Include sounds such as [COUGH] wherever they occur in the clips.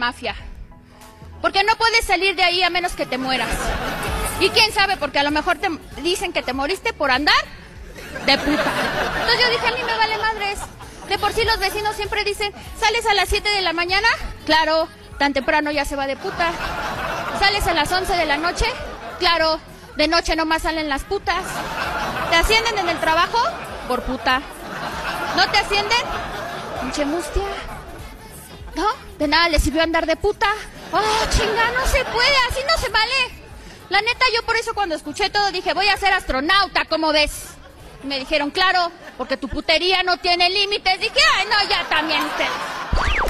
mafia. Porque no puedes salir de ahí a menos que te mueras. Y quién sabe, porque a lo mejor te dicen que te moriste por andar de puta. Entonces yo dije, a mí me vale madres. De por sí los vecinos siempre dicen, ¿sales a las 7 de la mañana? Claro, tan temprano ya se va de puta. ¿Sales a las 11 de la noche? Claro, de noche nomás salen las putas. ¿Te ascienden en el trabajo? Por puta. ¿No te ascienden? Pinche mustia. ¿No? De nada le sirvió andar de puta. Oh, chinga, no se puede, así no se vale. La neta, yo por eso cuando escuché todo dije, voy a ser astronauta, ¿cómo ves? Y me dijeron, claro, porque tu putería no tiene límites. Dije, ay, no, ya también usted.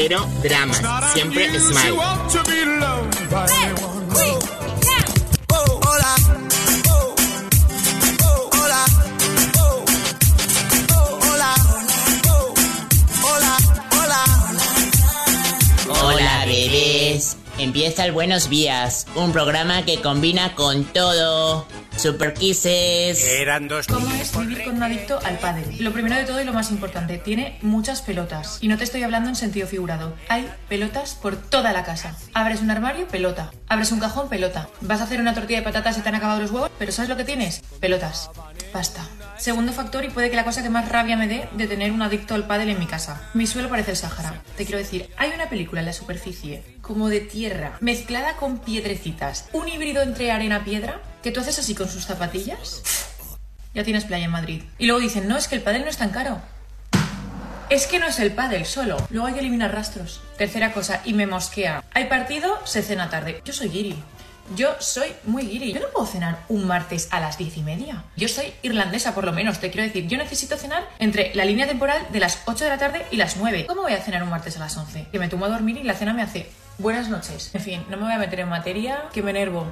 Cero dramas, siempre smile. Hola, bebés. Empieza el Buenos Días, un programa que combina con todo. Super Kisses. Eran dos ¿Cómo es vivir con un adicto al pádel? Lo primero de todo y lo más importante, tiene muchas pelotas. Y no te estoy hablando en sentido figurado. Hay pelotas por toda la casa. Abres un armario, pelota. Abres un cajón, pelota. Vas a hacer una tortilla de patatas y te han acabado los huevos, pero ¿sabes lo que tienes? Pelotas. Basta. Segundo factor, y puede que la cosa que más rabia me dé de tener un adicto al pádel en mi casa. Mi suelo parece el Sahara. Te quiero decir, hay una película en la superficie, como de tierra, mezclada con piedrecitas. Un híbrido entre arena-piedra, que tú haces así con sus zapatillas. Ya tienes playa en Madrid. Y luego dicen, no, es que el pádel no es tan caro. Es que no es el pádel solo. Luego hay que eliminar rastros. Tercera cosa, y me mosquea. Hay partido, se cena tarde. Yo soy guiri. Yo soy muy guiri. Yo no puedo cenar un martes a las diez y media. Yo soy irlandesa, por lo menos. Te quiero decir, yo necesito cenar entre la línea temporal de las 8 de la tarde y las 9. ¿Cómo voy a cenar un martes a las 11? Que me tomo a dormir y la cena me hace buenas noches. En fin, no me voy a meter en materia, que me enervo.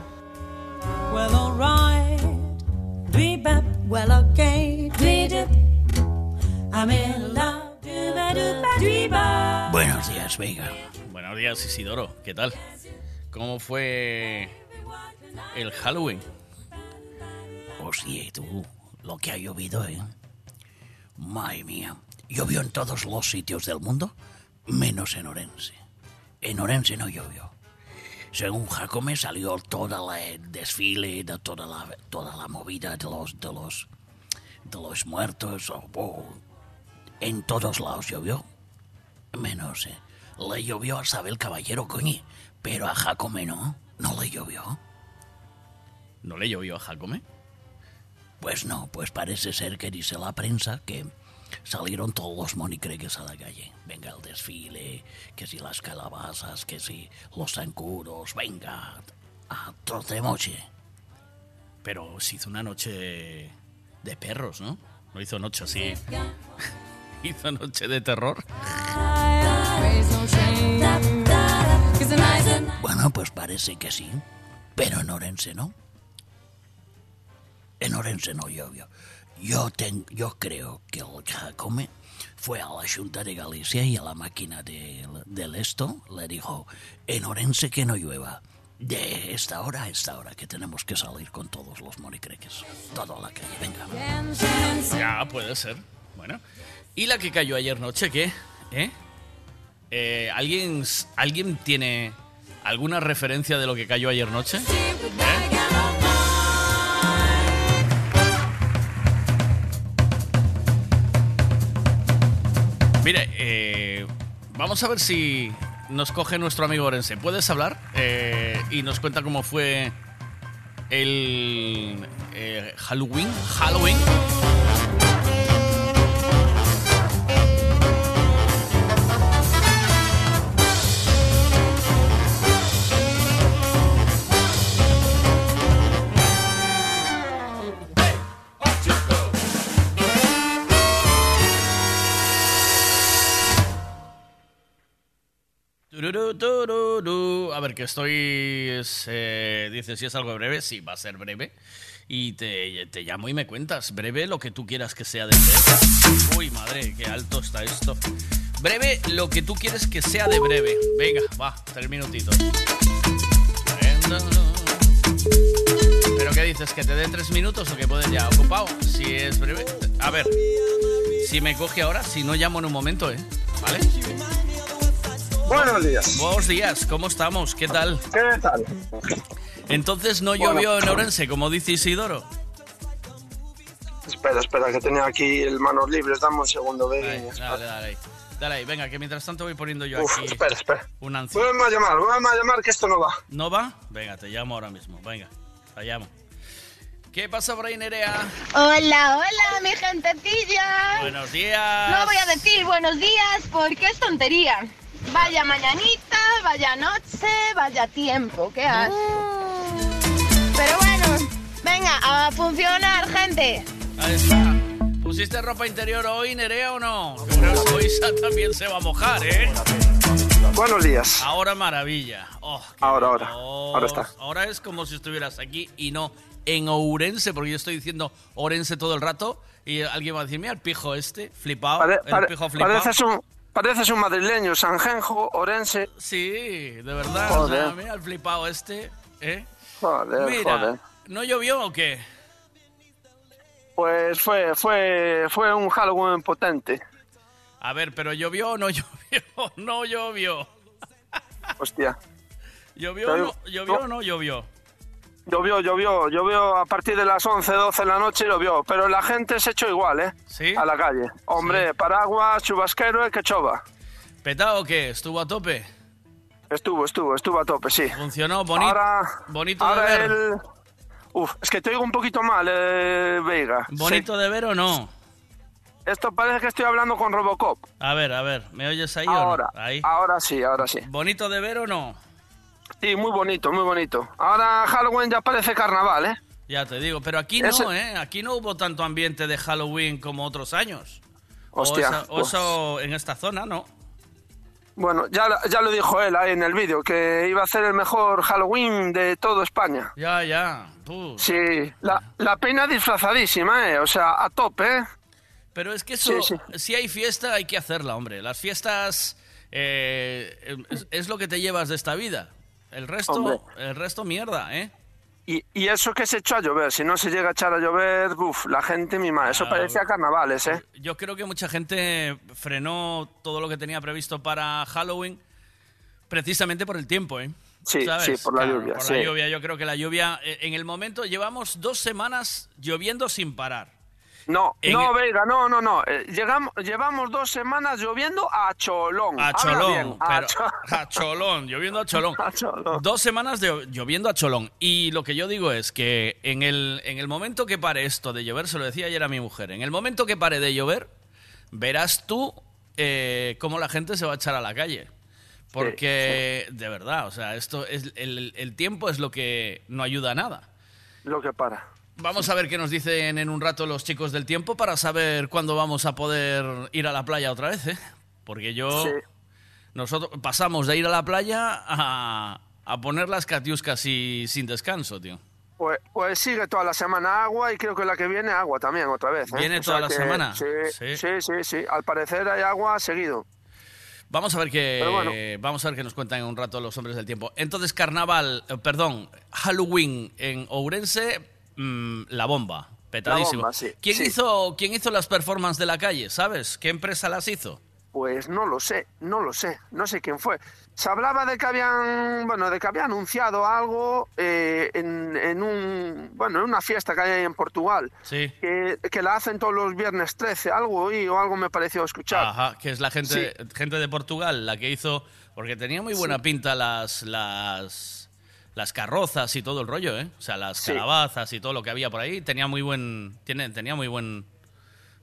Well, alright. Dweebap, well, okay. Dweedip. I'm in love. Dooba-dooba, dweebap. Buenos días, Vega. Buenos días, Isidoro. ¿Qué tal? ¿Cómo fue el Halloween? Hostia, tú, lo que ha llovido, ¿eh? Madre mía. Llovió en todos los sitios del mundo, menos en Orense. En Orense no llovió. Según Jacome salió toda la el desfile de toda la, toda la movida de los, de los, de los muertos. En todos lados llovió. Menos, eh. Le llovió a Isabel Caballero, coño. Pero a Jacome no. No le llovió. ¿No le llovió a Jacome? Pues no, pues parece ser que dice la prensa que salieron todos los monicreques a la calle. Venga el desfile, que si las calabazas, que si los zancudos, venga, a trocemoche. Pero se hizo una noche de perros, ¿no? No hizo noche así. [LAUGHS] hizo noche de terror. Bueno, pues parece que sí, pero en Orense no. En Orense no llovió. Yo, ten- yo creo que el Jacome fue a la Junta de Galicia y a la máquina de- del esto le dijo, en Orense que no llueva. De esta hora a esta hora que tenemos que salir con todos los monicreques. Toda la calle, venga. Ya, puede ser. Bueno. ¿Y la que cayó ayer noche qué? ¿Eh? Eh, ¿alguien, ¿Alguien tiene alguna referencia de lo que cayó ayer noche? ¿Eh? Mire, eh, vamos a ver si nos coge nuestro amigo Orense. ¿Puedes hablar? Eh, y nos cuenta cómo fue el eh, Halloween. Halloween. A ver, que estoy... es, eh, dice, si es algo breve, sí, va a ser breve. Y te, te llamo y me cuentas. Breve lo que tú quieras que sea de breve. Uy, madre, qué alto está esto. Breve lo que tú quieres que sea de breve. Venga, va, tres minutitos. ¿Pero qué dices? ¿Que te dé tres minutos o que puedes ya ocupado? Si es breve. A ver, si me coge ahora, si no llamo en un momento, ¿eh? ¿Vale? Buenos días. Buenos días, ¿cómo estamos? ¿Qué tal? ¿Qué tal? Entonces no Bueno. llovió en Orense, como dice Isidoro. Espera, espera, que tenía aquí el manos libres. Dame un segundo, ve. Ahí, dale, dale ahí. Dale ahí, venga, que mientras tanto voy poniendo yo Uf, aquí espera, espera. un. Vuelve a llamar, vuelve a llamar, que esto no va. ¿No va? Venga, te llamo ahora mismo. Venga, te llamo. ¿Qué pasa por ahí, Nerea? Hola, hola, mi gentecilla. Buenos días. No voy a decir buenos días porque es tontería. Vaya mañanita, vaya noche, vaya tiempo, qué asco. Pero bueno, venga, a funcionar, gente. Ahí está. ¿Pusiste ropa interior hoy, Nerea, o no? Hoy Isa también se va a mojar, ¿eh? Buenos días. Ahora maravilla. Oh, Ahora, ahora. Ahora está. Ahora es como si estuvieras aquí y no en Ourense, porque yo estoy diciendo Orense todo el rato y alguien va a decir, mira el pijo este, flipado, Pare- el pijo flipado. pareces, un, pareces un madrileño, Sanjenjo, Orense. Sí, de verdad. Joder. o sea, mira el flipado este, ¿eh? Joder, Mira, joder. ¿no llovió o qué? Pues fue, fue, fue un Halloween potente. A ver, pero llovió o no [LAUGHS] llovió, no llovió. Hostia. ¿Llovió o no, llovió o no llovió? Llovió, llovió, llovió a partir de las 11, 12 de la noche, llovió. Pero la gente se echó igual, ¿eh? ¿Sí? A la calle. Hombre, paraguas, chubasquero, eh, que chova. ¿Petado o qué? ¿Estuvo a tope? Estuvo, estuvo, estuvo a tope, sí. Funcionó, bonito. Ahora, bonito ahora de ver. el... Uf, es que te oigo un poquito mal, eh, Veiga. ¿Bonito de ver o no? Sí. Esto parece que estoy hablando con Robocop. A ver, a ver, ¿me oyes ahí Ahora, o no? Ahí. ahora sí, ahora sí. ¿Bonito de ver o no? Sí, muy bonito, muy bonito. Ahora Halloween ya parece carnaval, ¿eh? Ya te digo, pero aquí no, Ese- ¿eh? Aquí no hubo tanto ambiente de Halloween como otros años. O Hostia, esa- o pues- eso en esta zona, ¿no? Bueno, ya, ya lo dijo él ahí en el vídeo, que iba a ser el mejor Halloween de todo España. Ya, ya. Puh. Sí, la, la peina disfrazadísima, ¿eh? O sea, a tope, ¿eh? Pero es que eso, Sí, si hay fiesta, hay que hacerla, hombre. Las fiestas eh, es, es lo que te llevas de esta vida. El resto, Hombre. el resto mierda, ¿eh? Y, y eso que se echó a llover, si no se llega a echar a llover, uf, la gente mima, eso Ah, parecía carnavales, ¿eh? Yo creo que mucha gente frenó todo lo que tenía previsto para Halloween precisamente por el tiempo, ¿eh? Sí, sí, por la lluvia, Por sí. la lluvia, yo creo que la lluvia, eh, en el momento, llevamos dos semanas lloviendo sin parar. No, En no, Veiga, no, no, no. eh, llegamos, llevamos dos semanas lloviendo a Cholón. A Cholón, bien, a pero Cho- [LAUGHS] a Cholón, lloviendo a [LAUGHS] Cholón. A Cholón. Dos semanas de lloviendo a Cholón. Y lo que yo digo es que en el, en el momento que pare esto de llover, se lo decía ayer a mi mujer, en el momento que pare de llover, verás tú eh, cómo la gente se va a echar a la calle. Porque, de verdad, o sea, esto es el, el tiempo es lo que no ayuda a nada. Lo que para. Vamos a ver qué nos dicen en un rato los chicos del tiempo para saber cuándo vamos a poder ir a la playa otra vez, ¿eh? Porque yo... Sí. Nosotros pasamos de ir a la playa a, a poner las catiuscas y sin descanso, tío. Pues, pues sigue toda la semana agua y creo que la que viene agua también otra vez. ¿eh? ¿Viene O sea toda la que semana? Sí, Sí. sí, sí, sí, Al parecer hay agua seguido. Vamos a ver qué bueno. vamos a ver qué nos cuentan en un rato los hombres del tiempo. Entonces, carnaval, eh, perdón, Halloween en Ourense, mm, la bomba, petadísimo. bomba, sí, ¿Quién sí. hizo quién hizo las performances de la calle, sabes? ¿Qué empresa las hizo? Pues no lo sé, no lo sé, no sé quién fue. Se hablaba de que habían, bueno, de que había anunciado algo eh, en, en un, bueno, en una fiesta que hay ahí en Portugal, Sí. que, que la hacen todos los viernes 13, algo oí o algo me pareció escuchar. Ajá, que es la gente, gente de Portugal la que hizo, porque tenía muy buena pinta las, las, las carrozas y todo el rollo, ¿eh? O sea, las Sí. calabazas y todo lo que había por ahí, tenía muy buen, tiene, tenía muy buen,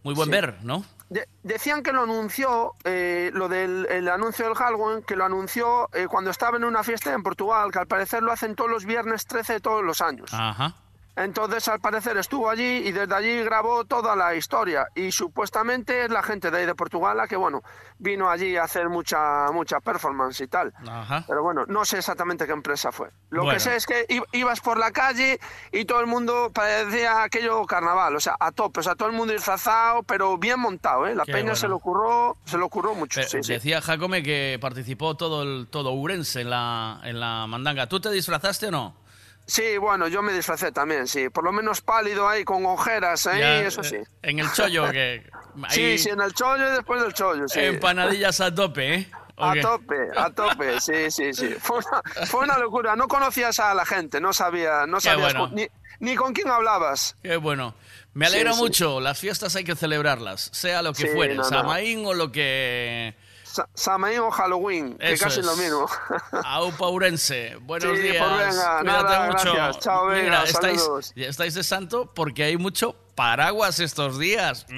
muy buen Sí. ver, ¿no? De- decían que lo anunció, eh, lo del el anuncio del Halloween, que lo anunció eh, cuando estaba en una fiesta en Portugal, que al parecer lo hacen todos los viernes 13 de todos los años. Ajá. Entonces, al parecer, estuvo allí y desde allí grabó toda la historia. Y supuestamente es la gente de ahí de Portugal la que, bueno, vino allí a hacer mucha, mucha performance y tal. Ajá. Pero bueno, no sé exactamente qué empresa fue. Lo Bueno. que sé es que ibas por la calle y todo el mundo parecía aquello carnaval, o sea, a tope, o sea, todo el mundo disfrazado, pero bien montado, ¿eh? La Qué peña se lo curró, se lo curró mucho. Sí, sí. Decía Jacome que participó todo el todo Urense en la, en la mandanga. ¿Tú te disfrazaste o no? Sí, bueno, yo me disfracé también, sí. Por lo menos pálido ahí, con ojeras ahí, Ya, eso eh, sí. En el chollo, [LAUGHS] que. Sí, ahí sí, en el chollo y después del chollo, sí. Empanadillas a tope, ¿eh? ¿O A tope, a tope, [LAUGHS] sí, sí, sí. Fue una, fue una locura. No conocías a la gente, no sabía, no sabías bueno. con- ni, ni con quién hablabas. Qué bueno. Me alegra sí. mucho. Las fiestas hay que celebrarlas, sea lo que Sí, fuere, no, no. Samaín o lo que. Sa- Samaín o Halloween, que Eso casi es lo mismo. [LAUGHS] Aupa Urense. Buenos Sí, días. pues venga, Cuídate nada, mucho. gracias. Chao, venga, Mira, estáis, estáis de santo porque hay mucho paraguas estos días. [LAUGHS]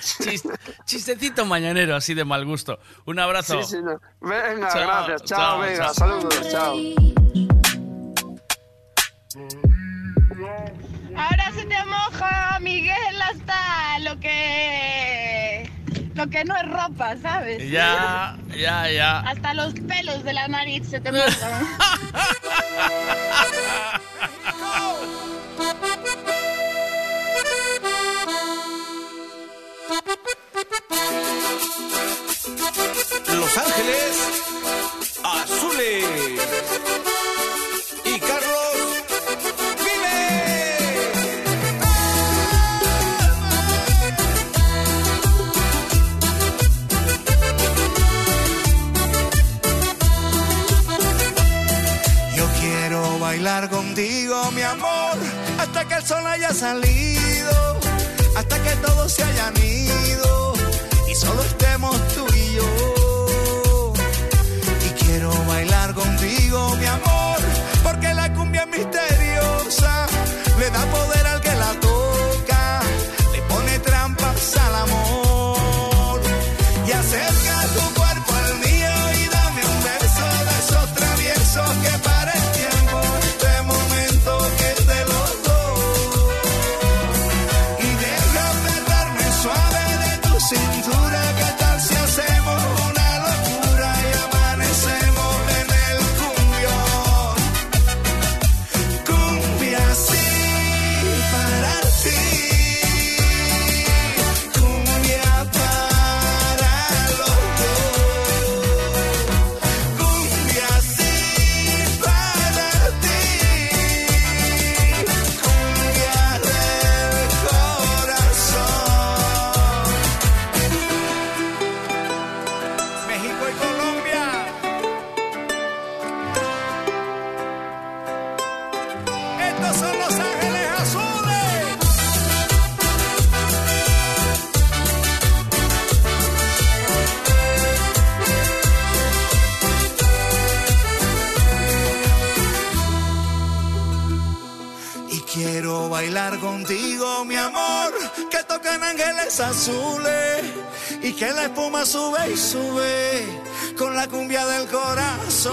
Chis- chistecito mañanero, así de mal gusto. Un abrazo. Sí, sí, no. Venga, Chao, gracias. Chao, chao, venga, chao. saludos, chao. Ahora se te moja, Miguel, hasta lo que. lo que no es ropa, ¿sabes? Ya, ya, ya. Hasta los pelos de la nariz se te mojan. Los Ángeles Azules. Bailar contigo, mi amor, hasta que el sol haya salido, hasta que todos se hayan ido y solo estemos tú y yo. Y quiero bailar contigo, mi amor, porque la cumbia misteriosa, le da poder mi amor, que tocan ángeles azules y que la espuma sube y sube con la cumbia del corazón.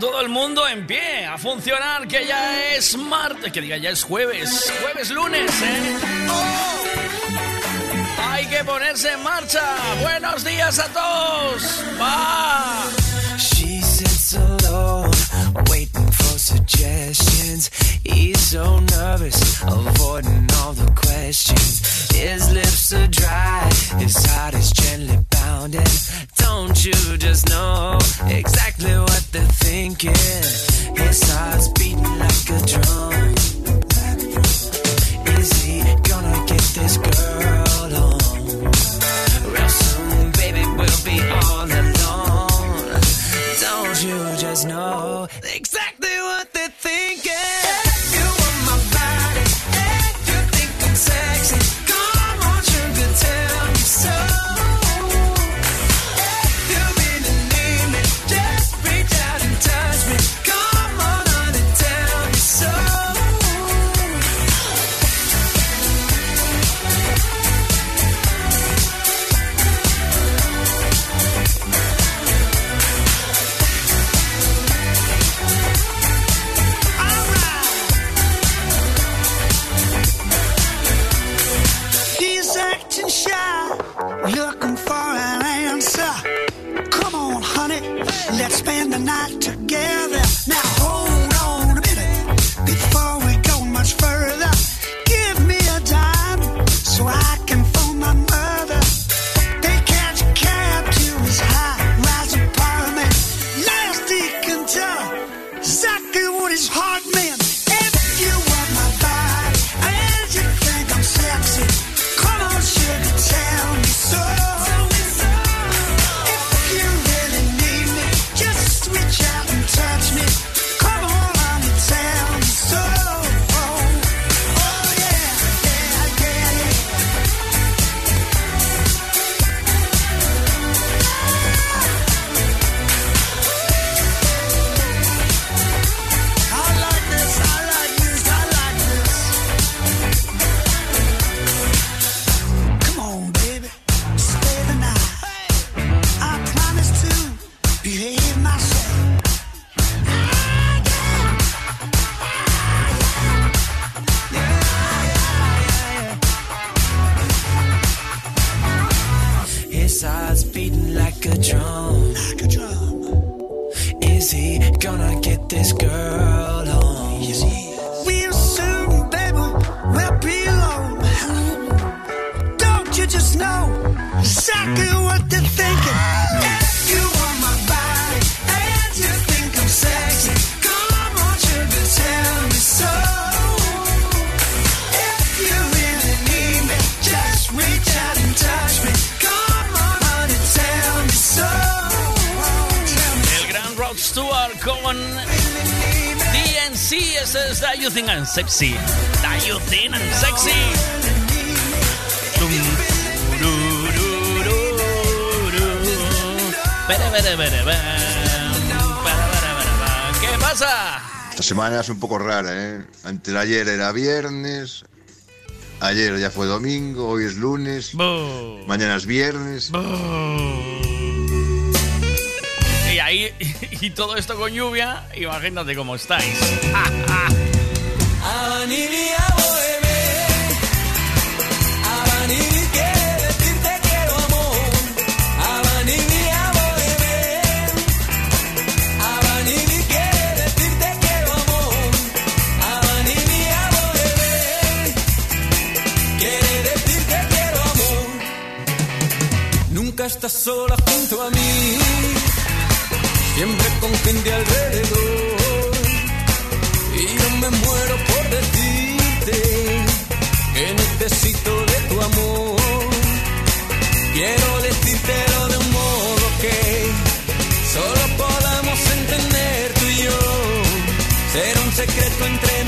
Todo el mundo en pie, a funcionar, que ya es martes, que diga ya es jueves, jueves lunes, ¿eh? ¡Oh! Hay que ponerse en marcha. Buenos días a todos. Va. She sits alone, waiting for suggestions. He's so nervous, avoiding all the questions. His lips are dry, his heart is gently pounding. Don't you just know exactly what they're thinking? His heart's beating like a drum. Is he gonna get this girl on? Real soon, baby, we'll be all alone. Don't you just know exactly what they're thinking? Night together. Now hold on a minute before we go much further. You Think I'm Sexy. You Think I'm Sexy. ¿Qué pasa? Esta semana es un poco rara, ¿eh? Antes de ayer era viernes, ayer ya fue domingo, hoy es lunes, mañana es viernes. [LAUGHS] y todo esto con lluvia, imagínate cómo estáis. Nunca estás sola junto a mí siempre con gente alrededor. Y yo me muero por decirte que necesito de tu amor. Quiero decírtelo de un modo que solo podamos entender tú y yo. Será un secreto entre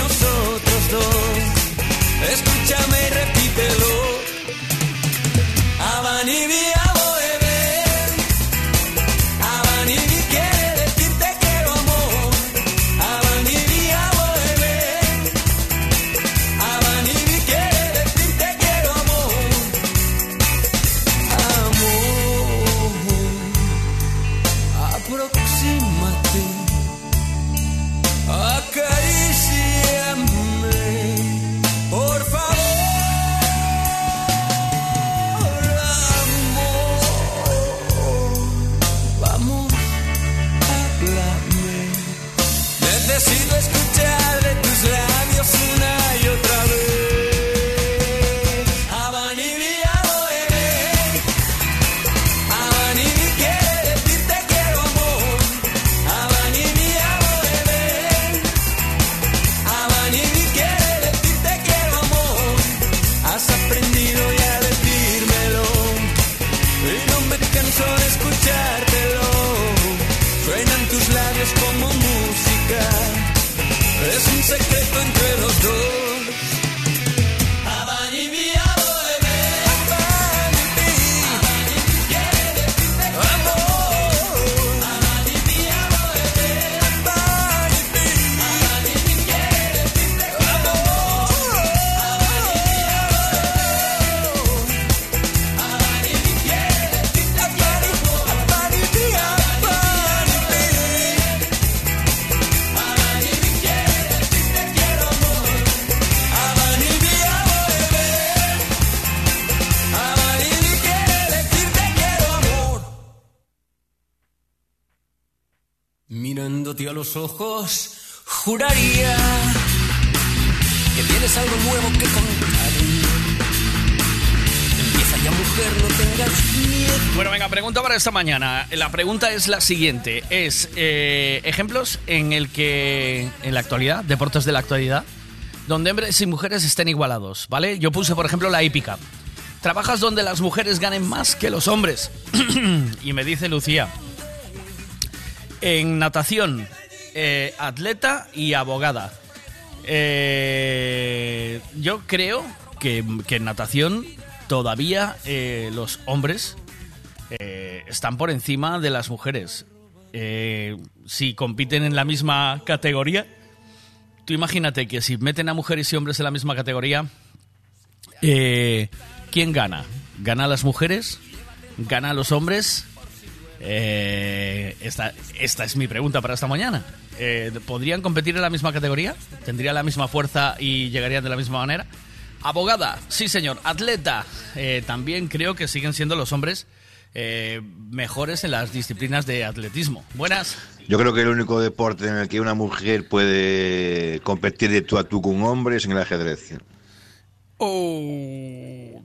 que tienes algo nuevo que contar. Empieza ya, mujer, no tengas miedo. Bueno, venga, pregunta para esta mañana. La pregunta es la siguiente. Es eh, ejemplos en el que, en la actualidad, deportes de la actualidad, donde hombres y mujeres estén igualados, ¿vale? Yo puse, por ejemplo, la hípica. Trabajas donde las mujeres ganen más que los hombres. [CLEARS THROAT] y me dice Lucía, en natación, eh, atleta y abogada. Eh, yo creo que, en natación todavía eh, los hombres eh, están por encima de las mujeres. Eh, si compiten en la misma categoría, tú imagínate que si meten a mujeres y hombres en la misma categoría, ¿quién gana? ¿Gana las mujeres? ¿Gana los hombres? Eh, esta, esta es mi pregunta para esta mañana. Eh, ¿Podrían competir en la misma categoría? ¿Tendrían la misma fuerza y llegarían de la misma manera? Abogada, sí señor. Atleta, eh, también creo que siguen siendo los hombres mejores en las disciplinas de atletismo. Buenas. Yo creo que el único deporte en el que una mujer puede competir de tú a tú con un hombre es en el ajedrez. Oh.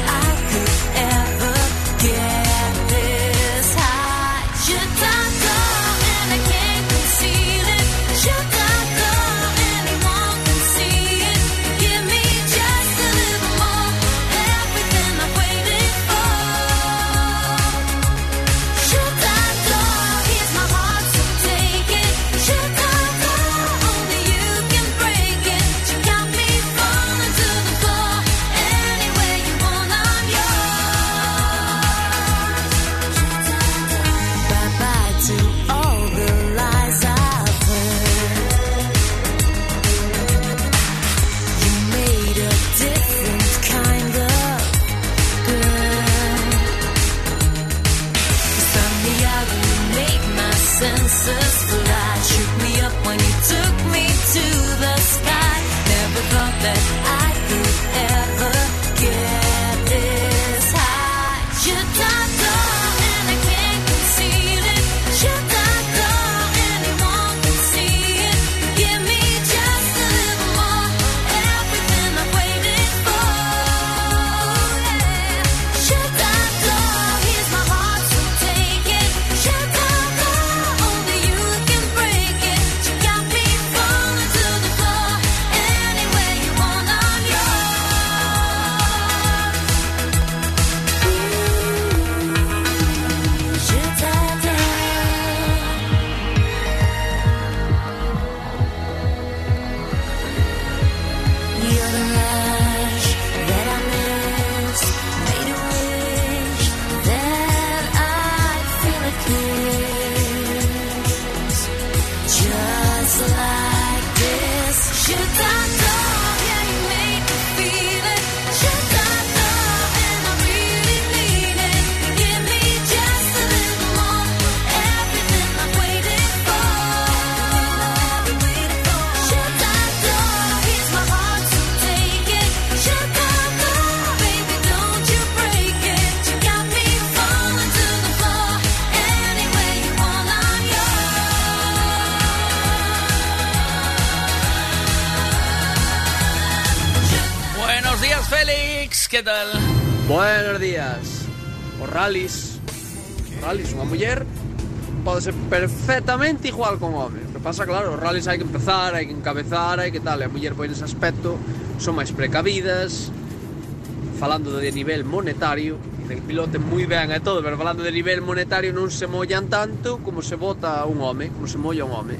que tal? Buenos días. Os rallies. Os rallies, unha muller pode ser perfectamente igual con home. Pero pasa, claro, os rallies hai que empezar, hai que encabezar, hai que tal. E a muller, pois, nese aspecto, son máis precavidas, falando de nivel monetario, que piloten moi ben e todo, pero falando de nivel monetario non se mollan tanto como se bota un home, como se molla un home.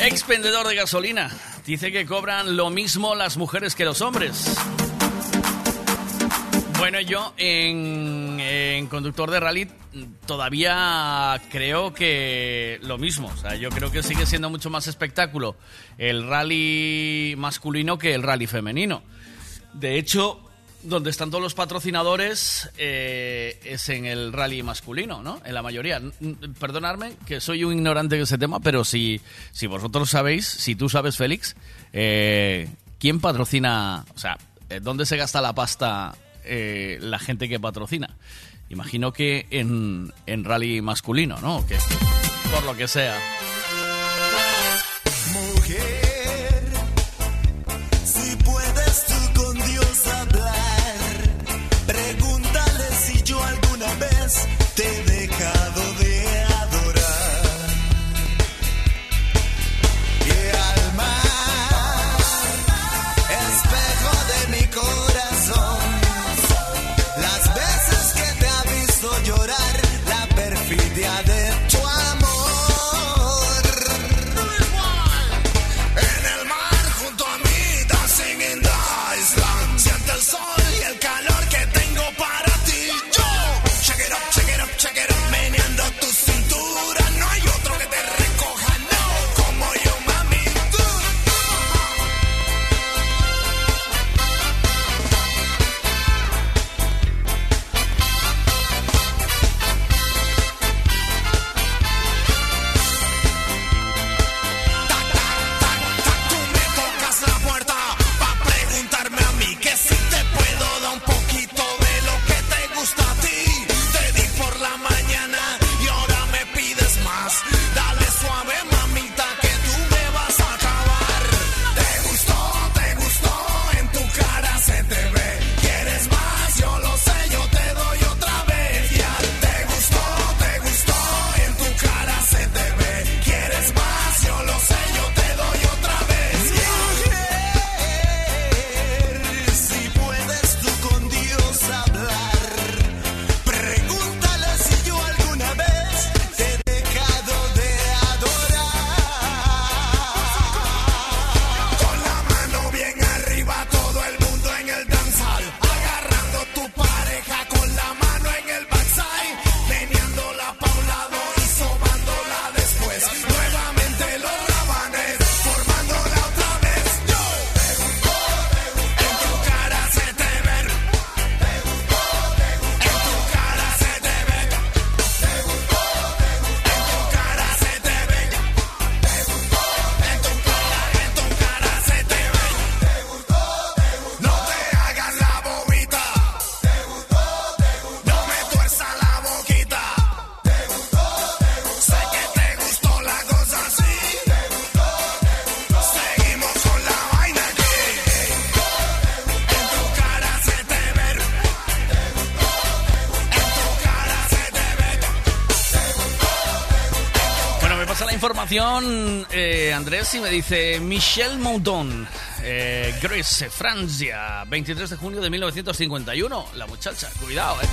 Expendedor de gasolina. Dice que cobran lo mismo las mujeres que los hombres. Bueno, yo en, conductor de rally todavía creo que lo mismo. O sea, yo creo que sigue siendo mucho más espectáculo el rally masculino que el rally femenino. De hecho, donde están todos los patrocinadores eh, es en el rally masculino, ¿no? En la mayoría. Perdonadme que soy un ignorante de ese tema, pero si, si vosotros sabéis, si tú sabes, Félix, eh, ¿quién patrocina? O sea, eh, ¿dónde se gasta la pasta eh, la gente que patrocina? Imagino que en, en rally masculino, ¿no? Que, por lo que sea. Mujer, eh, Andrés y me dice Michelle Moudon, eh, Francia, 23 de junio de 1951. La muchacha, cuidado, eh.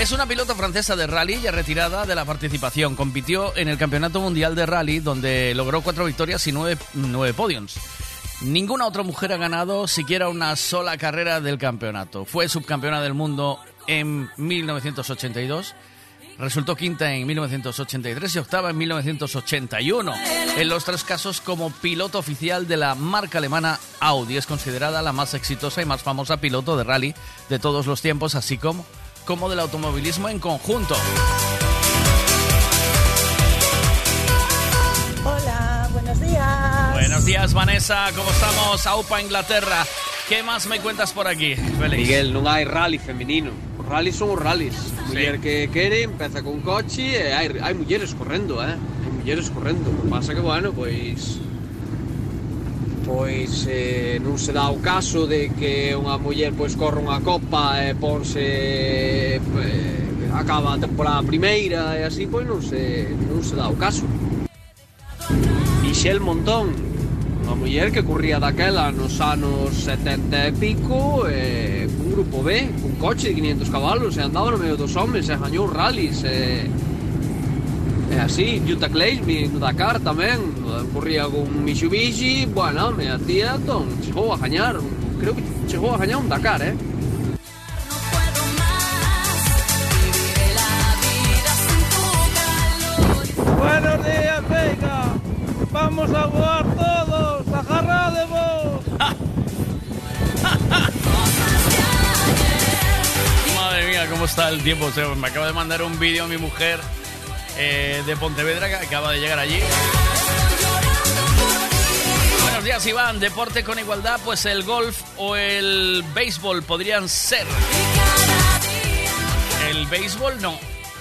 Es una pilota francesa de rally ya retirada de la participación. Compitió en el Campeonato Mundial de Rally, donde logró cuatro victorias y nueve, nueve podiums. Ninguna otra mujer ha ganado siquiera una sola carrera del campeonato. Fue subcampeona del mundo en 1982 Resultó quinta en 1983 y octava en 1981. En los tres casos como piloto oficial de la marca alemana Audi. Es considerada la más exitosa y más famosa piloto de rally de todos los tiempos, así como, como del automovilismo en conjunto. Hola, buenos días. Buenos días, Vanessa. ¿Cómo estamos? Aupa, Inglaterra. ¿Qué más me cuentas por aquí, Félix? Miguel, non hai rally femenino. rallies son os rallies. Sí. Muller que quere, empeza con coche e hai, hai mulleres correndo, eh? Hai mulleres correndo. O pasa que, bueno, pois... Pois eh, non se dá o caso de que unha muller pois corre unha copa e ponse... Eh, acaba a temporada primeira e así, pois non se, non se dá o caso. Michel Montón, unha muller que corría daquela nos anos 70 e pico eh, e cun grupo B, cun coche de 500 cabalos e andaba no medio dos homens e gañou rallies e, e así, Jutta Kleismi no Dakar tamén corría con Mitsubishi bueno, me a tía ton, chegou a gañar creo que chegou a gañar un Dakar, eh Buenos días, Vega. Vamos a voar todo. Vos. Madre mía, cómo está el tiempo. Me acaba de mandar un vídeo a mi mujer eh, de Pontevedra que acaba de llegar allí. Buenos días, Iván. Deporte con igualdad, pues el golf o el béisbol podrían ser. El béisbol no.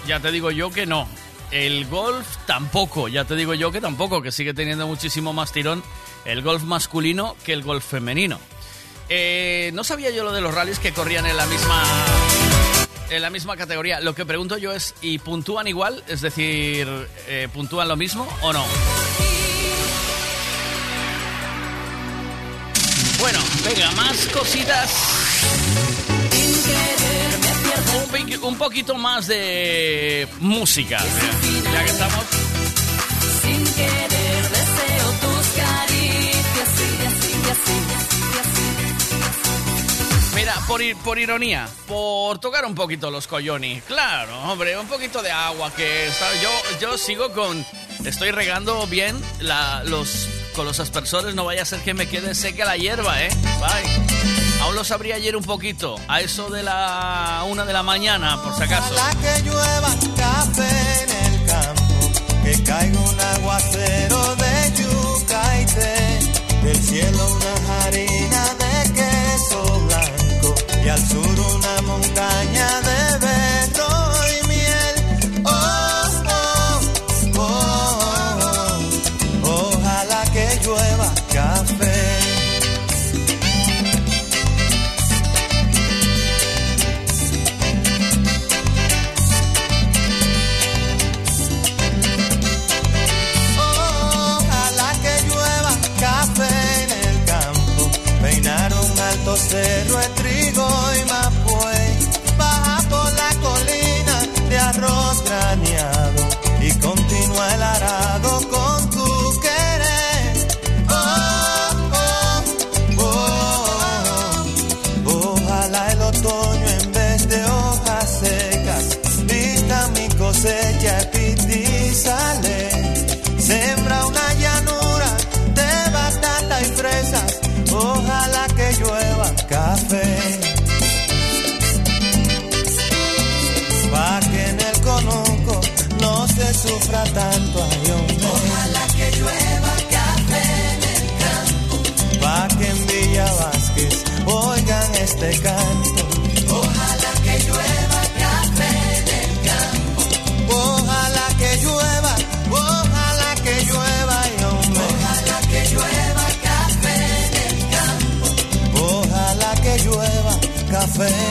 Ya te digo yo que no. El golf tampoco. Ya te digo yo que tampoco, que sigue teniendo muchísimo más tirón el golf masculino que el golf femenino. Eh, no sabía yo lo de los rallies que corrían en la misma en la misma categoría. Lo que pregunto yo es, ¿y puntúan igual? Es decir, eh, ¿puntúan lo mismo o no? Bueno, venga, más cositas. Un, poquito más de música. Ya, ya que estamos. Sin querer deseo tus caricias. Mira, por, ir- por ironía, por tocar un poquito los coyones. Claro, hombre, un poquito de agua que está- yo, yo sigo con. Estoy regando bien la- los, con los aspersores, no vaya a ser que me quede seca la hierba, ¿eh? Bye. Aún lo sabría ayer un poquito, a eso de la una de la mañana, por si acaso. Ojalá que llueva café en el campo, que caiga un aguacero de yuca y té, del cielo una harina de queso blanco y al sur una montaña de este canto. Ojalá que llueva café en el campo. Ojalá que llueva, ojalá que llueva, ay, hombre. Ojalá que llueva café en el campo. Ojalá que llueva café.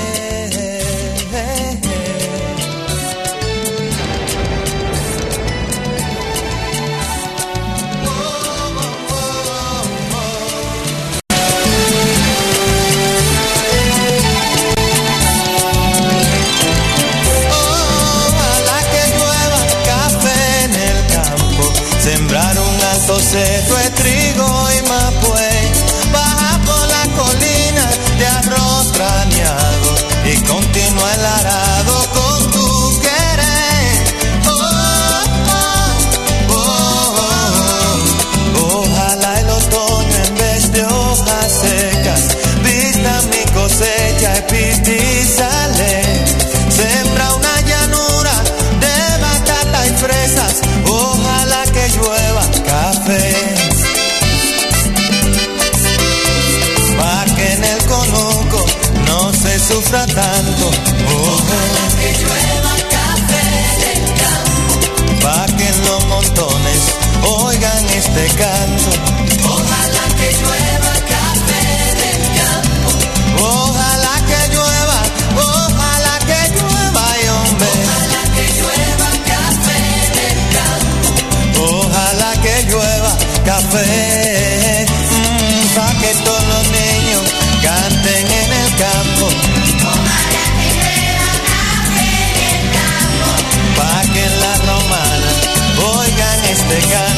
este canto. Ojalá que llueva café del campo. Ojalá que llueva, ojalá que llueva, y hombre. Ojalá que llueva café del campo. Ojalá que llueva café. Mmm, pa' que todos los niños canten en el campo. Ojalá que llueva café del campo. Pa' que en la romana oigan este canto.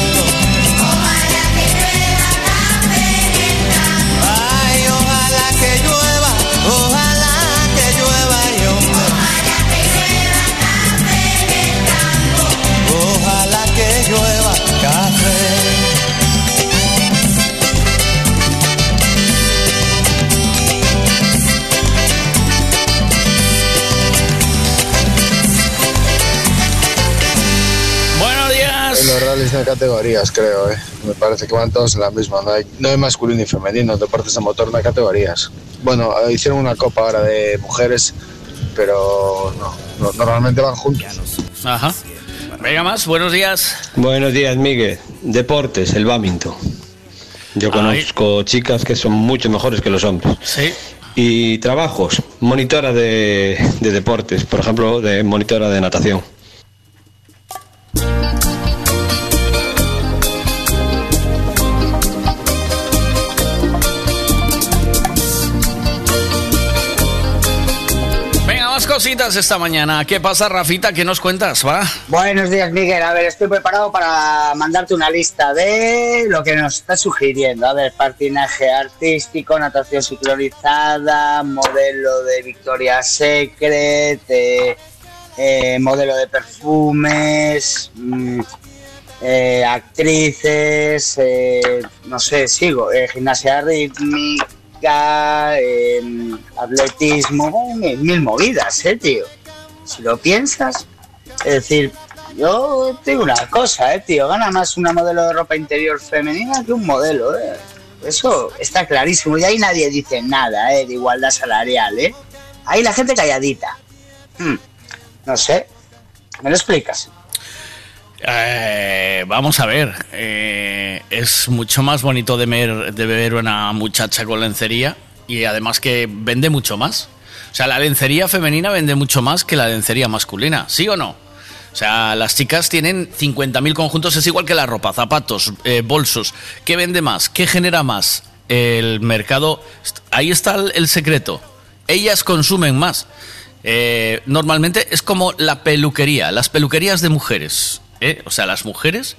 Categorías, creo, ¿eh? Me parece que van todos en la misma. No hay, no hay masculino y femenino. Deportes de motor no hay categorías. Bueno, eh, hicieron una copa ahora de mujeres, pero no, no- normalmente van juntos. Ajá. Venga más, buenos días. Buenos días, Miguel. Deportes, el badminton. Yo conozco chicas que son mucho mejores que los hombres. Sí. Y trabajos, monitora de, de deportes, por ejemplo, de monitora de natación. Cositas esta mañana. ¿Qué pasa, Rafita? ¿Qué nos cuentas? Va. Buenos días, Miguel. A ver, estoy preparado para mandarte una lista de lo que nos está sugiriendo. A ver, patinaje artístico, natación sincronizada, modelo de Victoria's Secret, eh, eh, modelo de perfumes, mm, eh, actrices, no sé, sigo, gimnasia rítmica, eh, atletismo, mil movidas, eh, tío. Si lo piensas, es decir, yo te digo una cosa, eh, tío, gana más una modelo de ropa interior femenina que un modelo, eh. Eso está clarísimo. Y ahí nadie dice nada, eh, de igualdad salarial, eh. Ahí la gente calladita. Hmm, No sé. ¿Me lo explicas? Eh, vamos a ver. eh, es mucho más bonito de ver, de una muchacha con lencería y además que vende mucho más. O sea, la lencería femenina vende mucho más que la lencería masculina, ¿sí o no? O sea, las chicas tienen 50.000 conjuntos, es igual que la ropa, zapatos, eh, bolsos. ¿Qué vende más? ¿Qué genera más? El mercado... Ahí está el, el secreto. Ellas consumen más. Eh, normalmente es como la peluquería, las peluquerías de mujeres. ¿Eh? O sea, las mujeres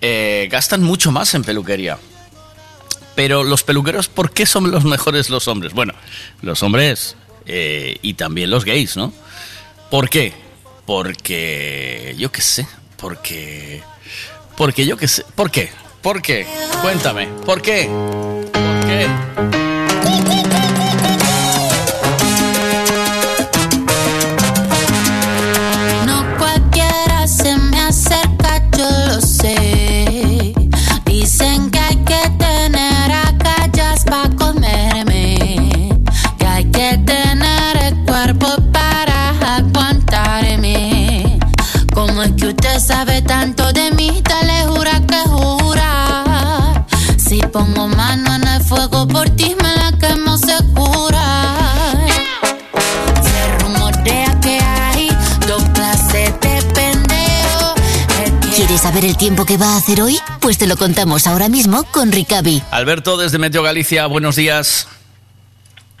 eh, gastan mucho más en peluquería. Pero los peluqueros, ¿por qué son los mejores los hombres? Bueno, los hombres eh, y también los gays, ¿no? ¿Por qué? Porque yo qué sé, porque... Porque yo qué sé, ¿por qué? ¿Por qué? Cuéntame, ¿por qué? ¿Por qué? Pongo mano en el fuego por ti, me la quemo segura. Se rumorea que hay dos clases de pendejo. ¿Quieres saber el tiempo que va a hacer hoy? Pues te lo contamos ahora mismo con Ricavi. Alberto desde Meteo Galicia, buenos días.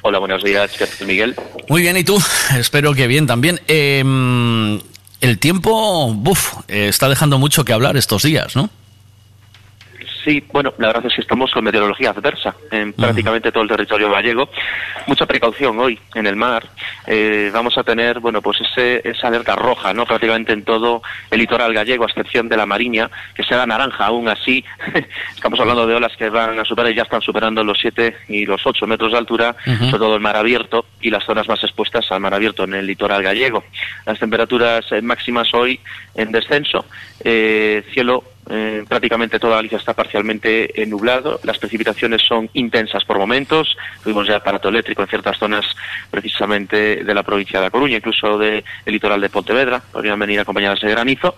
Hola, buenos días, ¿qué tal, Miguel? Muy bien, ¿y tú? Espero que bien también. Eh, el tiempo, buf, eh, está dejando mucho que hablar estos días, ¿no? Sí, bueno, la verdad es que estamos con meteorología adversa en prácticamente todo el territorio gallego. Mucha precaución hoy en el mar. Eh, vamos a tener, bueno, pues ese, esa alerta roja, ¿no? Prácticamente en todo el litoral gallego, a excepción de la Mariña, que será naranja. Aún así, [LAUGHS] estamos hablando de olas que van a superar y ya están superando los 7 y los 8 metros de altura, sobre todo el mar abierto y las zonas más expuestas al mar abierto en el litoral gallego. Las temperaturas eh, máximas hoy en descenso, eh, cielo eh, prácticamente toda Galicia está parcialmente eh, nublado. Las precipitaciones son intensas por momentos. Tuvimos ya aparato eléctrico en ciertas zonas, precisamente de la provincia de La Coruña, incluso del litoral de Pontevedra. Podrían venir acompañadas de granizo.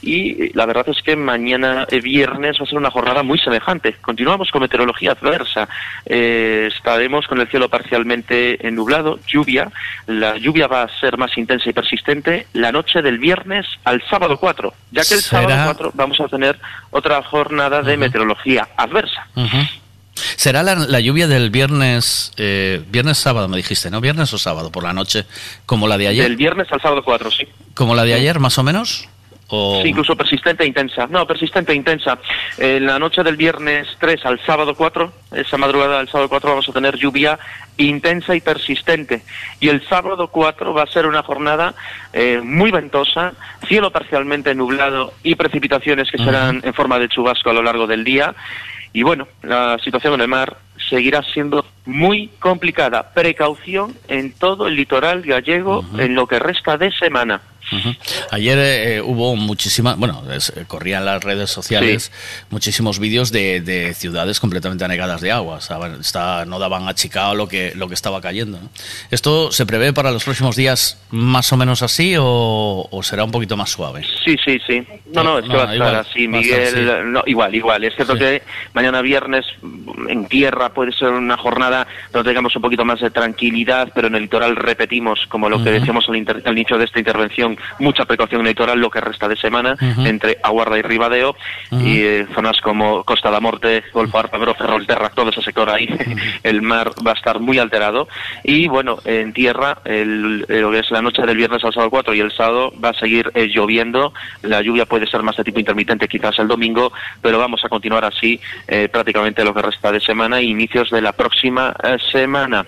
Y eh, la verdad es que mañana eh, viernes va a ser una jornada muy semejante. Continuamos con meteorología adversa. Eh, estaremos con el cielo parcialmente nublado, lluvia. La lluvia va a ser más intensa y persistente la noche del viernes al sábado 4, ya que el ¿Será? sábado 4 vamos a tener otra jornada de meteorología adversa. ¿Será la, la lluvia del viernes, eh, viernes sábado, me dijiste, ¿no? ¿Viernes o sábado por la noche? ¿Como la de ayer? Del viernes al sábado 4, sí. ¿Como la de ayer, más o menos? O... Sí, incluso persistente e intensa. No, persistente e intensa. En la noche del viernes 3 al sábado 4, esa madrugada del sábado 4 vamos a tener lluvia intensa y persistente. Y el sábado 4 va a ser una jornada eh, muy ventosa, cielo parcialmente nublado y precipitaciones que serán en forma de chubasco a lo largo del día. Y bueno, la situación en el mar seguirá siendo muy complicada. Precaución en todo el litoral gallego en lo que resta de semana. Ujú. Ayer eh, hubo muchísimas, bueno, es- eh, corrían las redes sociales muchísimos vídeos de, de ciudades completamente anegadas de agua. Está- no daban achicado lo que, lo que estaba cayendo. ¿no? ¿Esto se prevé para los próximos días más o menos así o, o será un poquito más suave? Sí, sí, sí. No, no, es que va a estar igual, así, a estar Miguel. No, igual, igual. Es cierto que mañana viernes mm, en tierra puede ser una jornada donde tengamos un poquito más de tranquilidad, pero en el litoral repetimos, como lo que decíamos al, inter- al inicio de esta intervención, mucha precaución litoral lo que resta de semana entre Aguarda y Ribadeo y eh, zonas como Costa da Morte, Golfo Árpagro, Ferrolterra, todo ese sector ahí. [LAUGHS] el mar va a estar muy alterado. Y bueno, en tierra, el, lo que es la noche del viernes al sábado 4 y el sábado va a seguir eh, lloviendo. La lluvia puede ser más de tipo intermitente quizás el domingo, pero vamos a continuar así eh, prácticamente lo que resta de semana e inicios de la próxima semana.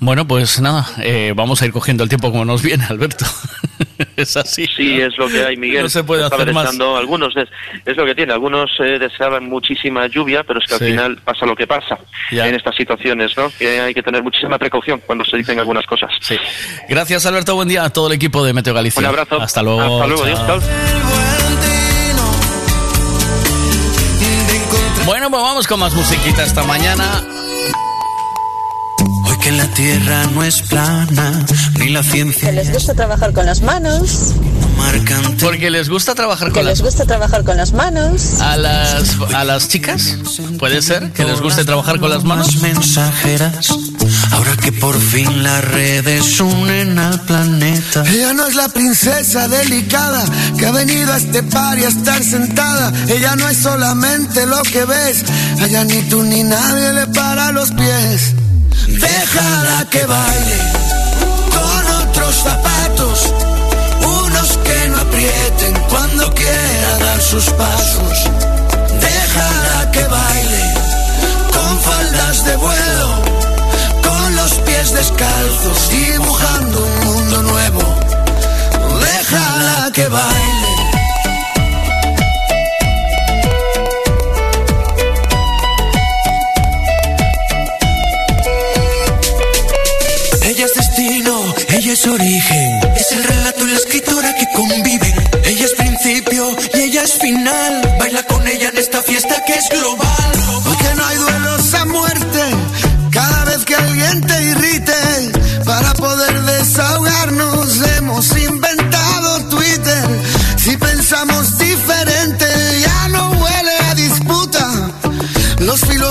Bueno, pues nada, eh, vamos a ir cogiendo el tiempo como nos viene, Alberto. [LAUGHS] es así. Sí, es lo que hay, Miguel. No se puede hacer más. algunos, des- es lo que tiene. Algunos eh, deseaban muchísima lluvia, pero es que Sí. al final pasa lo que pasa Ya. en estas situaciones, ¿no? Que hay que tener muchísima precaución cuando se dicen algunas cosas. Sí. Gracias, Alberto. Buen día a todo el equipo de Meteo Galicia. Un abrazo. Hasta luego. Hasta luego, chao. Bueno, pues vamos con más musiquita esta mañana. Que la tierra no es plana, ni la ciencia Que les gusta trabajar con las manos. Porque les gusta trabajar Que con les las... gusta trabajar con las manos. A las, a las chicas, puede ser que les guste trabajar con las manos. mensajeras. Ahora que por fin las redes unen al planeta. Ella no es la princesa delicada que ha venido a este par y a estar sentada. Ella no es solamente lo que ves. Allá ni tú ni nadie le para los pies. Déjala que baile con otros zapatos. Unos que no aprieten cuando quiera dar sus pasos. Es el relato y la escritora que conviven. Ella es principio y ella es final. Baila con ella en esta fiesta que es global. Porque no hay duelos a muerte cada vez que alguien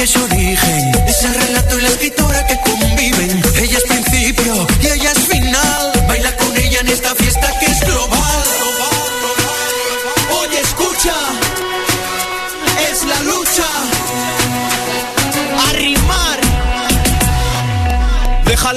Ella es origen. Es el relato y la escritora que conviven. Ella es principio y ella es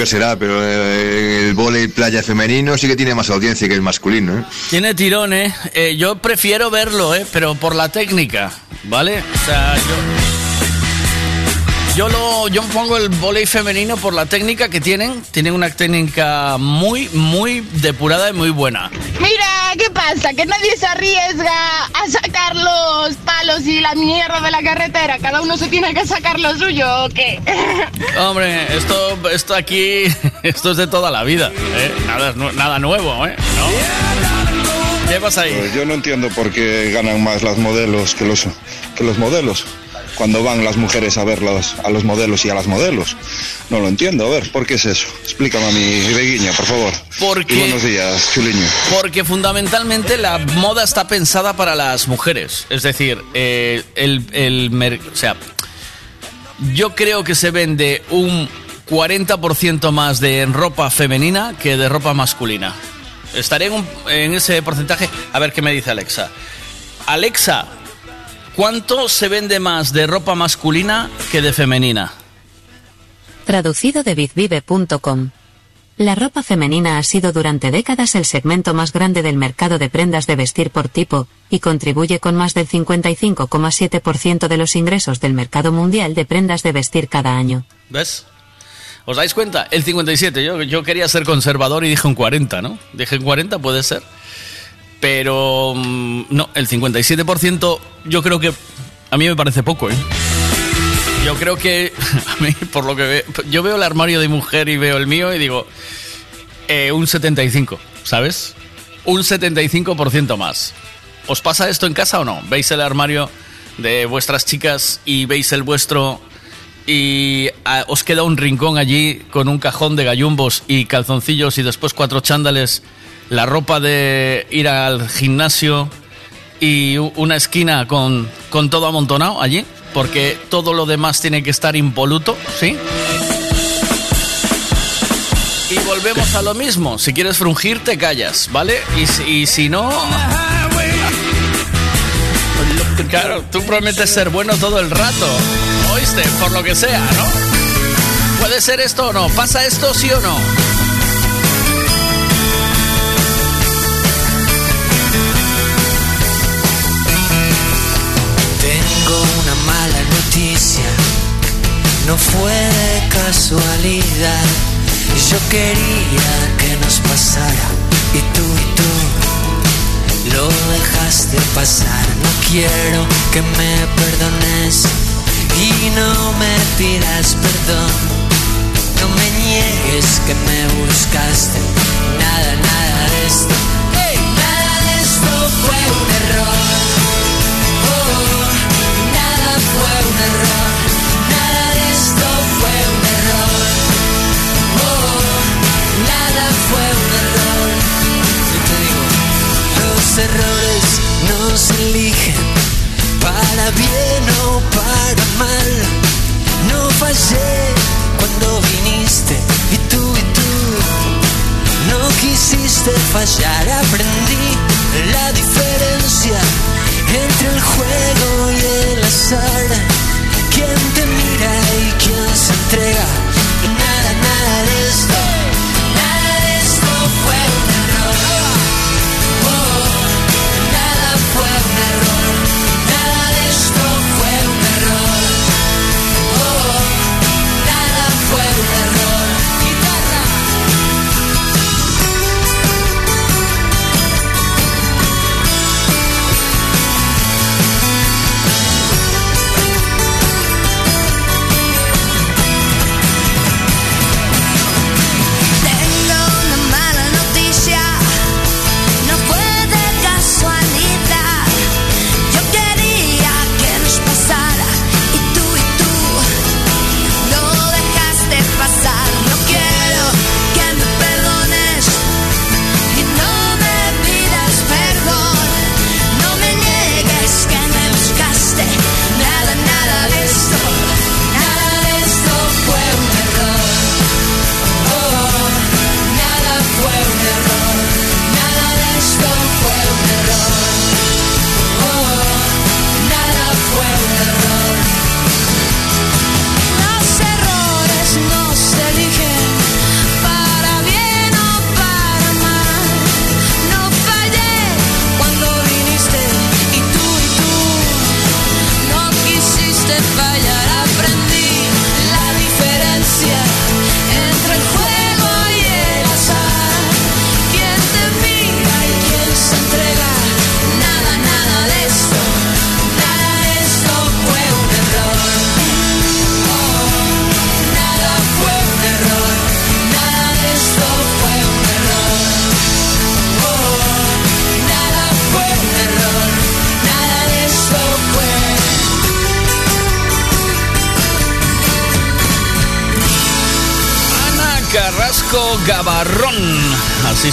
Qué será, pero eh, el volei playa femenino sí que tiene más audiencia que el masculino. ¿eh? Tiene tirón, ¿eh? Eh, Yo prefiero verlo, ¿eh? Pero por la técnica, ¿vale? O sea, yo... Yo, lo, yo pongo el volei femenino por la técnica que tienen. Tienen una técnica muy, muy depurada y muy buena. Mira, ¿qué pasa? Que nadie se arriesga a sacar los palos y la mierda de la carretera. Cada uno se tiene que sacar lo suyo, ¿o qué? [LAUGHS] Hombre, esto, esto aquí, [LAUGHS] esto es de toda la vida, ¿eh? Nada, nada nuevo, ¿eh? ¿No? ¿Qué pasa ahí? Pues yo no entiendo por qué ganan más las modelos que los, que los modelos. Cuando van las mujeres a ver los- a los modelos y a las modelos. No lo entiendo. A ver, ¿por qué es eso? Explícame a mi Beguiña, por favor. Porque- Y buenos días, chuliño. Porque fundamentalmente la moda está pensada para las mujeres. Es decir, eh, el, el o sea, yo creo que se vende un 40% más de ropa femenina que de ropa masculina. Estaré en, un- en ese porcentaje. A ver qué me dice Alexa. Alexa, ¿cuánto se vende más de ropa masculina que de femenina? Traducido de bizvive.com. La ropa femenina ha sido durante décadas el segmento más grande del mercado de prendas de vestir por tipo, y contribuye con más del 55,7% de los ingresos del mercado mundial de prendas de vestir cada año. ¿Ves? ¿Os dais cuenta? El 57. Yo, yo quería ser conservador y dije un 40, ¿no? Dije un 40, puede ser. Pero mm, no, el 57% yo creo que a mí me parece poco, ¿eh? Yo creo que [LAUGHS] a mí, por lo que veo, yo veo el armario de mujer y veo el mío y digo, eh, un 75, ¿sabes? Un 75% más. ¿Os pasa esto en casa o no? ¿Veis el armario de vuestras chicas y veis el vuestro y ah, os queda un rincón allí con un cajón de gallumbos y calzoncillos y después cuatro chándales, la ropa de ir al gimnasio y una esquina con, con todo amontonado allí? Porque todo lo demás tiene que estar impoluto, ¿sí? Y volvemos a lo mismo. Si quieres frungir, te callas, ¿vale? Y, si- y si no... Claro, tú prometes ser bueno todo el rato. ¿Oíste? Por lo que sea, ¿no? ¿Puede ser esto o no? ¿Pasa esto sí o no? No fue de casualidad. Yo quería que nos pasara y tú y tú lo dejaste pasar. No quiero que me perdones y no me pidas perdón. No me niegues que me buscaste. Nada, nada de esto. Nada esto fue un error. Oh, nada fue un error. Fue un error. Yo te digo, los errores no eligen para bien o para mal. No fallé cuando viniste y tú y tú no quisiste fallar. Aprendí la diferencia entre el juego y el azar. Quién te mira y quién se entrega.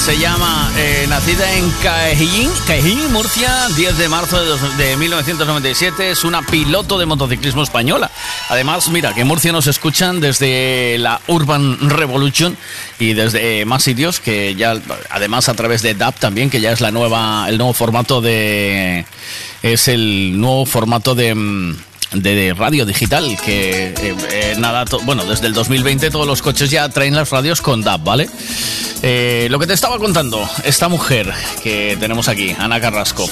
Se llama, eh, nacida en Cajín, Cajín, Murcia, 10 de marzo de, dos- de 1997, es una piloto de motociclismo española. Además, mira, que Murcia nos escuchan desde la Urban Revolution y desde eh, más sitios, que ya, además a través de DAP también, que ya es la nueva, el nuevo formato de, es el nuevo formato de... de, radio digital que eh, eh, nada bueno desde el 2020 todos los coches ya traen las radios con DAB vale Eh, lo que te estaba contando esta mujer que tenemos aquí Ana Carrasco.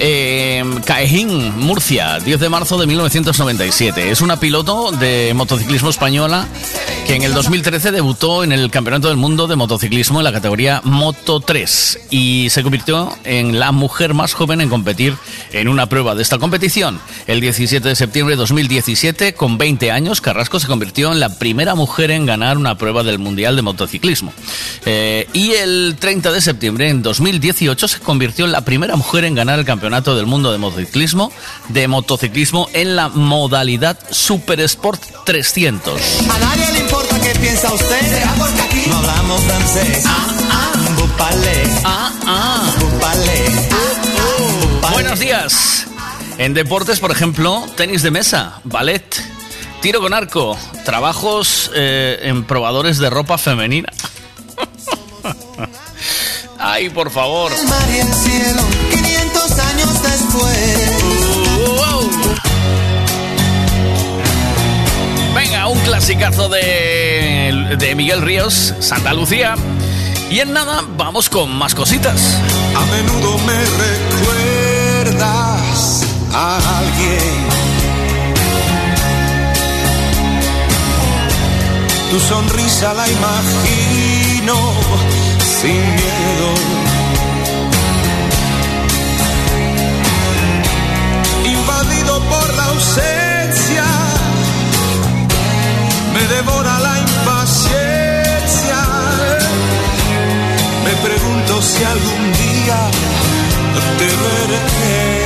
Eh, Caejín Murcia 10 de marzo de 1997 es una piloto de motociclismo española que en el 2013 debutó en el Campeonato del Mundo de Motociclismo en la categoría Moto 3 y se convirtió en la mujer más joven en competir en una prueba de esta competición. El 17 de septiembre de 2017, con 20 años, Carrasco se convirtió en la primera mujer en ganar una prueba del Mundial de Motociclismo. Eh, y el 30 de septiembre, en 2018, se convirtió en la primera mujer en ganar el Campeonato del Mundo de Motociclismo, de motociclismo en la modalidad Super Sport 300. A nadie le importa qué piensa usted. porque aquí no hablamos francés. Ah, ah. Bupale. Ah, ah. Bupale. Buenos días. En deportes, por ejemplo, tenis de mesa, ballet, tiro con arco, trabajos eh, en probadores de ropa femenina. [LAUGHS] Ay, por favor. El mar y el cielo, 500 años después. Venga, un clasicazo de, de Miguel Ríos, Santa Lucía. Y en nada, vamos con más cositas. A menudo me alguien. Tu sonrisa la imagino sin miedo. Invadido por la ausencia, me devora la impaciencia. Me pregunto si algún día te veré.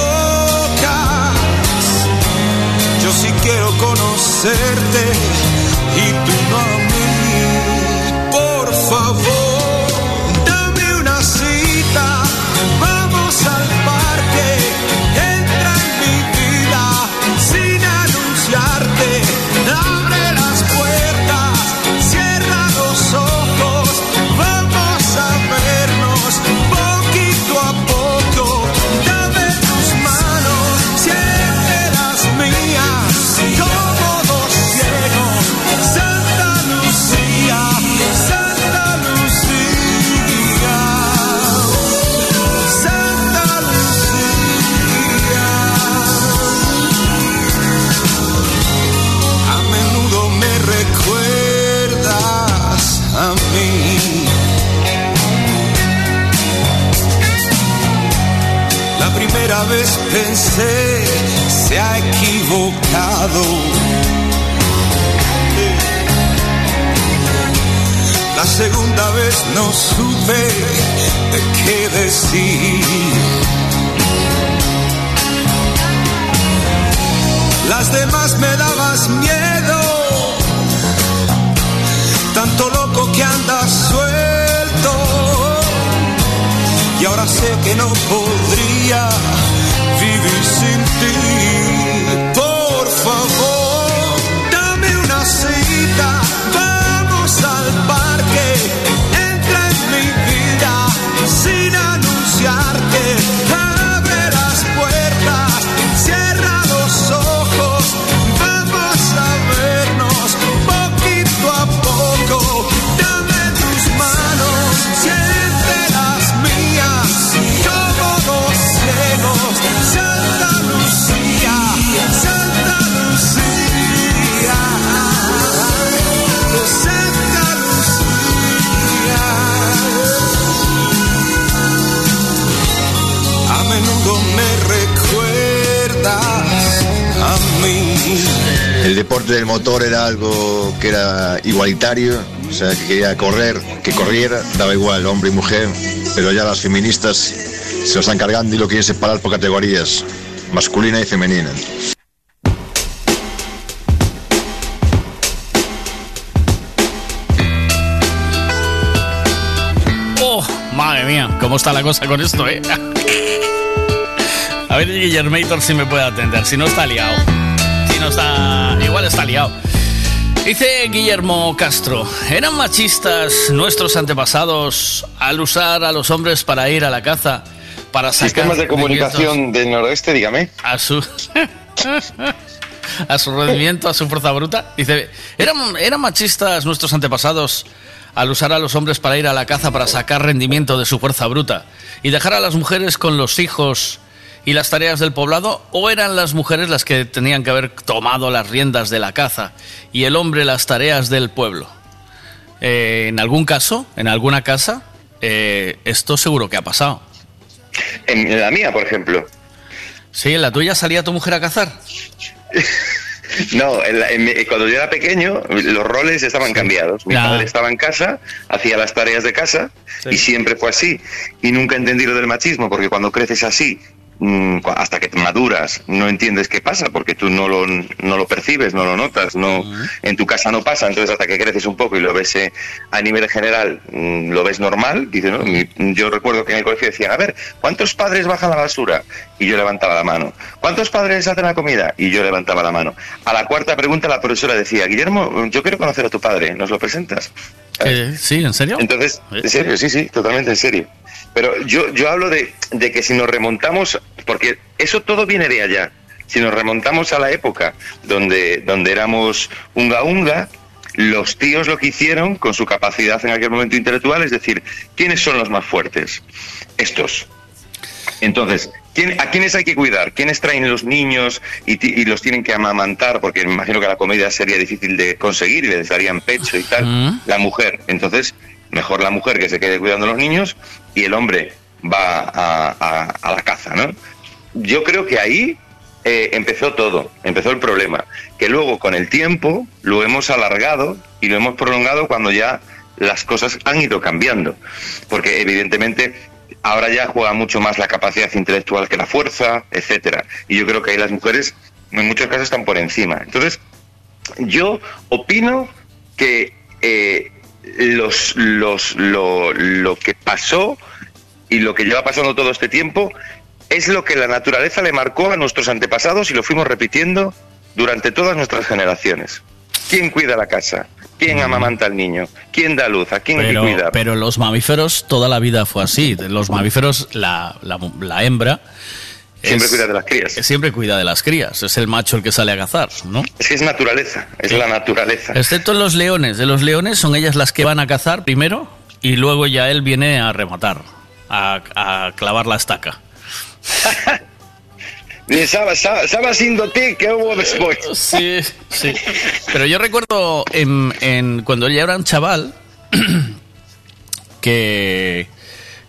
Y tú no a mí. Por favor, vez pensé, se ha equivocado. La segunda vez no supe de qué decir. Las demás me dabas miedo, tanto loco que andas suelto. Y ahora sé que no podría vivir sin ti. Por favor, deporte del motor era algo que era igualitario, o sea, que quería correr, que corriera, daba igual, hombre y mujer, pero ya las feministas se lo están cargando y lo quieren separar por categorías, masculina y femenina. Oh, madre mía, ¿cómo está la cosa con esto, eh? A ver, Guillermator si me puede atender, si no está liado. No está. Igual está liado. Dice Guillermo Castro, ¿eran machistas nuestros antepasados al usar a los hombres para ir a la caza? Para sacar Sistemas de comunicación del noroeste, dígame. a su [LAUGHS] a su rendimiento, a su fuerza bruta. Dice, ¿eran, ¿eran machistas nuestros antepasados al usar a los hombres para ir a la caza para sacar rendimiento de su fuerza bruta y dejar a las mujeres con los hijos y las tareas del poblado? ¿O eran las mujeres las que tenían que haber tomado las riendas de la caza y el hombre las tareas del pueblo? Eh, en algún caso, en alguna casa, eh, esto seguro que ha pasado. En la mía, por ejemplo. Sí, en la tuya salía tu mujer a cazar. [LAUGHS] No, en la- en mi- cuando yo era pequeño, los roles estaban cambiados. Mi padre estaba en casa, hacía las tareas de casa y siempre fue así. Y nunca entendí lo del machismo, porque cuando creces así, hasta que te maduras, no entiendes qué pasa, porque tú no lo, no lo percibes, no lo notas, no en tu casa no pasa. Entonces, hasta que creces un poco y lo ves eh, a nivel general, mm, lo ves normal. Dice, ¿no? Mi- Yo recuerdo que en el colegio decían, a ver, ¿cuántos padres bajan la basura? Y yo levantaba la mano. ¿Cuántos padres hacen la comida? Y yo levantaba la mano. A la cuarta pregunta la profesora decía, Guillermo, yo quiero conocer a tu padre, ¿nos lo presentas? Eh, sí, ¿en serio? Entonces, en serio, sí, sí, totalmente en serio. Pero yo, yo hablo de, de que si nos remontamos, porque eso todo viene de allá, si nos remontamos a la época donde, donde éramos unga unga, los tíos lo que hicieron con su capacidad en aquel momento intelectual es decir, ¿quiénes son los más fuertes? Estos. Entonces, ¿quién- ¿a quiénes hay que cuidar? ¿Quiénes traen los niños y, los tienen que amamantar? Porque me imagino que la comida sería difícil de conseguir y les darían pecho y tal. La mujer. Entonces, mejor la mujer que se quede cuidando a los niños y el hombre va a, a- a la caza, ¿no? Yo creo que ahí eh, empezó todo, empezó el problema, que luego con el tiempo lo hemos alargado y lo hemos prolongado cuando ya las cosas han ido cambiando, porque evidentemente ahora ya juega mucho más la capacidad intelectual que la fuerza, etcétera, y yo creo que ahí las mujeres en muchos casos están por encima. Entonces, yo opino que eh, los, los, lo, lo que pasó y lo que lleva pasando todo este tiempo es lo que la naturaleza le marcó a nuestros antepasados y lo fuimos repitiendo durante todas nuestras generaciones. ¿Quién cuida la casa? ¿Quién amamanta al niño? ¿Quién da luz? ¿A quién hay que Pero, cuidar? pero los mamíferos toda la vida fue así. Los mamíferos, la, la, la hembra... Siempre cuida de las crías. Siempre cuida de las crías. Es el macho el que sale a cazar, ¿no? Es que es naturaleza, es la naturaleza. Excepto en los leones. De los leones son ellas las que van a cazar primero y luego ya él viene a rematar, a, a clavar la estaca. Estaba, estaba, estaba haciendo ti que hubo después. Sí, sí. Pero yo recuerdo en, en- cuando ya era un chaval [CLEARS THROAT] que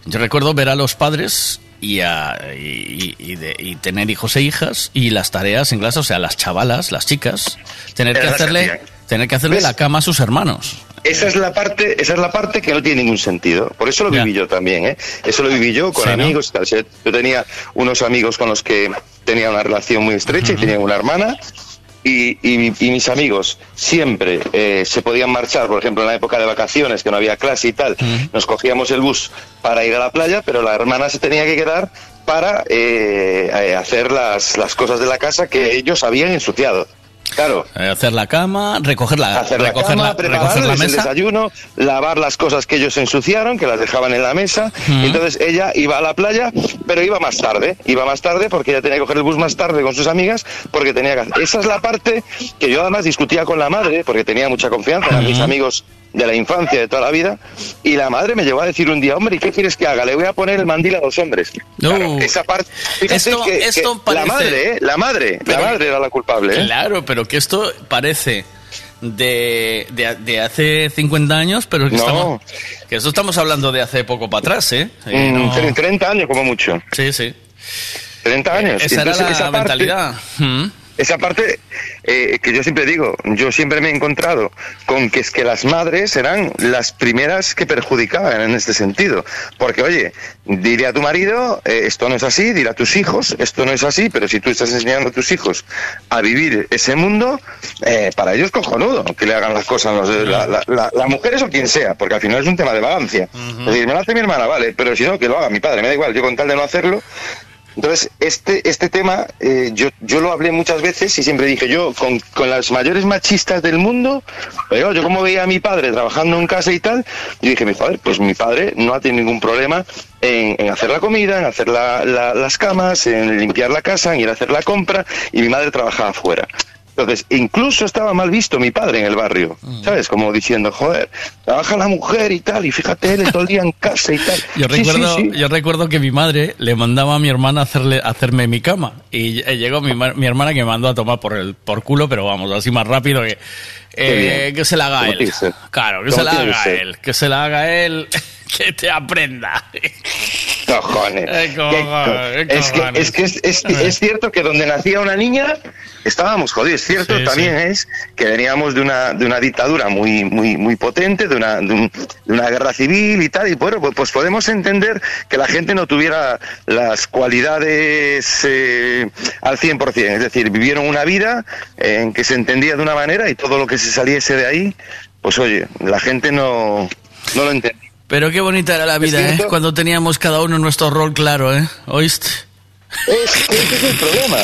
yo recuerdo ver a los padres y, a- y, y de- y tener hijos e hijas y las tareas en clase, o sea, las chavalas, las chicas, tener que hacerle, tener que hacerle ¿Ves? la cama a sus hermanos. Esa es la parte, esa es la parte que no tiene ningún sentido. Por eso lo viví yo también, ¿eh? Eso lo viví yo con amigos y tal. Yo tenía unos amigos con los que tenía una relación muy estrecha y tenía una hermana. Y, y- y mis amigos siempre eh, se podían marchar, por ejemplo, en la época de vacaciones, que no había clase y tal, nos cogíamos el bus para ir a la playa, pero la hermana se tenía que quedar para eh, eh, hacer las, las cosas de la casa que ellos habían ensuciado. Claro. Eh, hacer la cama, recoger la, hacer la recoger cama, la, recoger la prepararles el desayuno, lavar las cosas que ellos ensuciaron, que las dejaban en la mesa. Entonces ella iba a la playa, pero iba más tarde. Iba más tarde porque ella tenía que coger el bus más tarde con sus amigas, porque tenía que hacer. Esa es la parte que yo además discutía con la madre, porque tenía mucha confianza, eran mis amigos de la infancia, de toda la vida. Y la madre me llevó a decir un día, hombre, ¿y qué quieres que haga? Le voy a poner el mandil a los hombres. Claro, esa parte. Esto- que- que esto la parece- madre, ¿eh? La madre, Pero- la madre era la culpable, ¿eh? Claro, pero que esto parece de, de, de hace 50 años, pero que, No. estamos, que esto estamos hablando de hace poco para atrás, ¿eh? Eh, Mm, no- tre- 30 años como mucho. Sí, sí. 30 años. Esa era la esa parte- mentalidad. Mm. Esa parte eh, que yo siempre digo, yo siempre me he encontrado con que es que las madres eran las primeras que perjudicaban en este sentido. Porque, oye, dile a tu marido, eh, esto no es así, dile a tus hijos, esto no es así, pero si tú estás enseñando a tus hijos a vivir ese mundo, eh, para ellos cojonudo que le hagan las cosas los- la, la- la- las mujeres o quien sea, porque al final es un tema de vagancia. Es decir, me lo hace mi hermana, vale, pero si no, que lo haga mi padre, me da igual, yo con tal de no hacerlo, entonces, este, este tema eh, yo, yo lo hablé muchas veces y siempre dije yo, con, con las mayores machistas del mundo, pero yo como veía a mi padre trabajando en casa y tal, yo dije, mi padre, pues mi padre no ha tenido ningún problema en, hacer la comida, en hacer la- las camas, en limpiar la casa, en ir a hacer la compra, y mi madre trabajaba afuera. Entonces, incluso estaba mal visto mi padre en el barrio, ¿sabes? Como diciendo, joder, trabaja la mujer y tal, y fíjate, él todo el día en casa y tal. [LAUGHS] Yo Sí, sí, recuerdo, sí. yo recuerdo que mi madre le mandaba a mi hermana hacerle, hacerme mi cama. Y eh, llegó mi, mi hermana que me mandó a tomar por el por culo, pero vamos, así más rápido que, eh, que se la haga él. Claro, que se la haga él. Que se la haga él. [LAUGHS] Que te aprenda. [LAUGHS] Cojones. Eh, cojones, Que- es, que, cojones. es que es, es- es cierto que donde nacía una niña estábamos jodidos. Cierto Sí, también es que veníamos de una, de una dictadura muy, muy, muy potente, de una, de, un- de una guerra civil y tal. Y bueno, pues, pues podemos entender que la gente no tuviera las cualidades eh, al 100%. Es decir, vivieron una vida en que se entendía de una manera y todo lo que se saliese de ahí, pues oye, la gente no, no lo entendía. Pero qué bonita era la vida, ¿eh? Cuando teníamos cada uno nuestro rol claro, ¿eh? ¿Oíste? Es que ese es el problema.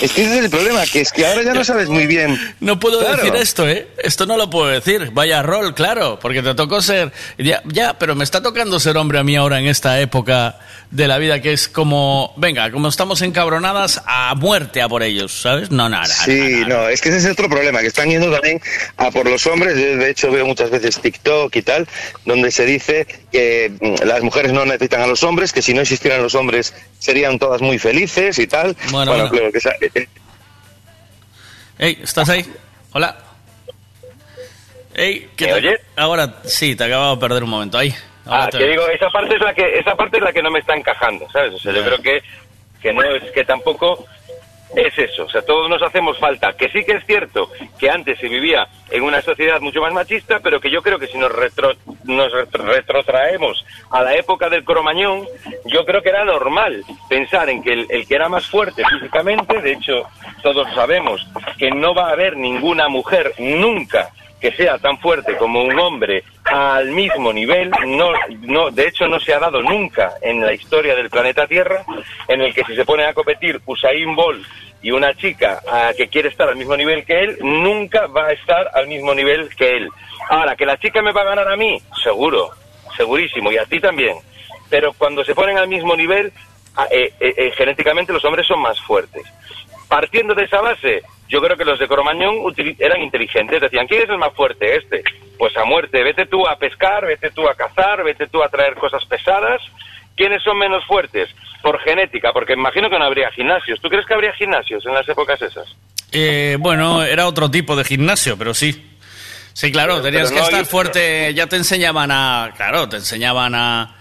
Es que ese es el problema, que es que ahora ya no sabes muy bien. No puedo Claro. decir esto, ¿eh? Esto no lo puedo decir. Vaya rol, claro, porque te tocó ser... Ya, ya, pero me está tocando ser hombre a mí ahora en esta época de la vida que es como... Venga, como estamos encabronadas a muerte a por ellos, ¿sabes? No, nada. Sí, no, es que ese es otro problema, que están yendo también a por los hombres. Yo, de hecho, veo muchas veces TikTok y tal, donde se dice que mm, las mujeres no necesitan a los hombres, que si no existieran los hombres serían todas muy felices y tal. Bueno, bueno. claro que eh, eh, Ey, ¿estás ahí? Hola. Ey, ¿qué ¿Me te- oyes? Ahora sí, te acabo de perder un momento. Ahí. Ah, te- que digo, esa parte es la que esa parte es la que no me está encajando, ¿sabes? O sea, yo creo que que no es que tampoco es eso, o sea, todos nos hacemos falta. Que sí que es cierto que antes se vivía en una sociedad mucho más machista, pero que yo creo que si nos retro, nos retro- retrotraemos a la época del cromañón, yo creo que era normal pensar en que el, el que era más fuerte físicamente, de hecho, todos sabemos que no va a haber ninguna mujer nunca que sea tan fuerte como un hombre al mismo nivel, no, no, de hecho no se ha dado nunca en la historia del planeta Tierra, en el que si se ponen a competir Usain Bolt y una chica ah, que quiere estar al mismo nivel que él, nunca va a estar al mismo nivel que él. Ahora, que la chica me va a ganar a mí, seguro, segurísimo, y a ti también. Pero cuando se ponen al mismo nivel, ah, eh, eh, eh, genéticamente los hombres son más fuertes. Partiendo de esa base, yo creo que los de Cromañón eran inteligentes. Decían, ¿quién es el más fuerte? Este. Pues a muerte. Vete tú a pescar, vete tú a cazar, vete tú a traer cosas pesadas. ¿Quiénes son menos fuertes? Por genética, porque imagino que no habría gimnasios. ¿Tú crees que habría gimnasios en las épocas esas? Eh, bueno, era otro tipo de gimnasio, pero sí. Sí, claro, tenías que estar fuerte. Ya te enseñaban a. Claro, te enseñaban a,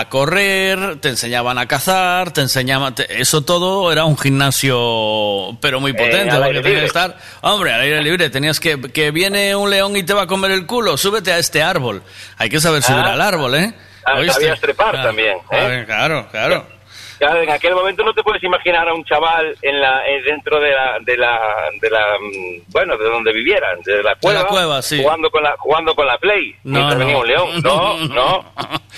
a correr, te enseñaban a cazar, te enseñaban. te- eso todo era un gimnasio, pero muy potente. Eh, al porque tenías que estar. Hombre, al aire libre. Tenías que. Que viene un león y te va a comer el culo. Súbete a este árbol. Hay que saber subir Ah. al árbol, ¿eh? Ah, sabías trepar Claro. también, ¿eh? A ver, Claro, claro. Claro, en aquel momento no te puedes imaginar a un chaval en la eh, dentro de la de la de la mm, bueno de donde vivieran de la cueva, cueva, sí. jugando con la jugando con la play No, no. venía un león no no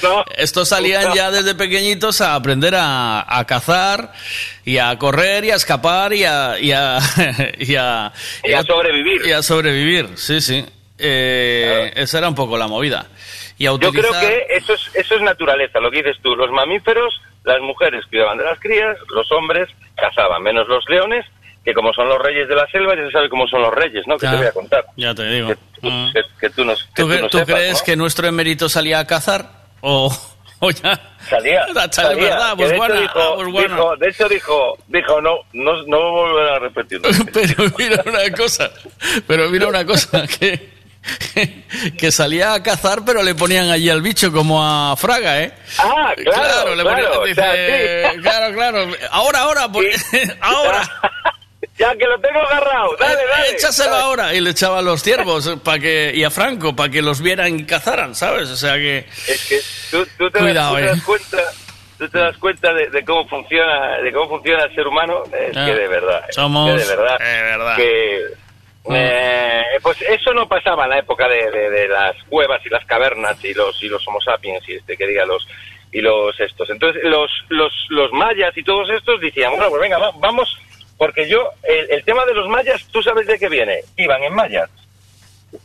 no Estos salían ya desde pequeñitos a aprender a, a cazar y a correr y a escapar y a... Y a, [LAUGHS] y a, Y a sobrevivir. Y a sobrevivir, sí, sí. Eh, Esa era un poco la movida. Y a yo creo que eso es eso es naturaleza lo que dices tú los mamíferos las mujeres cuidaban de las crías los hombres cazaban menos los leones que como son los reyes de la selva ya se sabe cómo son los reyes no que te voy a contar Ya te digo. Que, que tú ¿Tú, tú cre- no tú sepas, crees ¿no? que nuestro emérito salía a cazar? ¿O, o ya? Salía, [LAUGHS] verdad, pues de, hecho dijo, ah, pues dijo- de hecho dijo, dijo no, no, no volverá a repetirlo. [LAUGHS] Pero mira una cosa, pero mira una cosa, [LAUGHS] que, [LAUGHS] que salía a cazar, pero le ponían allí al bicho como a Fraga, ¿eh? Ah, claro, le claro, ponían, o dice, sea, sí. claro, claro, ahora, ahora, pues, [LAUGHS] ahora. [LAUGHS] Ya que lo tengo agarrado, dale, dale. Échaselo ahora. Y le echaba a los ciervos para que, y a Franco para que los vieran y cazaran, ¿sabes? O sea que. Es que tú, tú te, Cuidado, das, tú te eh. das cuenta, tú te das cuenta de, de cómo funciona, de cómo funciona el ser humano, es Ah, que de verdad, somos- que de verdad, de verdad. que eh, pues eso no pasaba en la época de, de- de las cuevas y las cavernas y los y los Homo sapiens y este que diga los y los estos. Entonces los los los mayas y todos estos decían, bueno, pues venga, va- vamos, porque yo el, el tema de los mayas, tú sabes de qué viene, iban en mayas,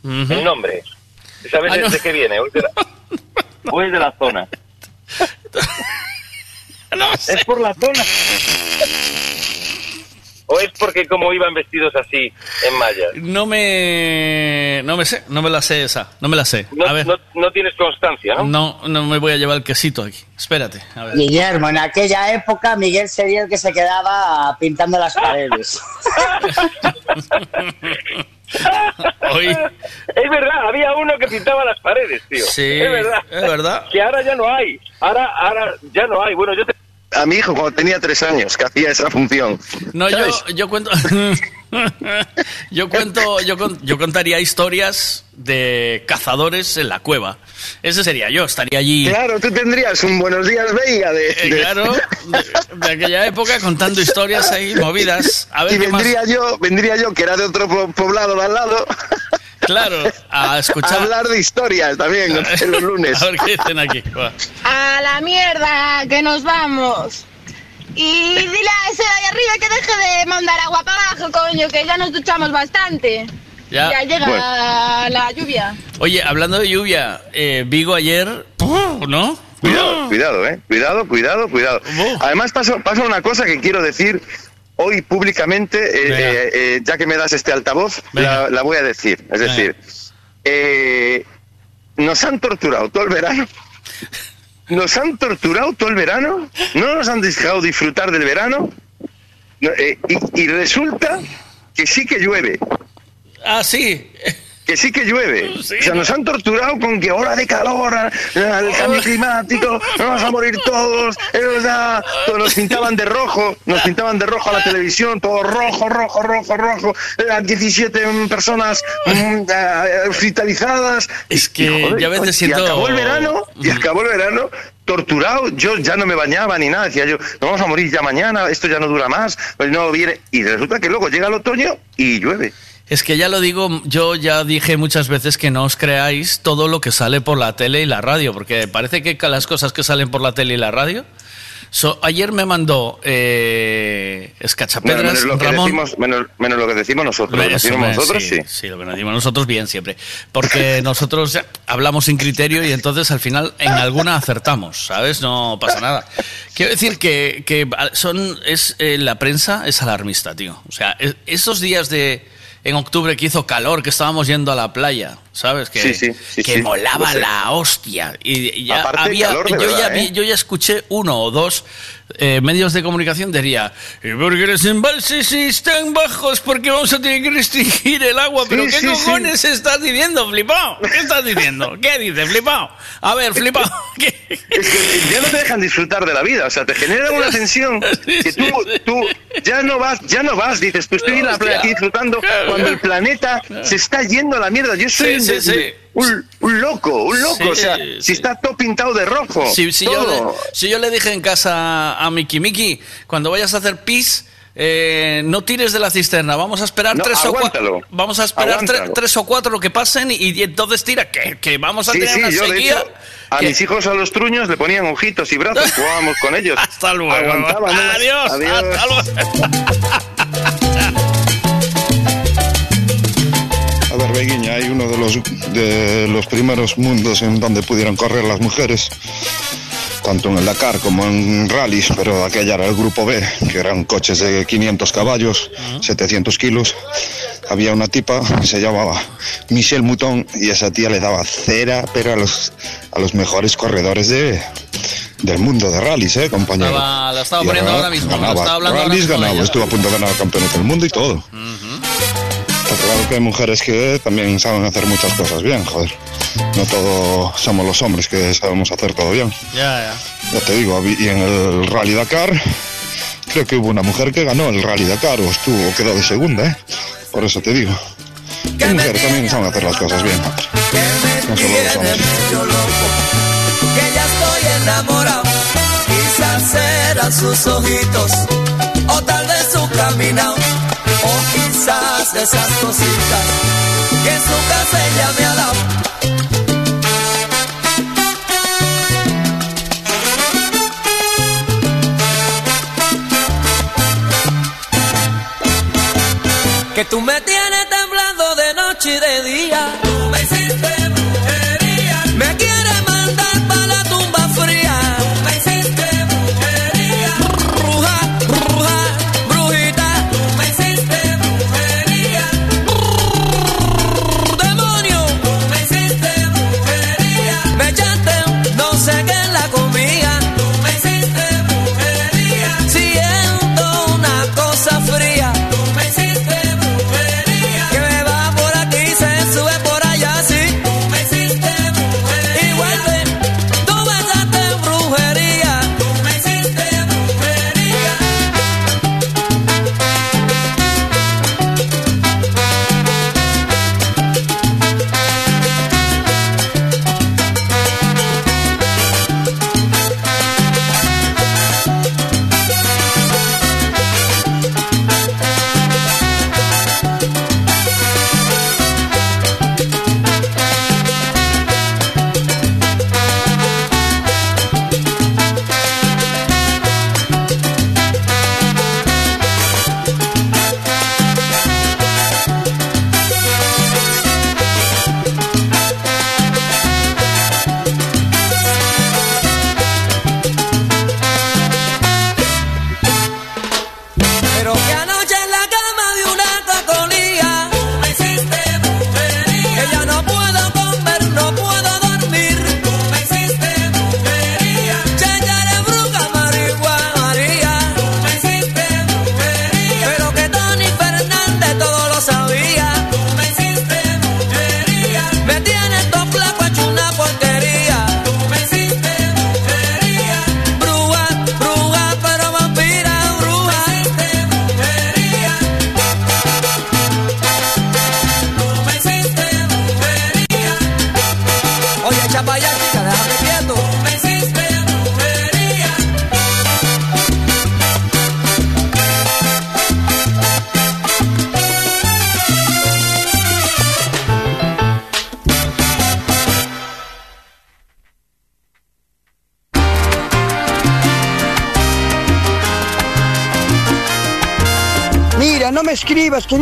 el nombre, ¿sabes Ah, no. de qué viene? Es de la, [LAUGHS] de la zona. [LAUGHS] Es por la zona. ¿O es porque como iban vestidos así en mallas? No me. No me sé, no me la sé esa. No me la sé. No, A ver. no, no tienes constancia, ¿no? No, no me voy a llevar el quesito aquí. Espérate, a ver. Guillermo, en aquella época Miguel sería el que se quedaba pintando las paredes. [LAUGHS] Es verdad, había uno que pintaba las paredes, tío. Sí, es verdad. es verdad. Que ahora ya no hay. Ahora, ahora ya no hay. Bueno, yo te... A mi hijo cuando tenía tres años que hacía esa función. No, yo, yo cuento. [LAUGHS] yo cuento. Yo, con- yo contaría historias de cazadores en la cueva. Ese sería yo, estaría allí. Claro, tú tendrías un buenos días Veiga de, Eh, de- claro, de, de aquella época contando historias ahí movidas. A ver y más. vendría yo, vendría yo que era de otro po- poblado de al lado, Claro, a escuchar. a hablar de historias también [LAUGHS] en los lunes. A ver qué dicen aquí. va. A la mierda, que nos vamos. Y dile a ese de ahí arriba que deje de mandar agua para abajo, coño, que ya nos duchamos bastante. Ya. Ya llega Bueno. la, la lluvia. Oye, hablando de lluvia, eh, Vigo ayer, ¿no? Cuidado, cuidado, eh. Cuidado, cuidado, cuidado. Además pasa, pasa una cosa que quiero decir hoy públicamente, eh, eh, ya que me das este altavoz, la, la voy a decir. Es Venga. decir, eh, nos han torturado todo el verano. Nos han torturado todo el verano. No nos han dejado disfrutar del verano. No, eh, y, y resulta que sí que llueve. Ah, sí. Que sí que llueve. o sea, nos han torturado con que hora de calor, ah, el cambio climático, [LAUGHS] nos vamos a morir todos, es verdad. Todos nos pintaban de rojo, nos pintaban de rojo a la televisión, todo rojo, rojo, rojo, rojo. eh, 17 personas mm, ah, hospitalizadas. Es que Y, yo a veces y siento- acabó el verano, y acabó el verano torturado, yo ya no me bañaba ni nada, decía yo, nos vamos a morir ya mañana, esto ya no dura más, pues no viene, y resulta que luego llega el otoño y llueve. Es que ya lo digo, yo ya dije muchas veces que no os creáis todo lo que sale por la tele y la radio, porque parece que las cosas que salen por la tele y la radio. So, ayer me mandó eh, Escachapedras, menos, lo que Ramón. decimos, menos, menos lo que decimos nosotros. Lo que decimos nosotros, sí. sí. lo que decimos nosotros bien siempre. Porque [LAUGHS] nosotros hablamos sin criterio y entonces al final en alguna acertamos, ¿sabes? No pasa nada. Quiero decir que, que son es eh, la prensa es alarmista, tío. O sea, es- esos días de en octubre que hizo calor, que estábamos yendo a la playa, ¿sabes? Que, Sí, sí, sí, que molaba la hostia. Y, ya Aparte, había, calor yo, ya verdad, vi- ¿eh? yo ya escuché uno o dos eh, medios de comunicación diría, "¿Y porque los embalses están bajos porque vamos a tener que restringir el agua. ¿Pero qué cojones estás diciendo, flipado? ¿Qué estás diciendo? ¿Qué dices, flipado? A ver, flipado. [LAUGHS] Es que ya no te dejan disfrutar de la vida, o sea, te genera una [LAUGHS] tensión que tú, tú ya no vas, ya no vas, dices, tú estoy en la playa aquí disfrutando cuando el [LAUGHS] planeta se está yendo a la mierda. Yo soy Sí, un, sí, sí. un- un loco, un loco, Sí, o sea, si está todo pintado de rojo, Si, si yo le, si yo le dije en casa a Miki, Miki, cuando vayas a hacer pis, eh, no tires de la cisterna, vamos a esperar No, tres o cuatro. Vamos a esperar tre- tres o cuatro lo que pasen y, y entonces tira, que, que vamos a tener una sequía. a mis hijos a los truños le ponían ojitos y brazos, jugábamos con ellos. [LAUGHS] Hasta luego. Adiós. Adiós. Hasta luego. [LAUGHS] Beguiña, hay uno de los, de los primeros mundos en donde pudieron correr las mujeres, tanto en el Dakar como en rallies, pero aquella era el grupo B, que eran coches de 500 caballos, 700 kilos. Había una tipa, se llamaba Michelle Mouton, y esa tía le daba cera, pero a los, a los mejores corredores de, del mundo de rallies, ¿eh, compañero? Estaba- la estaba Y poniendo ahora mismo, Ganaba. estaba hablando ahora rallies mismo de ganaba, estuvo a punto de ganar el campeonato del mundo y todo. Está claro que hay mujeres que también saben hacer muchas cosas bien, joder. No todos somos los hombres que sabemos hacer todo bien. Ya, ya. Ya te digo, y en el Rally Dakar, creo que hubo una mujer que ganó el Rally Dakar o estuvo, o quedó de segunda, ¿eh? Por eso te digo. Las mujeres también saben hacer las cosas bien. No solo los hombres. que ya estoy enamorado. Quizás eran sus ojitos, o tal vez su caminado, o quizás esas cositas que en su casa ella me ha dado. Que tú me tienes temblando de noche y de día.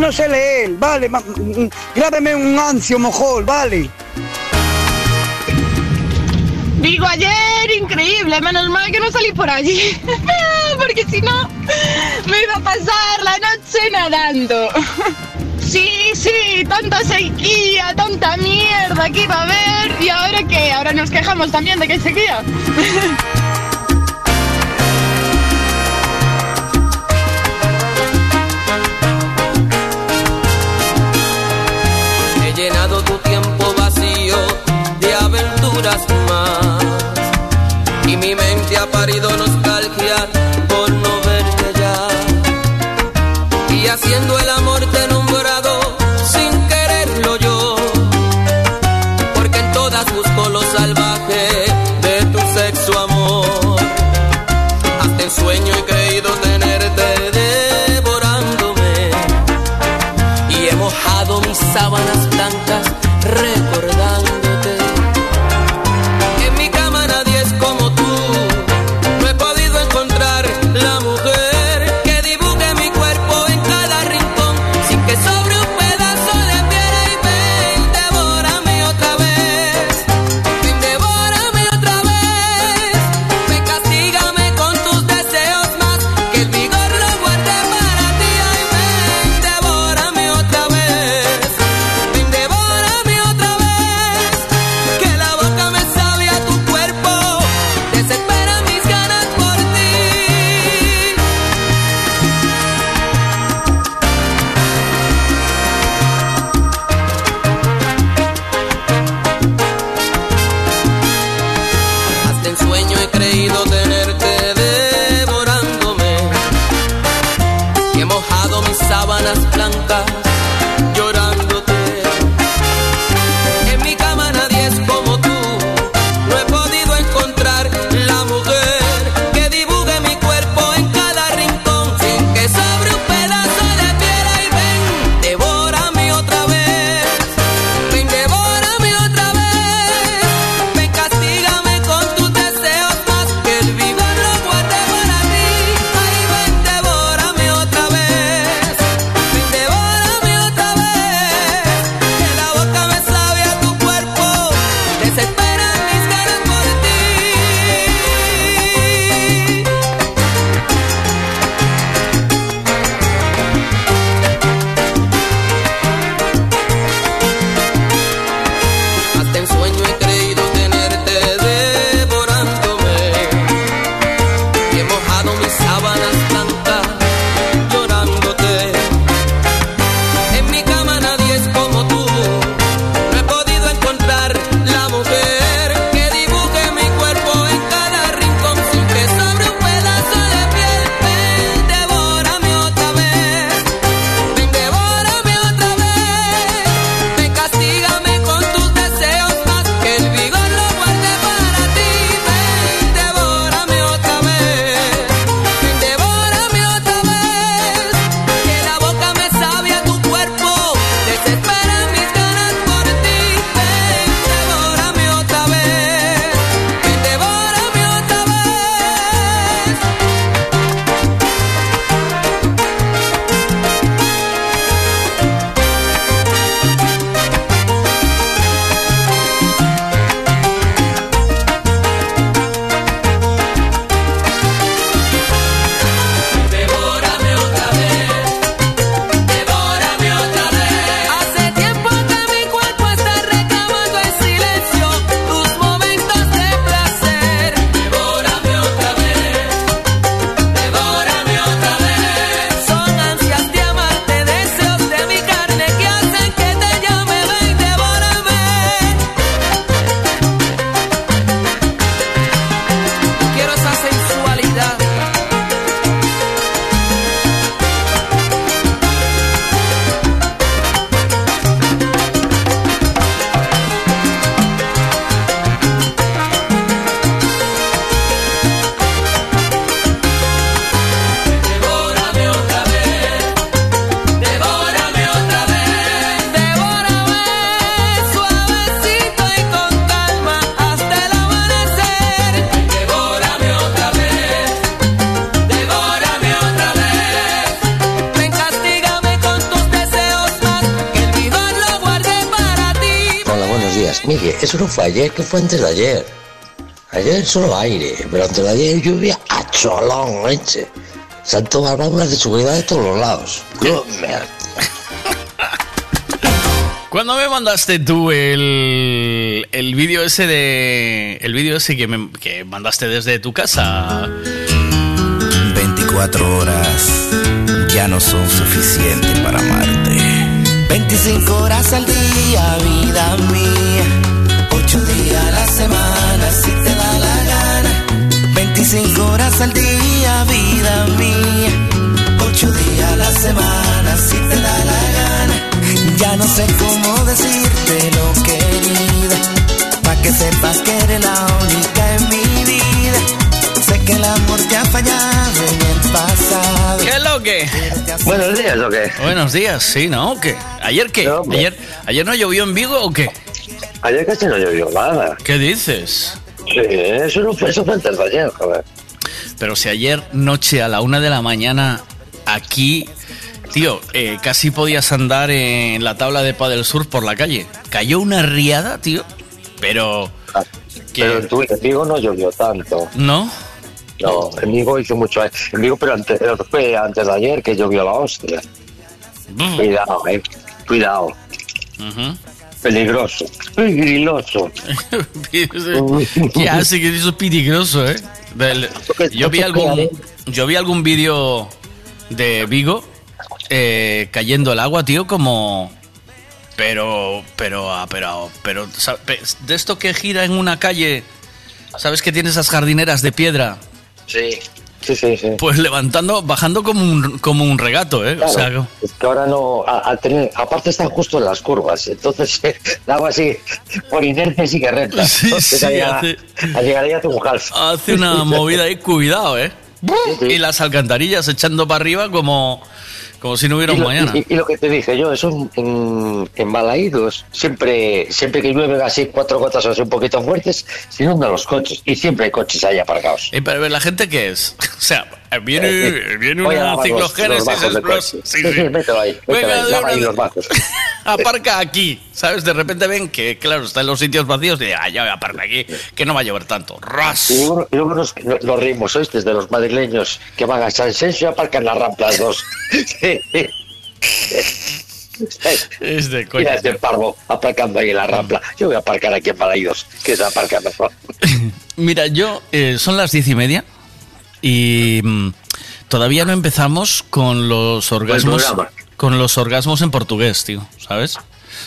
No sé leer, vale. mm, Grábame un ancio, mojol, vale. Digo, ayer increíble, menos mal que no salí por allí. [LAUGHS] Porque si no, me iba a pasar la noche nadando. [LAUGHS] Sí, sí, tanta sequía, tanta mierda que iba a haber. ¿Y ahora qué? Ahora nos quejamos también de que hay sequía. [LAUGHS] Miguel, eso no fue ayer, que fue antes de ayer. Ayer solo aire, pero antes de ayer lluvia a cholón, leche. Santo válvulas de seguridad de todos los lados. Good man. ¿Cuándo me mandaste tú el, el vídeo ese de. El vídeo ese que, me, que mandaste desde tu casa? 24 horas ya no son suficientes para amarte. 25 horas al día, vida mía. 8 días a la semana, si te da la gana. 25 horas al día, vida mía. 8 días a la semana, si te da la gana. Ya no sé cómo decírtelo, querida. Pa' que sepas que eres la única en mi vida. Sé que el amor te ha fallado en el pasado. ¿Qué es lo que? Buenos días, ¿o qué? Buenos días, sí, ¿no? ¿Qué? ¿Ayer qué? ¿Ayer, ¿Ayer no llovió en Vigo o qué? Ayer casi no llovió nada. ¿Qué dices? Sí, eso, no fue, eso fue antes de ayer, joder. Pero si ayer noche a la una de la mañana aquí, tío, eh, casi podías andar en la tabla de Padel Sur por la calle. Cayó una riada, tío, pero... Pero en, tu, en Vigo no llovió tanto. ¿No? No, en Vigo hizo mucho. En Vigo, pero antes, fue antes de ayer que llovió la hostia. Cuidado, eh. Cuidado. Peligroso. Peligroso. [LAUGHS] ¿Qué hace que eso es peligroso, eh? Del- yo vi algún, yo vi algún vídeo de Vigo eh, cayendo el agua, tío, como... Pero, pero, ah, pero, pero, de esto que gira en una calle, ¿sabes que tiene esas jardineras de piedra? Sí. Sí, sí, sí. Pues levantando, bajando como un, como un regato, ¿eh? O sea, es que ahora no, a- tener- aparte están justo en las curvas, entonces el agua así, por inercia sigue recta. [LAUGHS] Sí, Entonces, sí, al llegar- hace- al llegar ahí hace un half. hace una [LAUGHS] movida ahí, cuidado, ¿eh? Y las alcantarillas echando para arriba como, como si no hubiera Y un lo, mañana. y- y lo que te dije yo, eso en, en, Balaídos, siempre, siempre que llueve así cuatro gotas así un poquito fuertes, se inundan los coches y siempre hay coches ahí aparcados. Eh, pero la gente qué es? [LAUGHS] O sea, viene, Eh, viene voy a una lavar los- los ciclogénesis bajos de explos- coche. sí, Sí, sí. sí, mételo ahí, mételo Venga, ahí, de lava ahí una- los bajos. [LAUGHS] aparca aquí, ¿sabes? De repente ven que, claro, está en los sitios vacíos y ah, ya voy a aparcar aquí, que no va a llover tanto. ¡Ras! Y luego, y luego nos, nos reímos, ¿oíste? De los madrileños que van a San Sensio y aparcan las rampas [LAUGHS] dos. [LAUGHS] Es de coña. Mira este parvo aparcando ahí en la rampla. Yo voy a aparcar aquí en Balaídos, que se aparca mejor. Mira, yo, eh, son las diez y media y mm, todavía no empezamos con los orgasmos, con los orgasmos en portugués, tío, ¿sabes? O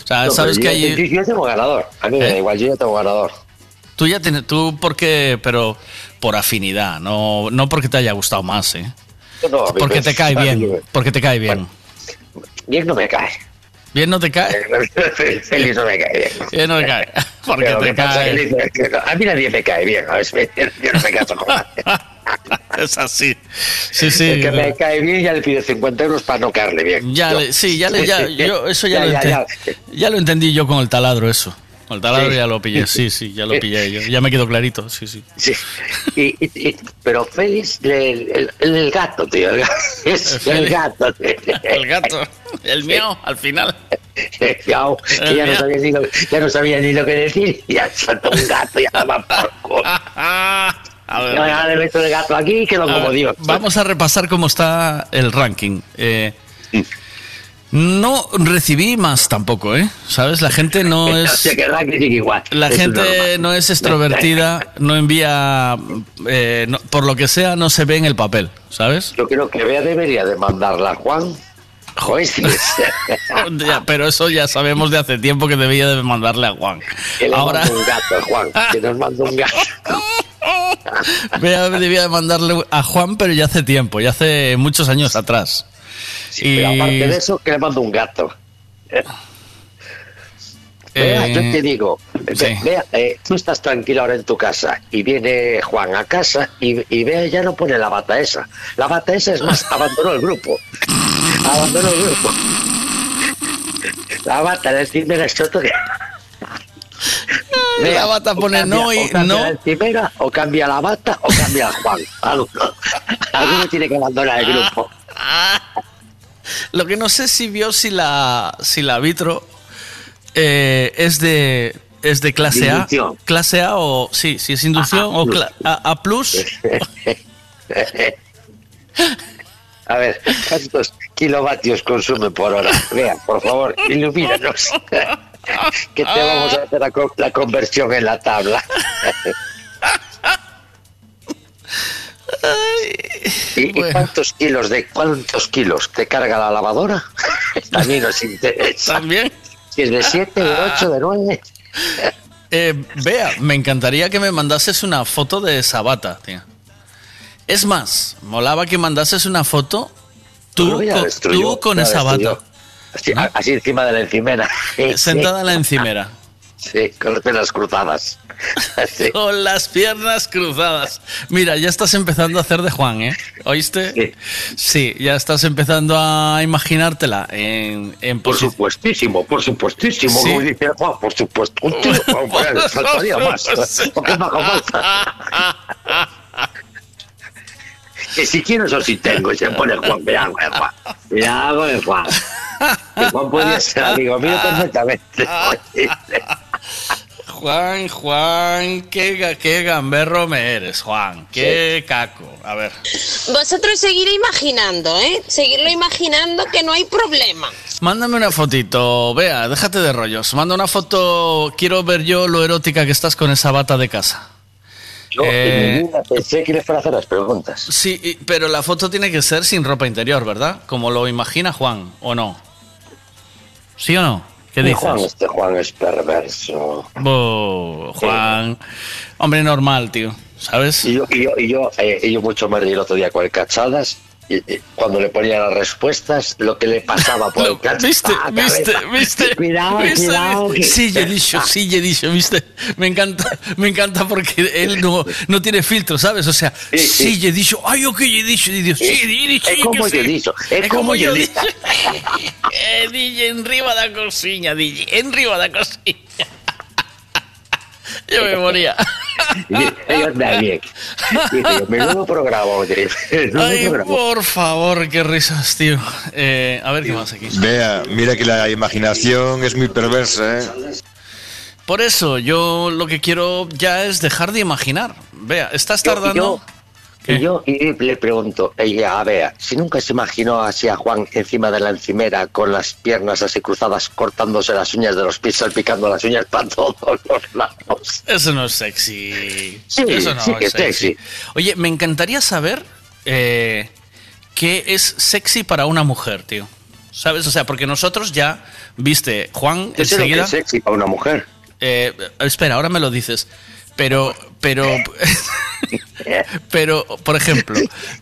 sea, No, sabes que yo, hay... yo, yo tengo ganador. A mí me da ¿Eh? igual, yo ya tengo ganador. Tú ya tienes, tú porque, pero por afinidad, no, no porque te haya gustado más, ¿eh? No, Porque me- te cae [LAUGHS] bien, me- porque te cae bien. Bien no me cae. Bien no te cae. [LAUGHS] Feliz no me cae bien. Bien no [LAUGHS] te cae. Porque te cae. A mí nadie me cae bien. A ver, yo no me caso con nadie. Es así. Sí, sí. El que me cae bien ya le pido 50 euros para no caerle bien. Ya, Yo. le- sí, ya, le, ya, yo, eso ya, lo ya, enten- ya. ya lo entendí yo con el taladro, eso. Con el taladro Sí. ya lo pillé, sí, sí, ya lo pillé yo. Ya me quedó clarito, sí, sí. Sí. Y, y- y- pero Félix, el, el- el- el gato, tío. el el gato. tío. El gato, el mío, al final. Miau, que ya, no sabía ni lo, ya no sabía ni lo que decir. Ya saltó un gato, ya va por. A ver. Ya, ya le meto el gato aquí y quedó A como ver, Dios. Vamos a repasar cómo está el ranking. Eh, no recibí más tampoco, ¿eh? ¿Sabes? La gente no [LAUGHS] es... La gente no es extrovertida, no envía... eh, no- por lo que sea, no se ve en el papel, ¿sabes? Yo creo que Bea debería de mandarla a Juan. Joder, sí. [LAUGHS] Ya, pero eso ya sabemos de hace tiempo que debía de mandarle a Juan. que le Ahora un gato, Juan. Que nos manda un gato. [LAUGHS] Bea debía de mandarle a Juan, pero ya hace tiempo, ya hace muchos años atrás. y Pero aparte de eso, que le mando un gato. Vea, Eh, yo te digo, ve- sí. vea, eh, tú estás tranquilo ahora en tu casa y viene Juan a casa y, y vea ya no pone la bata esa. La bata esa es más, abandonó el grupo. Abandonó el grupo. La bata del cimera es que... La bata pone cambia- no y no. el cimera, o cambia la bata o cambia Juan. Alguno, alguno tiene que abandonar el grupo. [LAUGHS] Lo que no sé si vio si la si la vitro eh, es de es de clase A. Clase A o. Sí, si es inducción o cla- A, A plus. [LAUGHS] A ver, ¿cuántos kilovatios consume por hora? Vea, por favor, [LAUGHS] ilumínanos. [LAUGHS] que te vamos a hacer la, la conversión en la tabla. ¿Y, y cuántos kilos de cuántos kilos te carga la lavadora? [LAUGHS] También nos interesa. También. Si es de 7, de 8, de 9. Eh, vea, me encantaría que me mandases una foto de esa bata, tío. Es más, molaba que mandases una foto tú, con, tú, con esa bata. Así, así encima de la encimera. [LAUGHS] Sentada en la encimera. Sí, con las piernas cruzadas. [LAUGHS] Sí. Con las piernas cruzadas. Mira, ya estás empezando a hacer de Juan, ¿eh? ¿Oíste? Sí, ya estás empezando a imaginártela en, en Por supuestísimo, por supuestísimo. Sí. Como dice Juan, por supuesto. Un tío, faltaría [LAUGHS] más. ¿Por qué no hago falta? Que si quiero, eso sí tengo. Y se pone Juan, me hago de Juan. Me hago de Juan. Que Juan podía ser amigo mío perfectamente. [LAUGHS] Juan, Juan, qué, ga- qué gamberro me eres, Juan. Qué caco. A ver. Vosotros seguir imaginando, ¿eh? Seguirlo imaginando que no hay problema. Mándame una fotito, vea, déjate de rollos. Manda una foto, quiero ver yo lo erótica que estás con esa bata de casa. Yo Eh, en mi vida pensé que les fuera a hacer las preguntas. Sí, pero la foto tiene que ser sin ropa interior, ¿verdad? Como lo imagina Juan, ¿o no? ¿Sí o no? ¿Qué dices? Juan, este Juan es perverso. Bo, Juan, hombre normal, tío, ¿sabes? Y yo, y yo, y yo, eh, y yo mucho me reí el otro día con el cachadas. Cuando le ponía las respuestas, lo que le pasaba por [LAUGHS] el cachadas. ¿Viste? ¿Viste? ¿Viste? [LAUGHS] Cuidado, ¿Viste? cuidado. que- Sí, he dicho, sí, he dicho, ¿viste? Me encanta, me encanta porque él no, no tiene filtro, ¿sabes? O sea, sí, he dicho, ay, ok, he dicho, y Dios, sí, he dicho, Es como que yo he sí. dicho, es como yo he dicho. Eh, DJ, en riba da cociña, DJ, en riba da cociña. [LAUGHS] Yo me moría. [LAUGHS] Yo también. Menudo programa, [LAUGHS] oye, Ay, por favor, qué risas, tío. Eh, a ver qué más aquí. Vea, mira que la imaginación es muy perversa, ¿eh? Por eso, yo lo que quiero ya es dejar de imaginar. Vea, estás Yo- Y yo y le pregunto, ella, a ver, si nunca se imaginó así a Juan encima de la encimera con las piernas así cruzadas, cortándose las uñas de los pies, salpicando las uñas para todos los lados. Eso no es sexy. Sí, Eso no sí que es sexy. Oye, me encantaría saber eh, qué es sexy para una mujer, tío. ¿Sabes? O sea, porque nosotros ya, viste, Juan lo que enseguida. es sexy para una mujer. Eh, espera, ahora me lo dices. Pero, pero, [LAUGHS] pero, por ejemplo,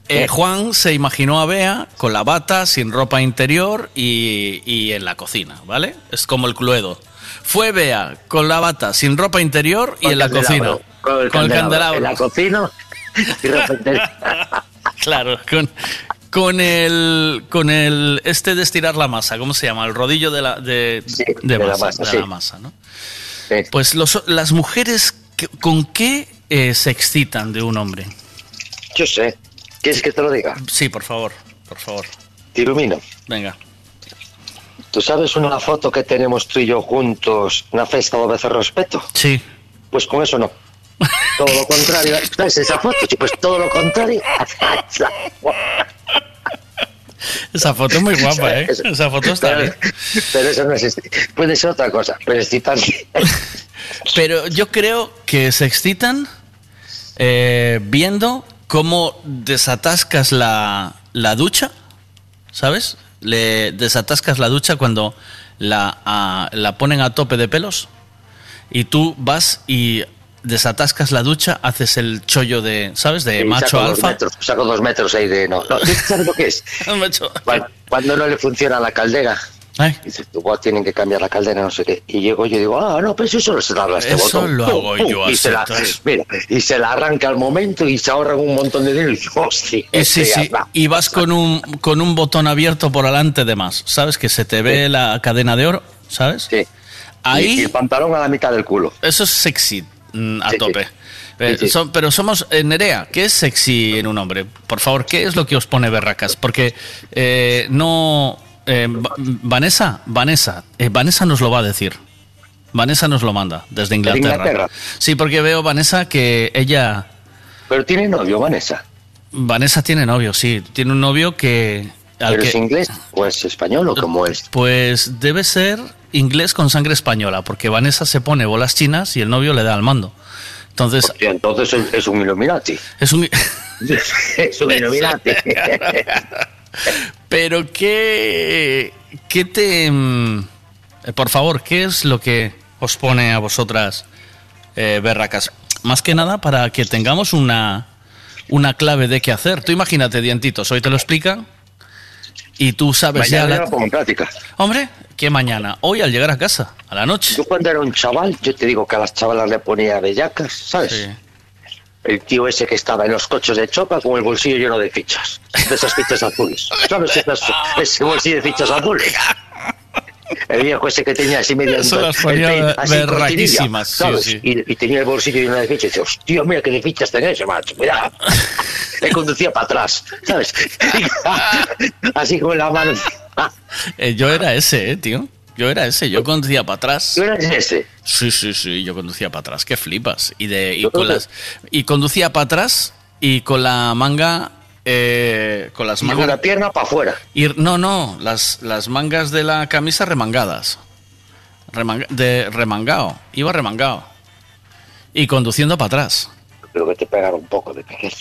eh, Juan se imaginó a Bea con la bata, sin ropa interior y, y en la cocina, ¿vale? Es como el Cluedo. Fue Bea con la bata, sin ropa interior y en la cocina. Con el candelabro. En la cocina. y de repente- Claro, con, con el con el este de estirar la masa, ¿cómo se llama? El rodillo de la de, de de la masa, de sí. la masa, ¿no? Pues los- las mujeres ¿qué- ¿con qué eh, se excitan de un hombre? Yo sé. ¿Quieres que te lo diga? Sí, por favor, por favor. Te ilumino. Venga. ¿Tú sabes una foto que tenemos tú y yo juntos, una festa de veces respeto? Sí. Pues con eso no. [LAUGHS] Todo lo contrario. ¿Sabes esa foto? Sí, Pues todo lo contrario. [LAUGHS] Esa foto es muy guapa, ¿eh? Eso- Esa foto está bien. Pero eso no es. Puede ser otra cosa, pero excitante. [LAUGHS] Pero yo creo que se excitan eh, viendo cómo desatascas la, la ducha, ¿sabes? Le desatascas la ducha cuando la, ah, la ponen a tope de pelos y tú vas y desatascas la ducha, haces el chollo de, ¿sabes? De Y macho saco Dos alfa. metros, saco dos metros ahí de. No, no [LAUGHS] ¿sabes lo que es? Cuando, cuando no le funciona la caldera. Dices, tu voz tienen que cambiar la caldera, no sé qué. Y llego yo y digo, ah, no, pues eso no se dará este Eso botón. lo hago yo y se, la, mira, y se la arranca al momento y se ahorran un montón de dinero. Y hostia, Y sí, este sí, y vas con un, con un botón abierto por delante de más, ¿sabes? Que se te ve la cadena de oro, ¿sabes? Sí. Ahí... Y, el pantalón a la mitad del culo. Eso es sexy a Sí, sí. tope. Eh, Sí, sí. son- pero somos, eh, Nerea, ¿qué es sexy en un hombre? Por favor, ¿qué es lo que os pone berracas? Porque eh, no... eh, Va- Vanessa, Vanessa, eh, Vanessa nos lo va a decir. Vanessa nos lo manda desde Inglaterra. Inglaterra? Sí, porque veo, Vanessa, que ella... Pero tiene novio, Vanessa. Vanessa tiene novio, sí. Tiene un novio que... ¿Pero que- es inglés o es español o cómo es? Pues debe ser inglés con sangre española, porque Vanessa se pone bolas chinas y el novio le da al mando. Entonces... entonces es, es un Illuminati. [LAUGHS] Es un... [LAUGHS] es un Illuminati. [LAUGHS] Pero qué, qué te, mm, eh, por favor, qué es lo que os pone a vosotras eh, berracas? Más que nada para que tengamos una, una clave de qué hacer. Tú imagínate, dientitos, hoy te lo explican y tú sabes Mañana ya. la-. Hombre, que mañana, hoy al llegar a casa, a la noche. Yo cuando era un chaval, yo te digo que a las chavalas le ponía bellacas, ¿sabes? El tío ese que estaba en los coches de chopa con el bolsillo lleno de fichas, de esas fichas azules. [LAUGHS] ¿Sabes? Esas- ese bolsillo de fichas azules. El viejo ese que tenía así medio Eso las ponía así berraquísimas. Y, y tenía el bolsillo lleno de fichas y dice, hostia, mira qué de fichas tenés, macho, cuidado. [LAUGHS] Le conducía para atrás, ¿sabes? [LAUGHS] así con la mano. Eh, yo era ese, eh, tío. Yo era ese, yo conducía para atrás. ¿Tú eras ese? Sí, sí, sí, yo conducía para atrás, qué flipas. Y, de, y, Yo con creo que- las, y conducía para atrás y con la manga... eh, con las Y con mangas... la pierna para afuera. y- no, no, las, las mangas de la camisa remangadas. Remanga- de remangado, iba remangado. Y conduciendo para atrás. Creo que te pegaron un poco de pequeño.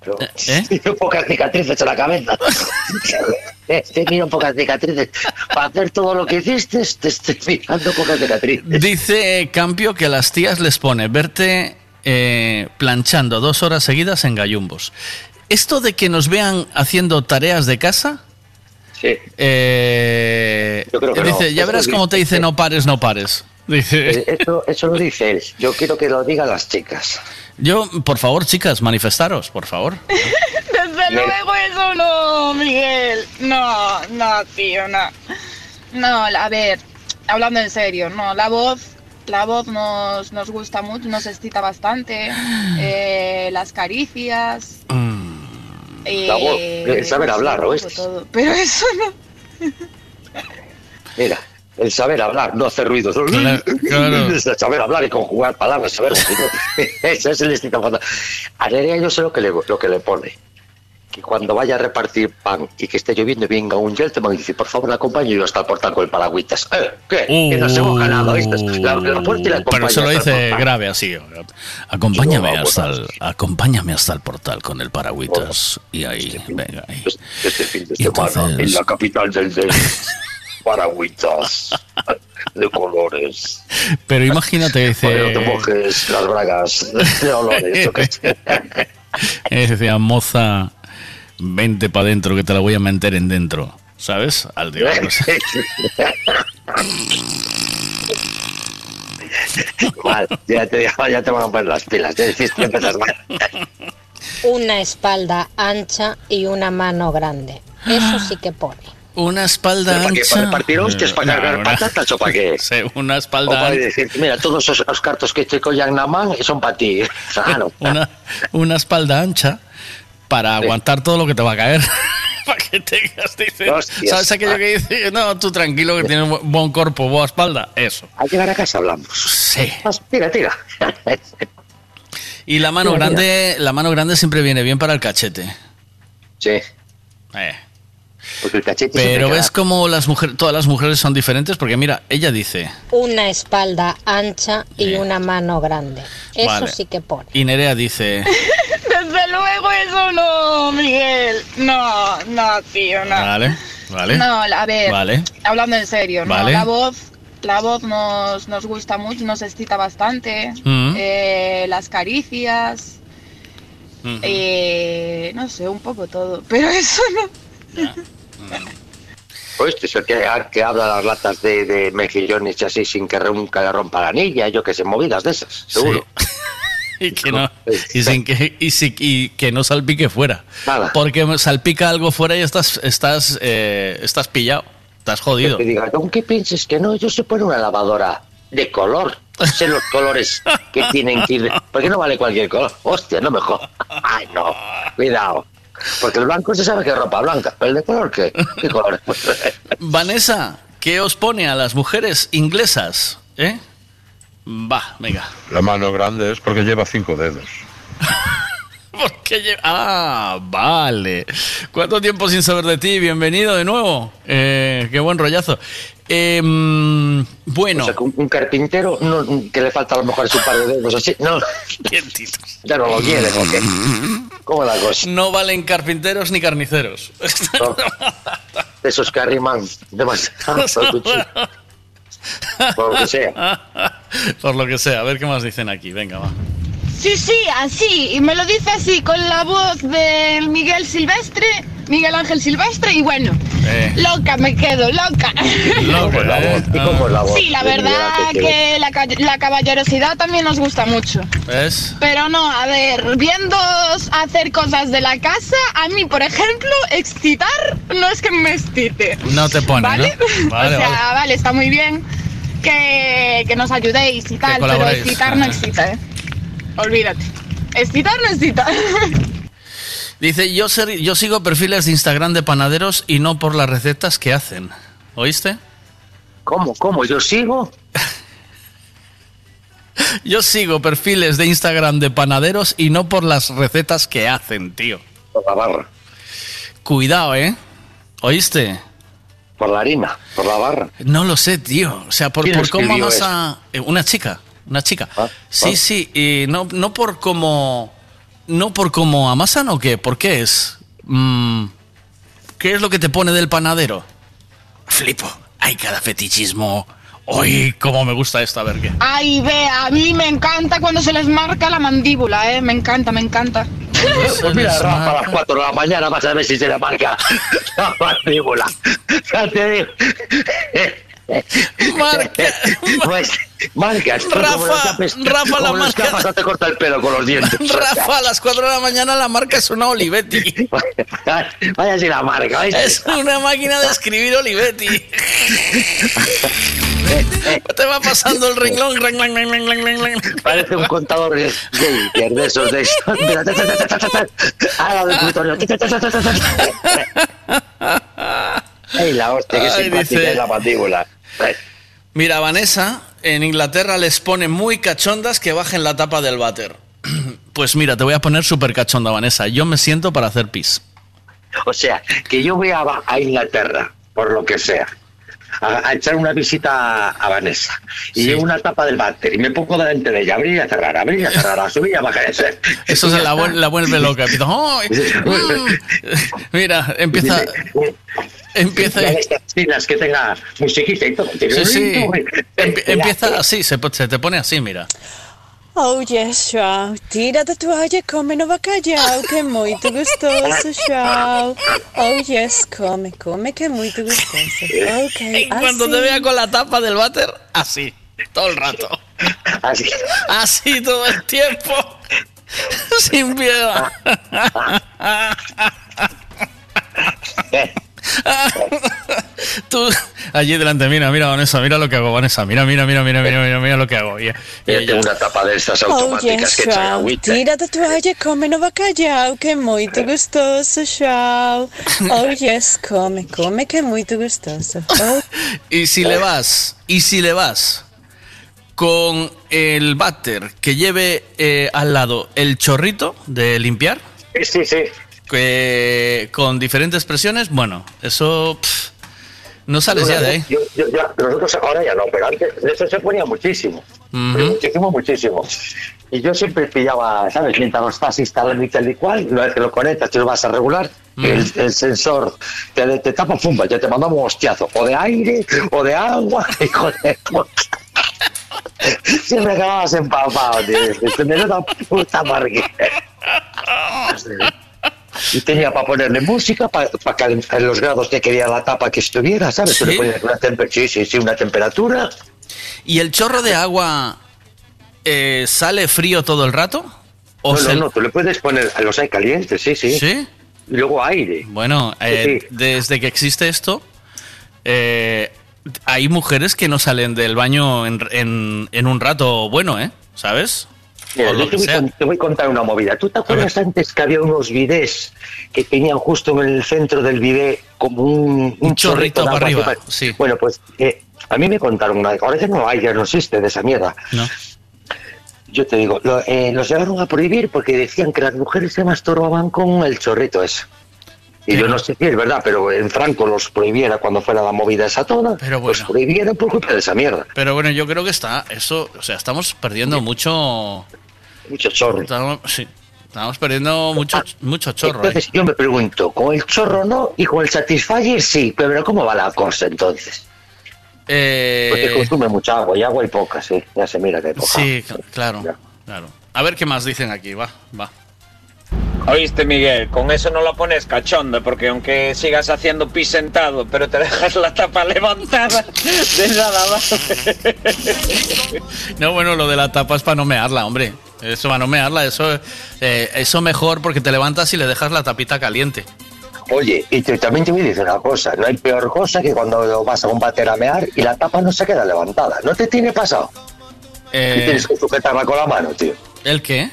Pero ¿Eh? Tiene [LAUGHS] pocas cicatrices en la cabeza. [LAUGHS] Eh, Tenía pocas cicatrices. Para hacer todo lo que hiciste, te estoy fijando pocas cicatrices. Dice Campio que a las tías les pone verte eh, planchando dos horas seguidas en gallumbos. Esto de que nos vean haciendo tareas de casa, Sí. eh, Yo creo que dice, no. ya verás cómo te dice no pares, no pares. Dice, Eh, Eso, eso lo dice él. Yo quiero que lo digan las chicas. yo, por favor, chicas, manifestaros, por favor. [LAUGHS] Desde luego eso no, Miguel. No, no, tío, no. No, a ver, hablando en serio, no, la voz, la voz nos, nos gusta mucho, nos excita bastante. Eh, las caricias. eh, La voz, el saber hablar, ¿o es? Pero eso no. [LAUGHS] Mira, el saber hablar, no hacer ruidos. Claro, [LAUGHS] saber hablar y conjugar palabras, saber. [LAUGHS] Ese es el instinto. A Nerea yo sé lo que le, lo que le pone. Que cuando vaya a repartir pan y que esté lloviendo y venga un gentleman y dice, por favor, acompañe yo hasta el portal con el paragüitas. ¿Eh? ¿Qué? que no se moja nada, ¿viste? La, la puerta y la acompaña Pero se lo dice grave así. Acompáñame Yo, hasta el, acompáñame hasta el portal con el paragüitas y ahí, venga ahí. Este fin de Y semana entonces- en la capital del del [LAUGHS] paragüitas de colores. Pero imagínate, que no te dice, mojes las bragas de olores. eh, [LAUGHS] decía, moza, vente para adentro que te la voy a meter en dentro. ¿Sabes? Al diablo. [LAUGHS] Mal, ya te, ya te van a poner las pilas. Ya decís que empiezas mal. Una espalda ancha y una mano grande. Eso sí que pone. Una espalda ¿Pero para qué? ancha. ¿Para repartir hostias? ¿Para No, cargar una- patatas o para qué? [LAUGHS] Sí, una O espalda para ancha. decir, mira, todos esos, esos cartos que te collan la mano son para ti. [LAUGHS] Claro. Una, una espalda ancha para aguantar todo lo que te va a caer. [LAUGHS] para que tengas, dice. Hostias. ¿Sabes aquello que dice? No, tú tranquilo que tienes bu- buen cuerpo, buena espalda. Eso. Al llegar a casa hablamos. Sí. Tira, tira. Y la mano grande, la mano grande siempre viene bien para el cachete. Sí. Eh. Porque el cachete siempre Pero queda- ves cómo las mujeres, todas las mujeres son diferentes, porque mira, ella dice, Una espalda ancha y una mano grande. Eso Vale. sí que pone. y Nerea dice, [LAUGHS] Desde luego eso no, Miguel. No, no, tío, no. vale, vale, No, a ver, vale, hablando en serio, ¿no? Vale. La voz, la voz nos, nos gusta mucho, nos excita bastante. Mm. Eh, las caricias, Ujú. eh, no sé, un poco todo. Pero eso no. [LAUGHS] Pues este es el que, que habla las latas de, de mejillones y así sin que nunca le rompa la anilla, yo que sé, movidas de esas, seguro. [LAUGHS] y que no, y sin que, y, si- y que no salpique fuera, Nada. porque salpica algo fuera y estás, estás, eh, estás pillado, estás jodido. Que te diga, aunque pienses que no, yo se pone una lavadora de color. Sé los [LAUGHS] colores que tienen que ir. ¿Por qué no vale cualquier color? Hostia, no me jodas. Ay, no. Cuidado. Porque el blanco se sabe que es ropa blanca. ¿Pero el de color qué? ¿Qué color? [LAUGHS] Vanessa, ¿qué os pone a las mujeres inglesas? ¿Eh? Va, venga. La mano grande es porque lleva cinco dedos. [LAUGHS] ¿Por qué lle- Ah, vale. ¿Cuánto tiempo sin saber de ti? Bienvenido de nuevo. Eh, qué buen rollazo. Eh, bueno. O sea, que un, un carpintero no, que le falta a lo mejor es un par de dedos así. No, ya no lo quiere, ¿o qué? ¿Cómo es la cosa? No valen carpinteros ni carniceros. De [LAUGHS] esos que arriman demasiado. [LAUGHS] Por lo que sea. [LAUGHS] Por lo que sea. A ver qué más dicen aquí. Venga, va. Sí, sí, así. Y me lo dice así, con la voz del Miguel Silvestre, Miguel Ángel Silvestre, y bueno, Eh, loca me quedo, loca. [LAUGHS] loco, ¿eh? Ah, Sí, la verdad que la, ca- la caballerosidad también nos gusta mucho. ¿Ves? Pero no, a ver, viéndoos hacer cosas de la casa, a mí, por ejemplo, excitar no es que me excite. No te pone, ¿Vale? ¿no? [LAUGHS] Vale, o sea, vale. vale. está muy bien que, que nos ayudéis y tal, pero excitar no excita, ¿eh? Olvídate. Excitar no excita. [LAUGHS] Dice, yo, ser- yo sigo perfiles de Instagram de panaderos y no por las recetas que hacen. ¿Oíste? ¿Cómo? ¿Cómo? ¿Yo sigo? [LAUGHS] Yo sigo perfiles de Instagram de panaderos y no por las recetas que hacen, tío. Por la barra. Cuidado, ¿eh? ¿Oíste? Por la harina, por la barra. No lo sé, tío. O sea, por, ¿Quién por cómo escribió amasa... eh, Una chica, una chica. sí, ah. sí, y no, no por cómo... No por cómo amasan o qué, ¿por qué es? Mm, ¿Qué es lo que te pone del panadero? Flipo, hay cada fetichismo. Uy, cómo me gusta esto, a ver qué. Ay, ve, a mí me encanta cuando se les marca la mandíbula, ¿eh? Me encanta, me encanta. Pues mira, Rafa, a las 4 de la mañana vas a ver si se le marca [LAUGHS] la mandíbula. Ya te digo. Marca. Pues, marcas. tú Rafa, escapes- Rafa, la marca- escapas, no te corta el pelo con los dientes. [LAUGHS] Rafa, a las 4 de la mañana la marca es una Olivetti. [LAUGHS] Vaya si la marca, ¿ves? Es una máquina de escribir Olivetti. Te va pasando el renglón. Parece un contador de de esos de esos. [LAUGHS] Ay, la hostia, Ay, simpática dice- es la mandíbula. Mira, Vanessa, en Inglaterra les pone muy cachondas que bajen la tapa del váter. [CLEARS THROAT] Pues mira, te voy a poner súper cachonda, Vanessa. Yo me siento para hacer pis. O sea, que yo voy a, a Inglaterra, por lo que sea, a, a echar una visita a Vanessa. Y llevo una tapa del váter y me pongo delante de ella, abrir y a cerrar, abrir y a cerrar, a subir y a bajar. [LAUGHS] Eso, se la, vuel- la vuelve loca. Empieza, "Ay, mm". Mira, empieza... Empieza... Filas que tenga musiquita y todo. Sí, sí. Empie- empieza así, se te pone así, mira. Oh, yes, Joao. Tira da toalla e come no bacalhau, que é muito gostoso. Oh, yes, come, come, que é muito gostoso. Ok, Y cuando te vea con la tapa del váter, así, todo el rato. Así. Así todo el tiempo. Sin piedad. [LAUGHS] [LAUGHS] Tú, allí delante, mira, mira, Vanessa, mira lo que hago, Vanessa, mira, mira, mira, mira, mira, mira, mira lo que hago. Y- y una tapa de estas Oh, automáticas yes, que echan Joao. agüita. Tira da toalla come no bacalhau, que é muito gostoso, Joao. [LAUGHS] Oh, yes, come, come, que é muito gostoso. Oh, [LAUGHS] Y si le vas, y si le vas con el váter que lleve eh, al lado el chorrito de limpiar, Sí, sí. Que- con diferentes presiones, bueno, eso pff, no sales ya de ahí. Yo, yo, ya, nosotros ahora ya no, pero antes eso se ponía muchísimo. Muchísimo, muchísimo. Y yo siempre pillaba, ¿sabes? Mientras lo estás instalando y tal y cual, una vez que lo conectas, te lo vas a regular, el, el sensor te, te tapa, pumba, ya te mandamos un hostiazo, o de aire, o de agua, [LAUGHS] y joder. Siempre acababas empapado, tío. Menuda puta marca. [LAUGHS] Y tenía para ponerle música, para, calentar los grados que quería la tapa que estuviera, ¿sabes? ¿Sí? una sí, sí, sí, una temperatura. ¿Y el chorro de agua eh, sale frío todo el rato? ¿O no, no, no, tú le puedes poner, los hay calientes, sí, sí. ¿Sí? Y luego aire. Bueno, eh, desde que existe esto, eh, hay mujeres que no salen del baño en, en- en un rato bueno, ¿eh? ¿Sabes? Mira, yo te voy, sea. con- te voy a contar una movida. ¿Tú te acuerdas antes que había unos bidés que tenían justo en el centro del bidé como un, Un chorrito de para arriba, sí. Bueno, pues eh, A mí me contaron una, ahora ya no hay, ya no existe de esa mierda. No. Yo te digo, lo- eh, los llegaron a prohibir porque decían que las mujeres se masturbaban con el chorrito ese. Y yo no sé si es verdad, pero en Franco los prohibiera cuando fuera la movida esa toda. Pero Los prohibiera por culpa de esa mierda. Pero bueno, yo creo que está, eso, o sea, estamos perdiendo mucho... Mucho chorro. Estamos, sí, estamos perdiendo mucho, mucho chorro. ahí. Entonces yo me pregunto, con el chorro no y con el Satisfyer sí, pero ¿cómo va la cosa entonces? Eh, Porque consume mucha agua y agua hay poca, sí, ya se mira que hay poca. sí, cl- claro, claro. A ver qué más dicen aquí, va, va. Oíste, Miguel, con eso no la pones cachonda, porque aunque sigas haciendo pis sentado, pero te dejas la tapa levantada, de nada más. No, bueno, lo de la tapa es para no mearla, hombre. Eso para no mearla, eso, eh, eso mejor porque te levantas y le dejas la tapita caliente. Oye, y te- también te voy a decir una cosa, no hay peor cosa que cuando vas a un váter a mear y la tapa no se queda levantada. ¿No te tiene pasado? Eh, Y tienes que sujetarla con la mano, tío. ¿El qué?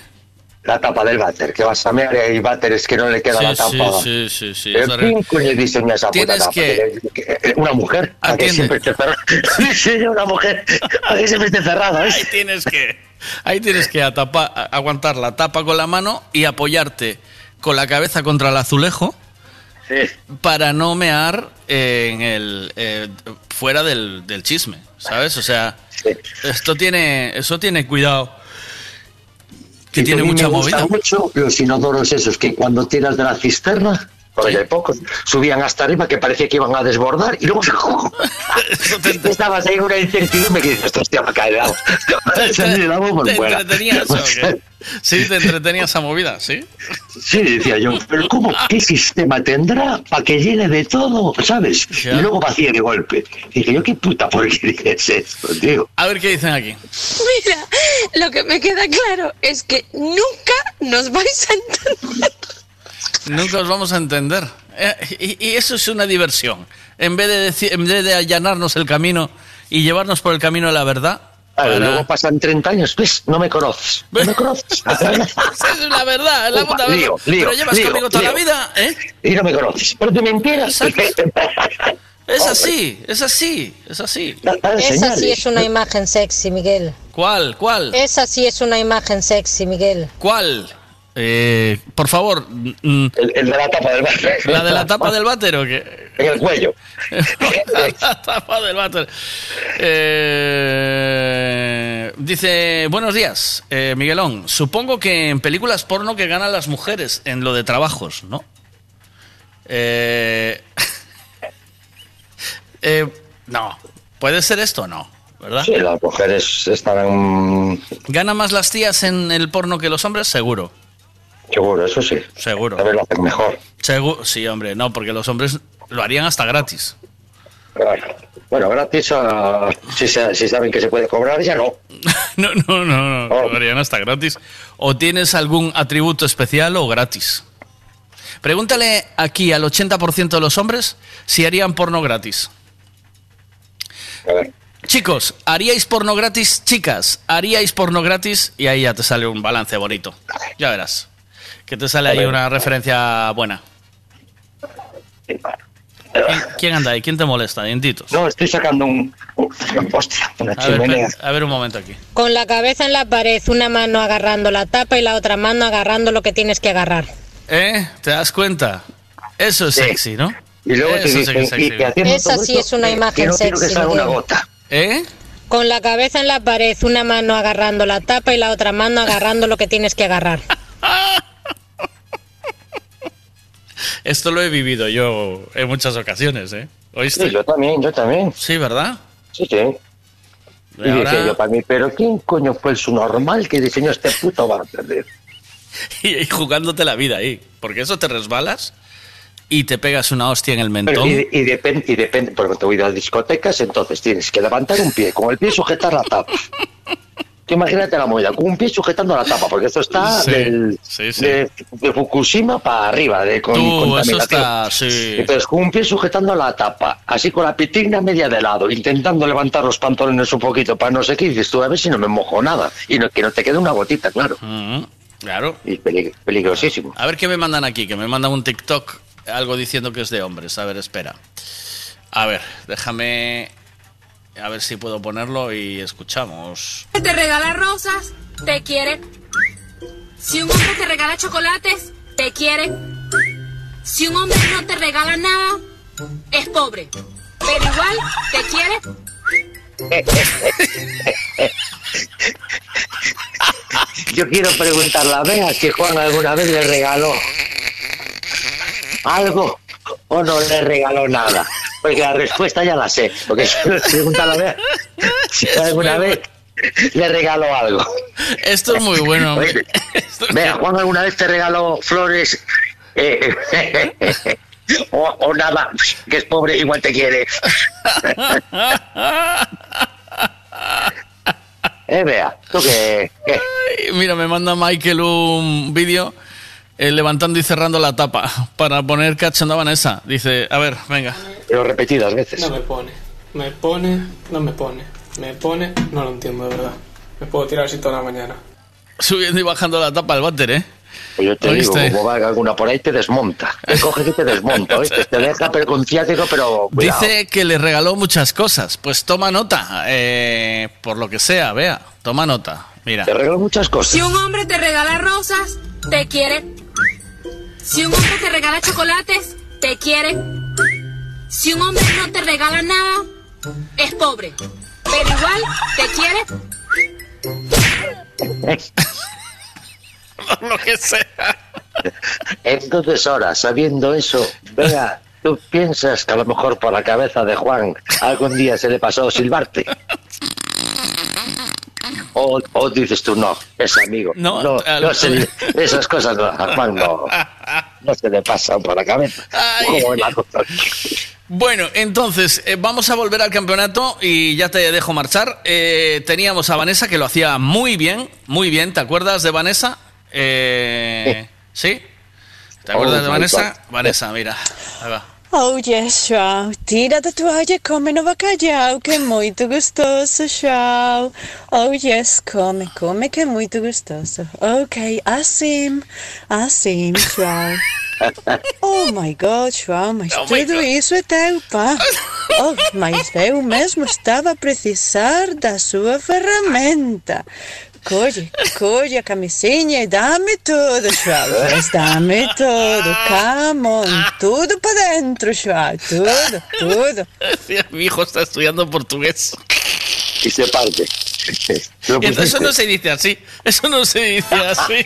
La tapa del váter, que vas a mear y hay váteres que no le queda Sí, la sí, tapa. sí, sí, sí. ¿Pero eso ¿Quién coño diseña esa puta tapa? que- Que- Una mujer, a que siempre esté cerrada. [LAUGHS] Sí, sí, una mujer, a que siempre esté cerrada. ¿eh? Ahí tienes que, ahí tienes que atapa- aguantar la tapa con la mano y apoyarte con la cabeza contra el azulejo para no mear eh, en el eh, fuera del, del chisme, ¿sabes? O sea, esto tiene, eso tiene cuidado. Que tiene mucha me movida. mucho los inodoros esos que cuando tiras de la cisterna, porque hay pocos, subían hasta arriba que parecía que iban a desbordar y luego se [LAUGHS] estabas ahí en una incertidumbre que dices, hostia, el agua. [LAUGHS] Muy [LAUGHS] ¿Te fuera. entretenías o qué? Sí, te entretenía esa movida, ¿sí? Sí, decía yo, pero ¿cómo, qué sistema tendrá para que llene de todo, sabes? Ya. Y luego vacíe de golpe. Dije yo, qué puta porquería es esto, tío. A ver qué dicen aquí. Mira, lo que me queda claro es que nunca nos vais a entender. Nunca os vamos a entender. Eh, y, y eso es una diversión. En vez, de deci- en vez de allanarnos el camino y llevarnos por el camino de la verdad. Claro, para- luego pasan 30 años, ¿ves? No me conoces. No me conoces. [LAUGHS] Es la verdad, es la Upa, puta verdad. lío, lío, Pero llevas lío, conmigo toda la vida, ¿eh? Y no me conoces. Pero te mentiras. Es [LAUGHS] así, es así, es así. Esa sí es una imagen sexy, Miguel. ¿Cuál? ¿Cuál? Esa sí es una imagen sexy, Miguel. ¿Cuál? Eh, por favor. El, de la tapa del váter. ¿La de la tapa del váter o qué? En el cuello. [LAUGHS] la tapa del váter. Eh, dice, buenos días, eh, Miguelón. Supongo que en películas porno que ganan las mujeres en lo de trabajos, ¿no? Eh, [LAUGHS] eh, no. ¿Puede ser esto o no? ¿Verdad? Sí, las mujeres están... ¿Gana más las tías en el porno que los hombres? Seguro. Seguro, eso sí. Seguro. Tal vez lo hacen mejor. Seguro, sí, hombre, no, porque los hombres lo harían hasta gratis. Claro. Bueno, gratis, ah, si, saben que se puede cobrar, ya [LAUGHS] no. No, no, no, no, lo harían hasta gratis. ¿O tienes algún atributo especial o gratis? Pregúntale aquí al 80% de los hombres si harían porno gratis. Chicos, ¿haríais porno gratis? Chicas, ¿haríais porno gratis? Y ahí ya te sale un balance bonito. Ya verás. Que te sale ahí una referencia buena. ¿Quién, quién anda ahí? ¿Quién te molesta? Dientitos. No, estoy sacando un... Hostia, una A ver, chimenea. espera, a ver un momento aquí. Con la cabeza en la pared, una mano agarrando la tapa y la otra mano agarrando lo que tienes que agarrar. ¿Eh? ¿Te das cuenta? Eso es sexy, ¿no? Y luego Eso dicen, que es sexy. y que Esa sí es una eh, imagen que no que sexy, salga una gota. ¿Eh? Con la cabeza en la pared, una mano agarrando la tapa y la otra mano agarrando lo que tienes que agarrar. [LAUGHS] Esto lo he vivido yo en muchas ocasiones, ¿eh? ¿Oíste? Sí, yo también, yo también. Sí, ¿verdad? Sí, sí. Y ahora- decía yo para mí, pero ¿quién coño fue el subnormal que diseñó este puto váter? [LAUGHS] Y, y jugándote la vida ahí. Porque eso te resbalas y te pegas una hostia en el Pero mentón. y, y depende, y depende, porque te voy a ir a las discotecas, entonces tienes que levantar un pie, con el pie sujetar la tapa. [LAUGHS] Tú imagínate la movida, con un pie sujetando la tapa, porque esto está Sí, del, sí, sí. De, de Fukushima para arriba, de con, Tú, eso contaminación. está, sí. Entonces, con un pie sujetando la tapa, así con la pitrina media de lado, intentando levantar los pantalones un poquito para no sé qué, y dices tú, a ver si no me mojo nada. Y no, que no te quede una gotita, claro. Claro. Y pelig- peligrosísimo. A ver qué me mandan aquí, que me mandan un TikTok, algo diciendo que es de hombres. A ver, espera. A ver, déjame... A ver si puedo ponerlo y escuchamos. te regala rosas, te quiere. Si un hombre te regala chocolates, te quiere. Si un hombre no te regala nada, es pobre. Pero igual te quiere. Yo quiero preguntarle a Bea si Juan alguna vez le regaló algo o no le regaló nada. Porque la respuesta ya la sé. Porque yo le pregunto a la Bea si alguna vez le regaló algo. Esto es muy bueno, hombre. Bea, [LAUGHS] Juan alguna vez te regaló flores eh, [LAUGHS] o, o nada, que es pobre, igual te quiere. [LAUGHS] Eh, Bea, tú que... Mira, me manda Michael un vídeo eh, levantando y cerrando la tapa para poner cachando a Vanessa. Dice, a ver, venga. Pero repetidas veces. No me pone. Me pone, no me pone. Me pone, no lo entiendo de verdad. Me puedo tirar así toda la mañana. Subiendo y bajando la tapa del váter, ¿eh? Pues yo te digo, ¿Oíste? como va alguna por ahí, te desmonta. Te coge y te desmonta, ¿oíste? [LAUGHS] Te deja pero con ciático, pero cuidado. Dice que le regaló muchas cosas. Pues toma nota, eh, por lo que sea, vea, toma nota. Mira. Te regaló muchas cosas. Si un hombre te regala rosas, te quiere. Si un hombre te regala chocolates, te quiere. Si un hombre no te regala nada, es pobre. Pero igual te quiere. [LAUGHS] lo que sea. Entonces ahora, sabiendo eso, vea, ¿tú piensas que a lo mejor por la cabeza de Juan algún día se le pasó silbarte? [LAUGHS] O, o dices tú, no, es amigo. No, no, no se- esas cosas no, Juan no, no se le pasan por la cabeza. Bueno, entonces, eh, vamos a volver al campeonato y ya te dejo marchar. Eh, teníamos a Vanessa que lo hacía muy bien, muy bien. ¿Te acuerdas de Vanessa? Eh, ¿Sí? ¿Te acuerdas Oh, de Vanessa? God. Vanessa, mira. Ahí va. Oh yes, João. Tira da toalha, come no bacalhau, que é muito gostoso, João. Oh yes, come, come, que é muito gostoso. Ok, assim, assim, João. Oh my God, João, mas Oh tudo isso é teu, pá. Oh, mas eu mesmo estava a precisar da sua ferramenta. Colhe, colhe a camisinha e dá-me tudo. Mas dá-me tudo, come on, tudo para dentro, João. Tudo, tudo. Mi hijo está estudiando portugués. Y se parte. [LAUGHS] Eso pusiste. no se dice así. Eso no se dice así.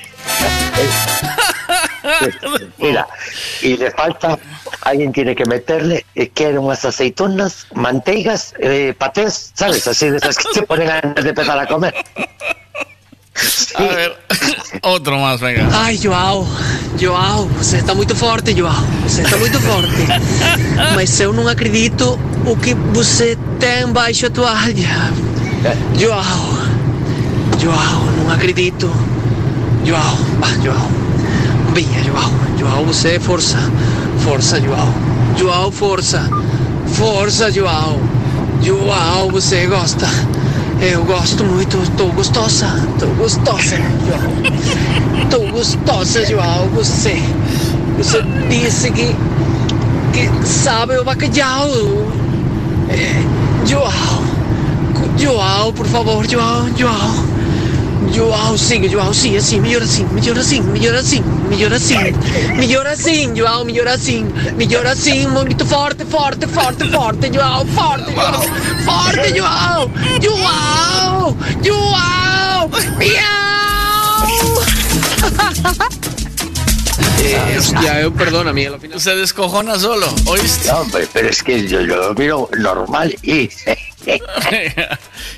[LAUGHS] Mira, y le falta, alguien tiene que meterle, eh, quiere unas aceitunas, manteigas, eh, patés, ¿sabes? Así de esas que se ponen antes de empezar a comer. A ver, [COUGHS] otro más, venga. Ai, João, João, você está muito forte, João. Você está muito forte. [LAUGHS] Mas eu não acredito o que você tem embaixo da toalha. João, João, não acredito. João, ah, João. Venha, João. João, você é força. Força, João. João, força. Força, João. João, você gosta. Eu gosto muito, tô gostosa, tô gostosa, João. Tô gostosa, João. Você, você disse que, que sabe o bacalhau. É, João, João, por favor, João, João. João, siga, João, sim, assim, melhor assim, melhor assim, melhor assim, melhor assim, melhor assim, João, melhor assim, melhor assim, muito forte, forte, forte, forte, João, forte, João, forte, João, João, João, miau. Eh, hostia, eu, perdóname, al final... Se descojona solo, ¿oíste? No, hombre, pero es que yo, yo lo miro normal y...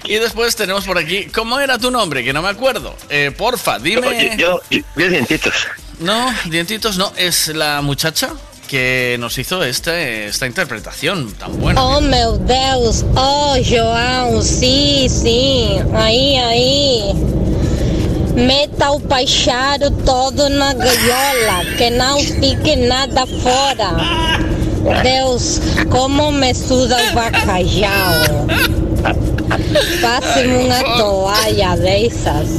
y después tenemos por aquí, ¿cómo era tu nombre? Que no me acuerdo. Eh, porfa, dime. Yo, yo, yo dientitos. No, dientitos no, es la muchacha que nos hizo este, esta interpretación tan buena. Oh meu Deus, oh João, sim, sim, aí, aí. Meta o paixaro todo na gaiola, que não fique nada fora. Deus, como me suda o bacalhau. Passe-me uma toalha dessas.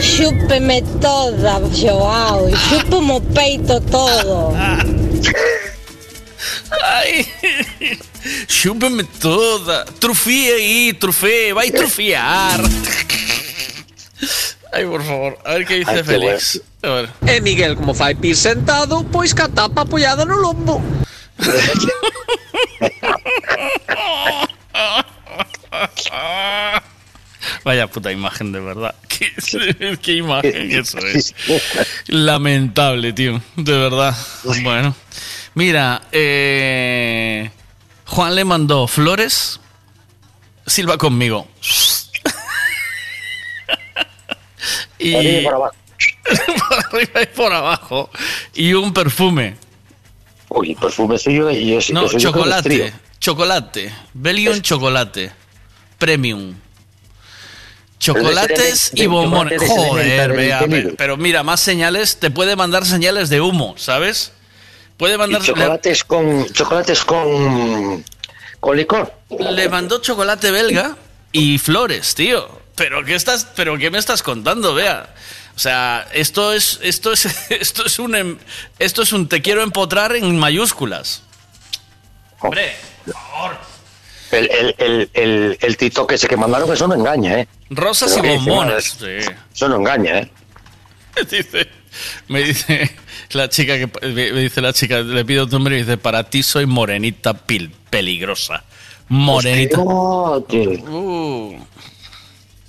Chupe-me toda, João. Chupe-me o peito todo. Ai, chúpeme toda. Trufie aí, trufé, vai trufiar. Ai, por favor, a ver que dice Félix. A ver. E Miguel, como fai pis sentado, pois ca tapa apoiada no lombo. [LAUGHS] Vaya puta imagen, de verdad. [LAUGHS] ¿Qué, qué imagen eso es? Lamentable, tío. De verdad. Bueno. Mira, eh, Juan le mandó flores. Silva conmigo. Y Arriba y por abajo. [LAUGHS] por arriba y por abajo. Y un perfume. Uy, perfume suyo y eso. No, yo creo que es chocolate. Chocolate. Chocolate. Premium. Chocolates de- y bombones. chocolate de Joder, 70 vea, pero, mira, más señales. Te puede mandar señales de humo, ¿sabes? Puede mandar. Chocolates con chocolates con con licor. Le mandó chocolate belga y flores, tío. Pero qué estás, pero qué me estás contando, vea. O sea, esto es, esto es, [LAUGHS] esto es un, em- esto es un te quiero empotrar en mayúsculas. Hombre, por favor. El, el, el, el, el ese que mandaron, eso no engaña, ¿eh? Rosas Pero y dice, bombones. "Madre, Sí. Eso no engaña, ¿eh? [LAUGHS] Dice, me dice la chica que me me dice la chica, le pido tu nombre y dice, para ti soy morenita pil, peligrosa. Morenita. Hostia, Uh.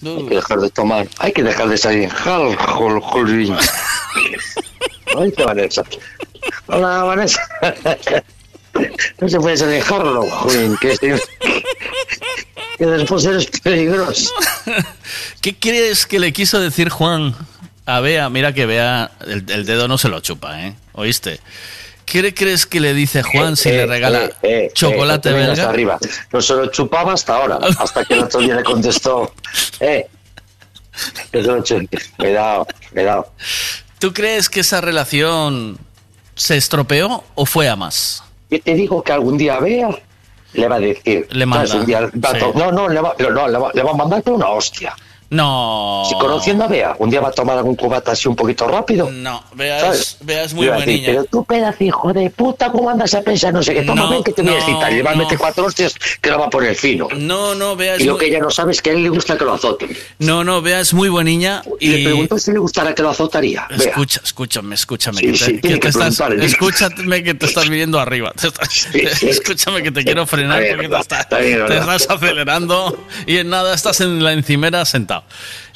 Hay que dejar de tomar, hay que dejar de salir en jal, jol, jolín. Ay, qué Vanessa. Hola, Vanessa. No se puede salir en jolín, que, que después eres peligroso. ¿Qué crees que le quiso decir Juan a Bea? Mira que Bea, el, el dedo no se lo chupa, ¿eh? ¿Oíste? ¿Qué crees que le dice Juan si le Eh, regala eh, eh, chocolate eh, belga? arriba. No se lo chupaba hasta ahora, hasta que el otro día le contestó, eh, cuidado, cuidado. ¿Tú crees que esa relación se estropeó o fue a más? Yo te digo que algún día vea, le va a decir. Le manda, no, no, le va, no, le va, le va a mandar una hostia. No. Si conociendo a Bea, un día va a tomar algún cubata así un poquito rápido. No, Bea ¿sabes? es, Bea es muy buena decir, niña. Pero tú, pedazo hijo de puta, ¿cómo andas a pensar? No sé qué, toma, No, ven que te voy a no, citar. Y le va a no. meter cuatro hostias que la va a poner fino. No, no, Bea es Y lo muy- que ella no sabe es que a él le gusta que lo azoten. No, no, Bea es muy buena niña Y le preguntó si le gustara que lo azotaría. Bea. Escucha, escúchame, escúchame. Sí, que te, sí, que te que estás, preguntarle. escúchame que te estás viniendo arriba. Te estás- sí. [LAUGHS] Escúchame que te quiero frenar porque te, está- está- está bien, te estás acelerando y en nada estás en la encimera sentado.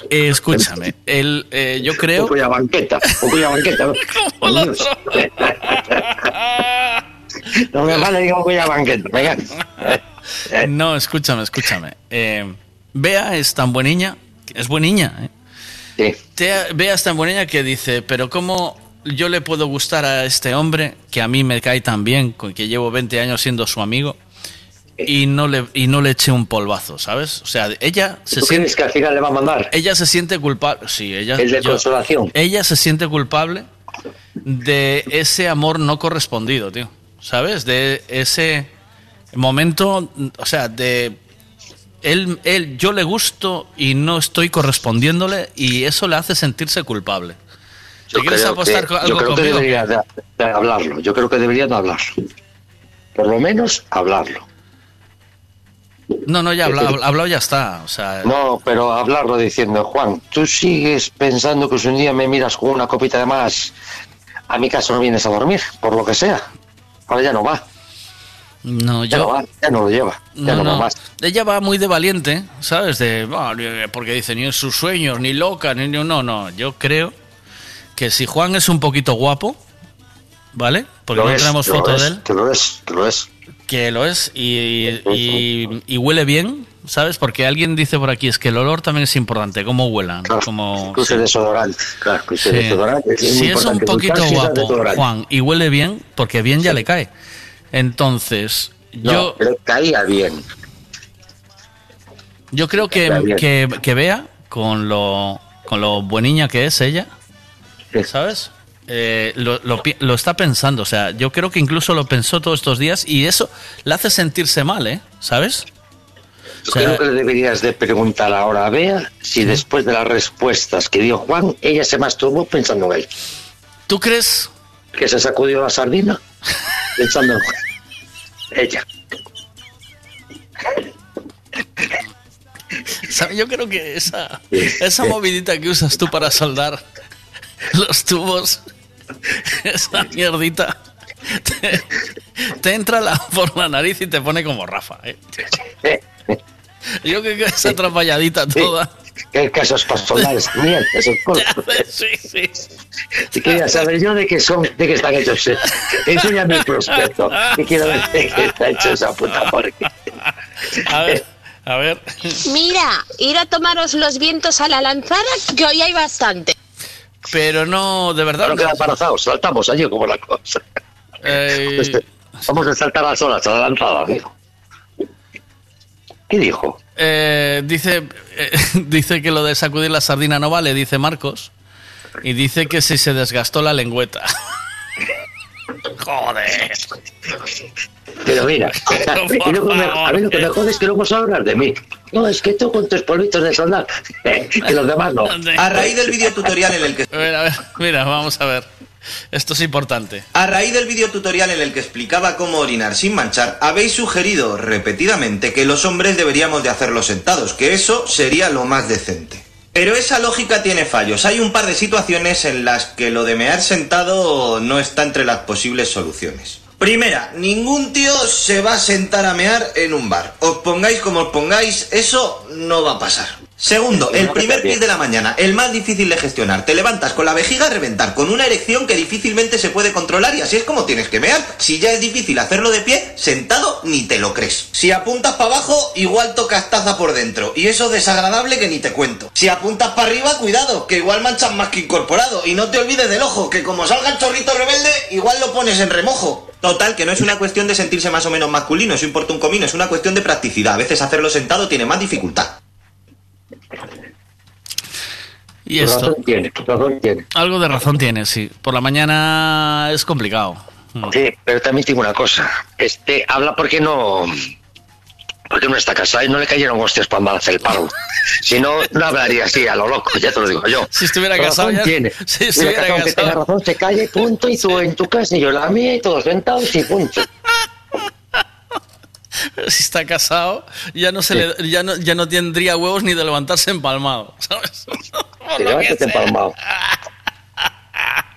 Eh, escúchame, el, eh, yo creo... Un cuya banqueta, un cuya banqueta. [LAUGHS] no me vale, digo cuya banqueta. Venga. No, escúchame, escúchame. Eh, Bea es tan buena niña, es buena niña, ¿eh? Es tan buena niña que dice, pero ¿cómo yo le puedo gustar a este hombre que a mí me cae tan bien, con que llevo 20 años siendo su amigo, y no le, y no le eché un polvazo, ¿sabes? O sea, ella se ¿Tú crees que al final le va a mandar? Ella se siente culpable. Sí, ella. El de consolación. Ella se siente culpable de ese amor no correspondido, tío. ¿Sabes? De ese momento, o sea, de él, él, yo le gusto y no estoy correspondiéndole y eso le hace sentirse culpable. ¿Te Yo quieres creo apostar que- con- yo algo creo que conmigo? debería de, de hablarlo. Yo creo que deberían hablarlo. Por lo menos hablarlo. No, no, ya habla- hablado ya está. O sea, No, pero hablarlo diciendo, Juan, tú sigues pensando que si un día me miras con una copita de más, a mi casa no vienes a dormir, por lo que sea. Ahora ya no va. no, Ya yo. no va, ya no lo lleva. Ya No, no, va más. Ella va muy de valiente, ¿sabes? De, "Ah, ni- porque dice, ni en sus sueños, ni loca, ni... No, no, yo creo que si Juan es un poquito guapo, ¿vale? Porque Lo no es, tenemos foto es, de él, Que lo es, que lo es. Que lo es, y, y- y huele bien, ¿sabes? Porque alguien dice por aquí, es que el olor también es importante, cómo huelan, como... Que use desodorante. Claro, Sí. desodorante. Es Si es un poquito guapo. Juan, y huele bien, porque bien ya le cae. Entonces, No, yo... le caía bien. Yo creo que, que, que vea con lo, con lo bueniña que es ella, ¿sabes? Eh, lo, lo pi- lo está pensando, o sea, yo creo que incluso lo pensó todos estos días y eso le hace sentirse mal, ¿eh? ¿Sabes? Yo O sea, creo que le deberías de preguntar ahora a Bea si después de las respuestas que dio Juan, ella se masturbó pensando en él. ¿Tú crees? Que se sacudió la sardina [LAUGHS] pensando en Juan. ella. ¿Sabe? Yo creo que esa, esa movidita que usas tú para soldar [LAUGHS] los tubos, [LAUGHS] esa mierdita, te, te entra la, por la nariz y te pone como Rafa. ¿eh? Yo creo que esa atrapalladita toda. ¿Qué casos esa mierda? Esos cosas. [LAUGHS] Sí, sí. Y quería saber yo de qué son, de qué están hechos. Enséñame el prospecto. Y quiero ver de qué está hecho esa puta porquería. A ver, a ver. Mira, ir a tomaros los vientos a la lanzada, que hoy hay bastante. Pero no, de verdad. No queda embarazados, saltamos allí como la cosa. Eh, Este, vamos a saltar las olas a la lanzada, amigo. ¿Qué dijo? Eh, dice, eh, [LAUGHS] dice que lo de sacudir la sardina no vale, dice Marcos. Y dice que si se desgastó la lengüeta. [LAUGHS] Joder. Pero mira, [LAUGHS] y luego me- a mí lo que me jode es que luego se hablar de mí. No, es que tú con tus polvitos de soldar, [LAUGHS] que los demás no. A raíz del vídeo tutorial en el que A ver, a ver, mira, vamos a ver. Esto es importante. A raíz del vídeo tutorial en el que explicaba cómo orinar sin manchar, habéis sugerido repetidamente que los hombres deberíamos de hacerlo sentados, que eso sería lo más decente. Pero esa lógica tiene fallos. Hay un par de situaciones en las que lo de mear sentado no está entre las posibles soluciones. Primera, ningún tío se va a sentar a mear en un bar. Os pongáis como os pongáis, eso no va a pasar. Segundo, el primer pis de la mañana, el más difícil de gestionar. Te levantas con la vejiga a reventar, con una erección que difícilmente se puede controlar y así es como tienes que mear. Si ya es difícil hacerlo de pie, sentado ni te lo crees. Si apuntas para abajo, igual tocas taza por dentro. Y eso desagradable que ni te cuento. Si apuntas para arriba, cuidado, que igual manchas más que incorporado. Y no te olvides del ojo, que como salga el chorrito rebelde, igual lo pones en remojo. Total, que no es una cuestión de sentirse más o menos masculino, eso importa un comino, es una cuestión de practicidad. A veces hacerlo sentado tiene más dificultad. Y esto. Razón tiene, razón tiene. Algo de razón tiene, sí. Por la mañana es complicado. Sí, pero también tengo una cosa. Este, habla porque no. Porque no está casado y no le cayeron hostias para hacer el paro. [LAUGHS] Si no, no hablaría así a lo loco, ya te lo digo yo. Si estuviera Razón casado ya- tiene. [LAUGHS] si estuviera que aunque casado. tenga razón, se calle, punto, y tú en tu casa y yo la mía y todos sentados y punto. [LAUGHS] [LAUGHS] Si está casado, ya no se le, ya no, ya no tendría huevos ni de levantarse empalmado, [LAUGHS] ¿sabes? Que levántate empalmado. [LAUGHS]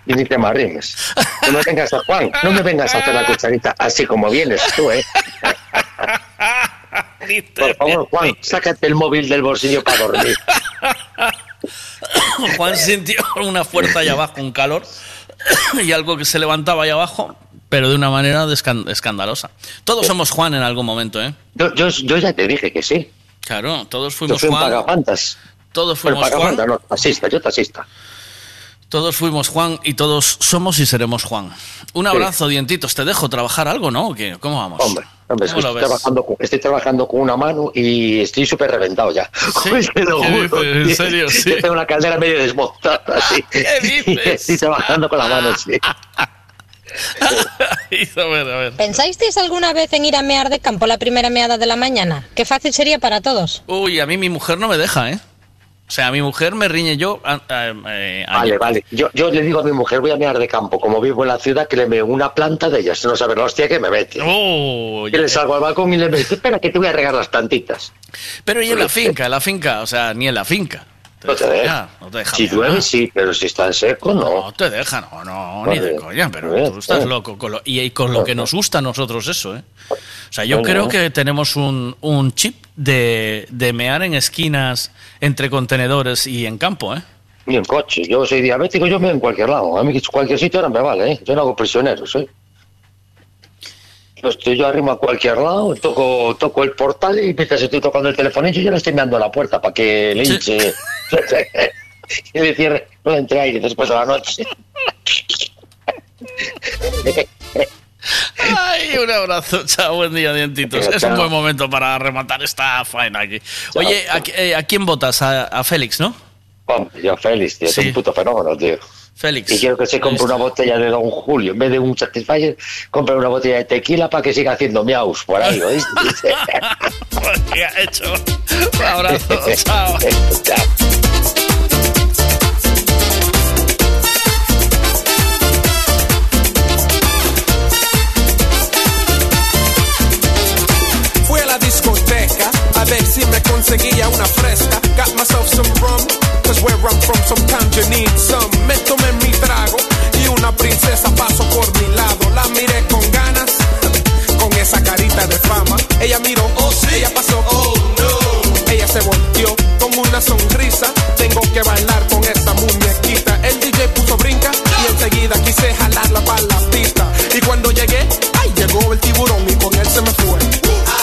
Y ni te me arrimes. No me vengas a Juan, no me vengas a hacer la cucharita así como vienes tú, ¿eh? Por favor, Juan, sácate el móvil del bolsillo para dormir. Juan sintió una fuerza allá abajo, un calor [COUGHS] y algo que se levantaba allá abajo, pero de una manera escandalosa. Todos somos Juan en algún momento, ¿eh? Yo, yo, yo ya te dije que sí. Claro, todos Yo fuimos fui un Juan. pagafantas. Todos fuimos Juan. no, taxista, yo taxista. Todos fuimos Juan y todos somos y seremos Juan. Un Sí. abrazo, dientitos. ¿Te dejo trabajar algo, no? ¿O qué? ¿Cómo vamos? Hombre, hombre, ¿Cómo estoy, trabajando con, estoy trabajando con una mano y estoy súper reventado ya. [LAUGHS] Lo ¿Qué juro. ¿En serio? [LAUGHS] Sí. Yo tengo una caldera medio desmontada. así. [LAUGHS] ¿Qué dices? Estoy trabajando con la mano, sí. [LAUGHS] a ver, a ver. ¿Pensáisteis alguna vez en ir a mear de campo la primera meada de la mañana? Qué fácil sería para todos. Uy, a mí mi mujer no me deja, ¿eh? O sea, mi mujer me riñe yo. a- a- eh, Vale, vale. Yo, yo le digo a mi mujer, voy a mear de campo. Como vivo en la ciudad, que le meo una planta de ellas. No sabe la hostia que me mete. Oh, que le salgo al balcón y le meto, espera que te voy a regar las plantitas. Pero y en la finca, en la finca, o sea, ni en la finca. No te deja, deja. no te deja Si llueve, sí, pero si está en seco, no. No te deja, no, no, ni de coña, pero Vale, tú estás vale. loco. Con lo- y, y con lo que nos gusta a nosotros eso, ¿eh? O sea, yo creo que tenemos un, un chip de, de mear en esquinas, entre contenedores y en campo, ¿eh? Ni en coche. Yo soy diabético, yo me en cualquier lado. A mí cualquier sitio ahora me vale, ¿eh? Yo no hago prisioneros, ¿eh? Yo estoy yo arrimo a cualquier lado, toco, toco el portal y mientras estoy tocando el telefonillo ya le estoy mirando a la puerta para que le hinche [LAUGHS] y le cierre, no le entre aire después de la noche. Ay, un abrazo, chao, buen día, dientitos. Es un buen momento para rematar esta faena aquí. Oye, ¿a, eh, ¿a quién votas? A, a Félix, ¿no? Hombre, yo Félix, tío, es Sí. un puto fenómeno, tío. Félix. Y quiero que se compre una botella de Don Julio. En vez de un Satisfyer, compre una botella de tequila para que siga haciendo miaus por ahí, ¿oíste? [LAUGHS] pues ya hecho. Un abrazo. [LAUGHS] Chao. Chao. a ver si me conseguía una fresca. Got myself some rum. Where I'm from sometimes you need some Me tomé mi trago y una princesa pasó por mi lado. La miré con ganas, con esa carita de fama. Ella miró, oh sí, ella pasó, oh no. Ella se volteó con una sonrisa. Tengo que bailar con esta muñequita. El DJ puso brinca y enseguida quise jalarla para la pista Y cuando llegué, ay llegó el tiburón y con él se me fue. Ah.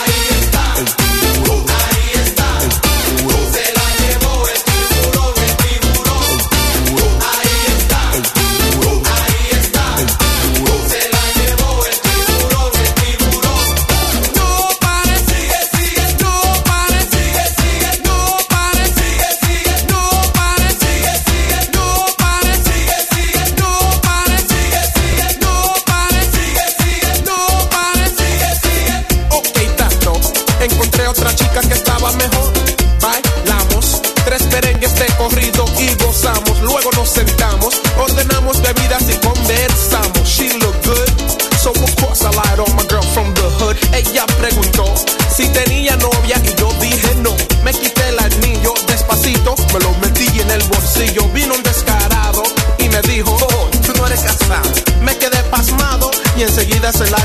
Y enseguida se la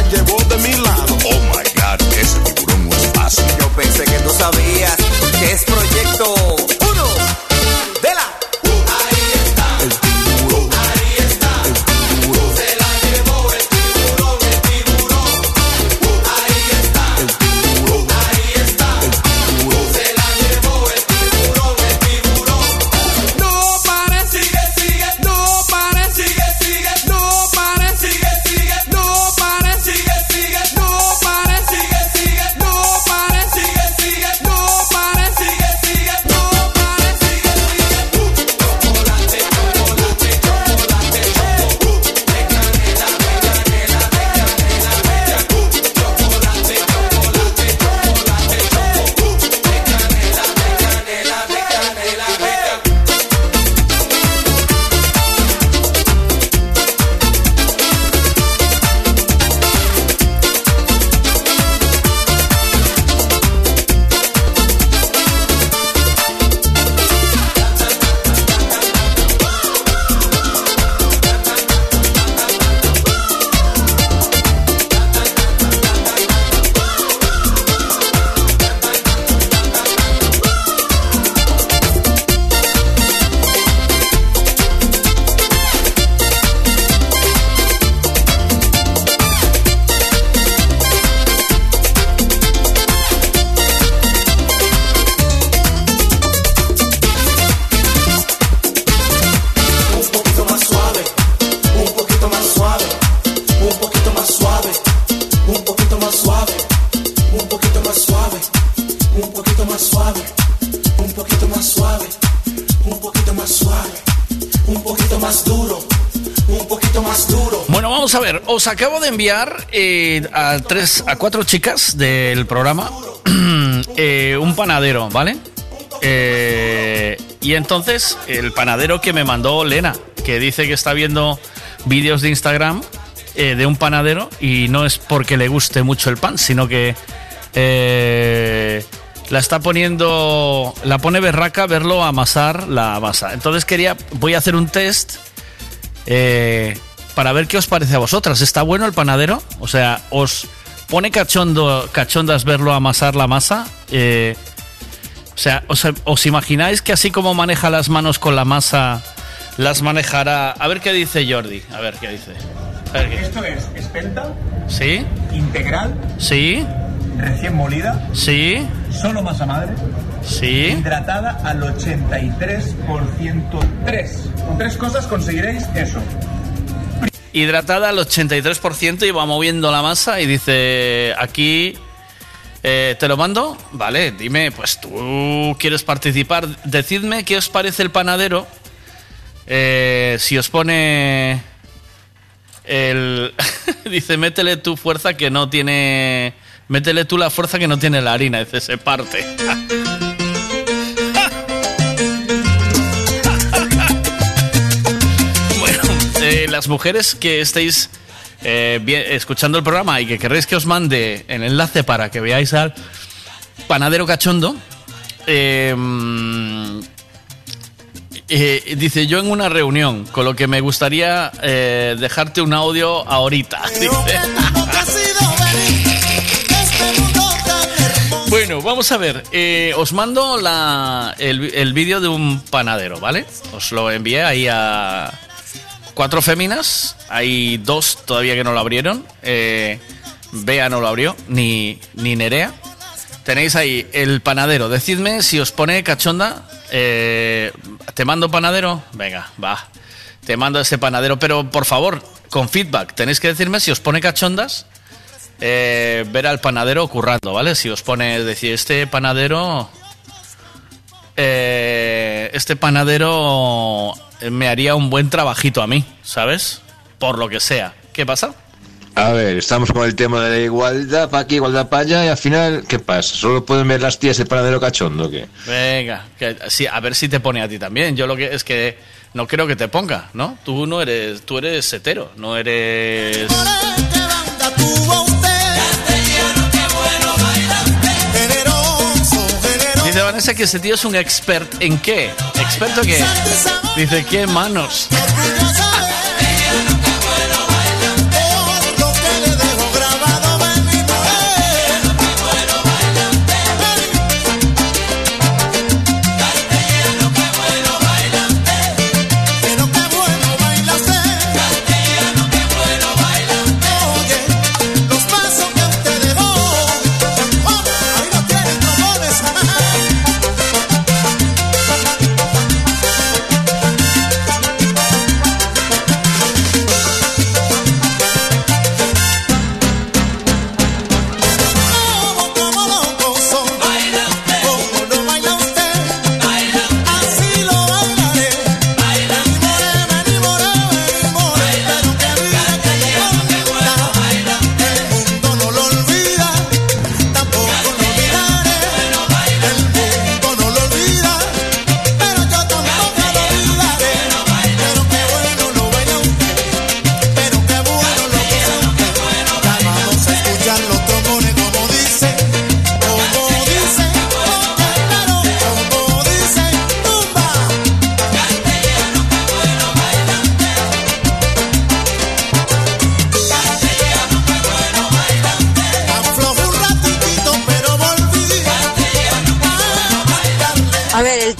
acabo de enviar eh, a tres, a cuatro chicas del programa [CLEARS THROAT] eh, un panadero, ¿vale? Eh, y entonces el panadero que me mandó Lena, que dice que está viendo vídeos de Instagram eh, de un panadero y no es porque le guste mucho el pan, sino que la está poniendo, la pone berraca verlo amasar la masa. Entonces quería, voy a hacer un test eh, para ver qué os parece a vosotras. ¿Está bueno el panadero? O sea, ¿os pone cachondo, cachondas verlo amasar la masa? Eh, o sea, ¿os, os imagináis que así como maneja las manos con la masa, las manejará? A ver qué dice Jordi. A ver qué dice. A ver qué- Esto es espelta, ¿Sí? integral, ¿Sí? recién molida, ¿Sí? solo masa madre, ¿Sí? hidratada al 83%. Tres. Con tres cosas conseguiréis eso. Hidratada al 83% y va moviendo la masa y dice, aquí eh, te lo mando, vale, dime, pues tú quieres participar, decidme qué os parece el panadero, Eh, si os pone el... [LAUGHS] dice, métele tu fuerza que no tiene... Métele tú la fuerza que no tiene la harina, dice, se parte. [LAUGHS] las mujeres que estéis eh, escuchando el programa y que querréis que os mande el enlace para que veáis al panadero cachondo, eh, eh, dice yo en una reunión, con lo que me gustaría dejarte un audio ahorita. [LAUGHS] Bueno, vamos a ver. os mando la, el, el vídeo de un panadero, ¿vale? Os lo envié ahí a cuatro féminas. Hay dos todavía que no lo abrieron. Eh, Bea no lo abrió, ni, ni Nerea. Tenéis ahí el panadero. Decidme si os pone cachonda. eh, ¿Te mando panadero? Venga, va. Te mando ese panadero. Pero por favor, con feedback. Tenéis que decirme si os pone cachondas eh, ver al panadero currando, ¿vale? Si os pone, decir, este panadero, eh, este panadero me haría un buen trabajito a mí, ¿sabes? Por lo que sea. ¿Qué pasa? A ver, estamos con el tema de la igualdad para aquí, igualdad para allá, y al final, ¿qué pasa? ¿Solo pueden ver las tías el panadero cachondo o qué? Venga, que, sí, a ver si te pone a ti también. Yo lo que es que no creo que te ponga, ¿no? Tú no eres, tú eres hetero, no eres. Vanessa que ese tío es un expert en qué? ¿Experto qué? Dice, ¿qué manos? [LAUGHS]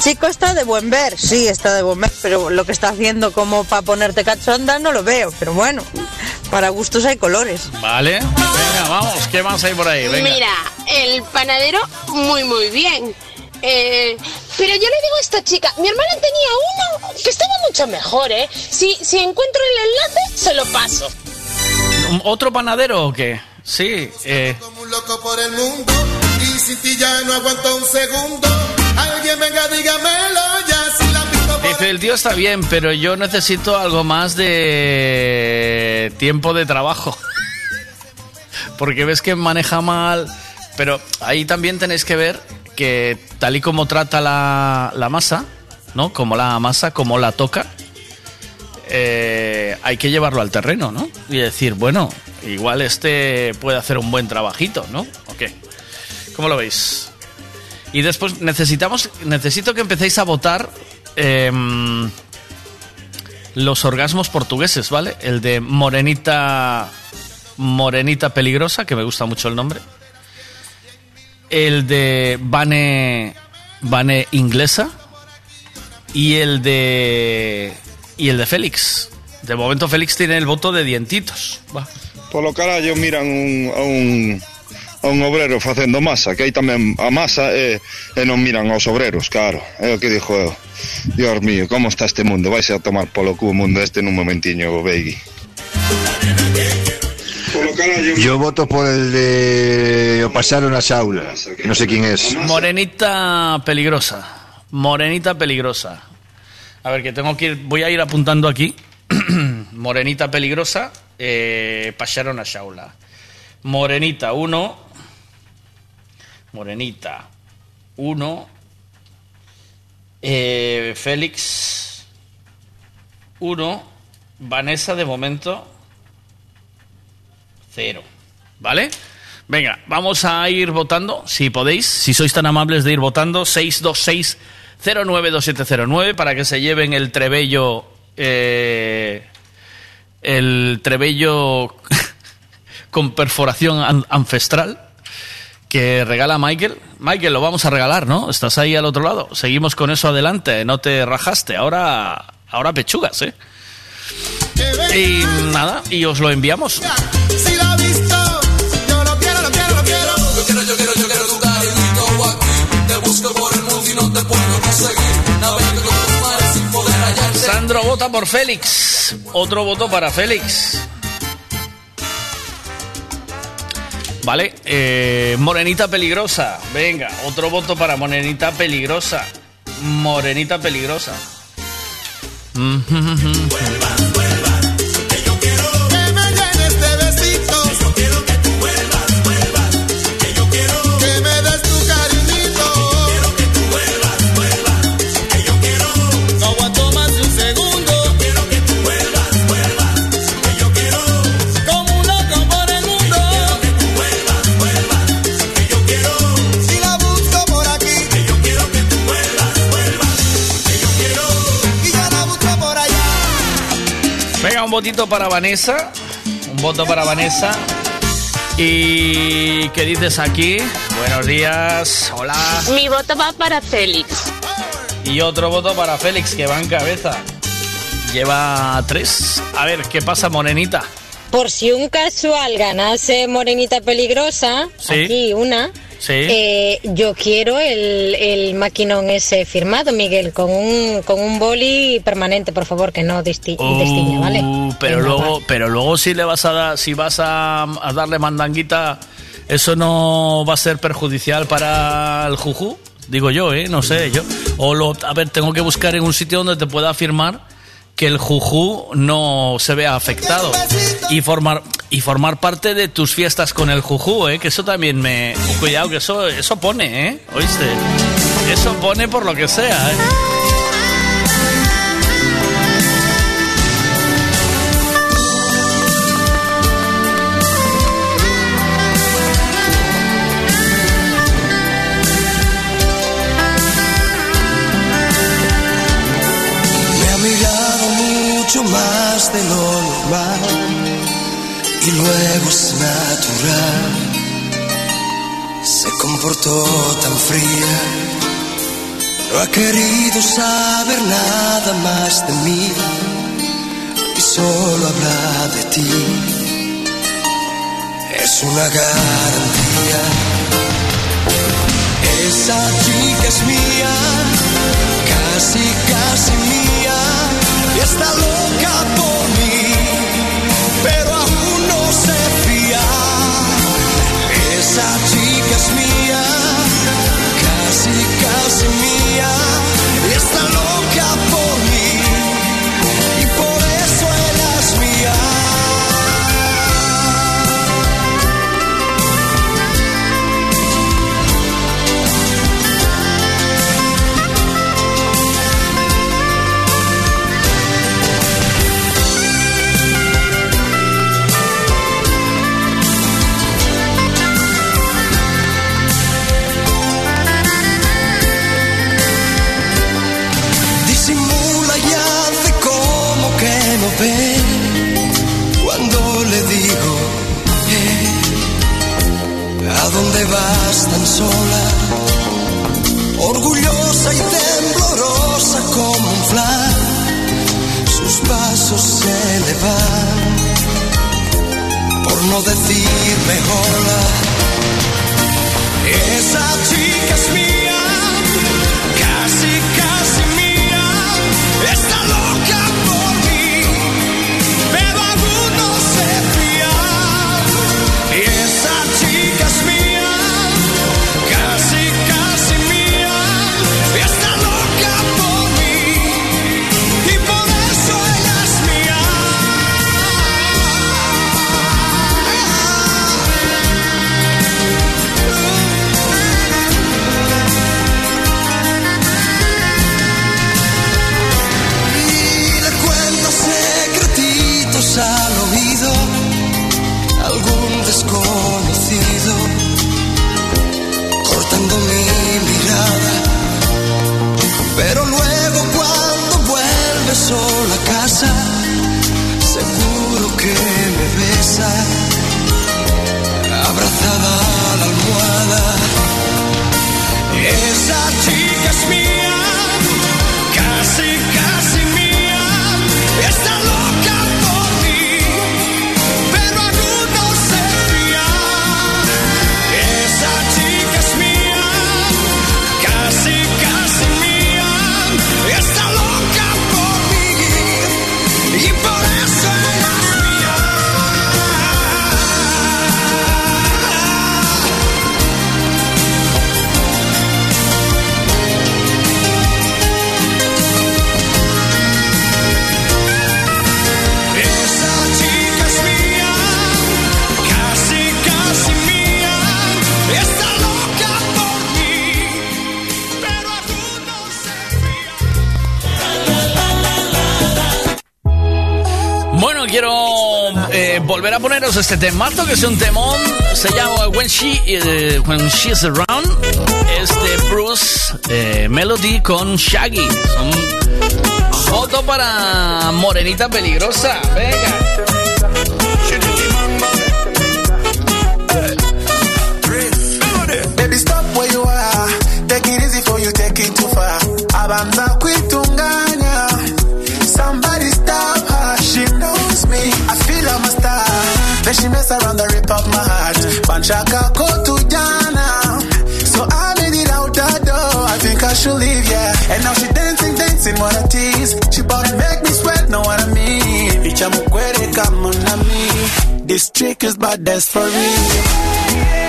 chico está de buen ver, sí, está de buen ver, pero lo que está haciendo como para ponerte cachonda no lo veo. Pero bueno, para gustos hay colores. Vale. Venga, vamos. ¿Qué más hay por ahí? Venga. Mira, el panadero muy muy bien. Eh, pero yo le digo a esta chica, mi hermana tenía uno que estaba mucho mejor, ¿eh? Si, si encuentro el enlace, se lo paso. ¿Otro panadero o qué? Sí. Eh, Un loco por el mundo y sin ti ya no aguanto un segundo. Alguien venga, dígamelo ya si la visto por dice, el tío está bien, pero yo necesito algo más de tiempo de trabajo. [LAUGHS] Porque ves que maneja mal. Pero ahí también tenéis que ver que tal y como trata la, la masa, ¿no? Como la masa, como la toca, eh, hay que llevarlo al terreno, ¿no? Y decir, bueno, igual este puede hacer un buen trabajito, ¿no? ¿O qué? ¿Cómo lo veis? Y después necesitamos, necesito que empecéis a votar em, los orgasmos portugueses, ¿vale? El de Morenita, Morenita Peligrosa, que me gusta mucho el nombre. El de Vane, Vane Inglesa. Y el de, y el de Félix. De momento Félix tiene el voto de dientitos. Va. Polo carallo miran un, a un a un obrero facendo masa, que aí tamén a masa e, e non miran aos obreros, claro. É o que dixo eu. Dios mío, como está este mundo? Vais a tomar polo cu o mundo este nun momentiño, Beigui. Yo voto por el de o pasaron a Saula, que no sé quién es. Morenita peligrosa. Morenita peligrosa. A ver, que tengo que ir. Voy a ir apuntando aquí. [CLEARS THROAT] Morenita peligrosa. Eh, pasaron a Shaula. Morenita 1. Morenita 1. Eh, Félix 1. Vanessa de momento 0. ¿Vale? Venga, vamos a ir votando, si podéis, si sois tan amables de ir votando, 626 092709 para que se lleven el trebello, eh, el trebello [LAUGHS] con perforación an- ancestral que regala Michael. Michael, lo vamos a regalar, ¿no? Estás ahí al otro lado. Seguimos con eso adelante, no te rajaste. Ahora, ahora pechugas, ¿eh? Y nada, y os lo enviamos. Si la ha visto, yo lo quiero, lo quiero, lo quiero. Yo quiero, yo quiero, yo quiero tu cariñito aquí. Te busco por el mundo y no te puedo conseguir. Navegando con tus mares sin poder hallarte. Sandro vota por Félix. Otro voto para Félix. Vale, eh, Morenita Peligrosa. Venga, otro voto para Morenita Peligrosa. Morenita Peligrosa. Que [LAUGHS] un votito para Vanessa. Un voto para Vanessa. ¿Y qué dices aquí? Buenos días. Hola. Mi voto va para Félix. Y otro voto para Félix, que va en cabeza. Lleva tres. A ver, ¿qué pasa, Morenita? Por si un casual ganase Morenita Peligrosa, Sí. aquí una, Sí. eh, yo quiero el, el maquinón ese firmado, Miguel, con un, con un boli permanente, por favor, que no disti- distingue, ¿vale? Pero Venga, luego, pero luego si le vas a dar, si vas a, a darle mandanguita, eso no va a ser perjudicial para el juju. Digo yo, eh, no sé yo. O lo, a ver, tengo que buscar en un sitio donde te pueda afirmar que el juju no se vea afectado y formar y formar parte de tus fiestas con el juju, eh, que eso también me cuidado que eso eso pone, eh, oíste, eso pone por lo que sea, eh. De lo normal y luego es natural. Se comportó tan fría No ha querido saber nada más de mí y solo habla de ti. Es una garantía. Esa chica es mía, casi, casi mía, está loca por mí, pero aún no se fía. Esa chica es mía, casi, casi mía, está loca por mí, vas tan sola? Orgullosa y temblorosa como un flan Sus pasos se le van Por no decirme hola Esa chica es mía poneros este temazo que es un temón. Se llama When She eh, When She's Around. Es de Bruce eh, Melody con Shaggy. Son foto para Morenita Peligrosa. Venga. Baby, stop where you are. Take it easy for you take it too far. Abanza kuitunganya. Then she mess around and rip up my heart. Banchaka go to Jana. So I made it out the door. I think I should leave, yeah. And now she dancing, dancing, what a tease. She bout to make me sweat, know what I mean. Icha mukwere kama na me. This chick is bad, that's for real.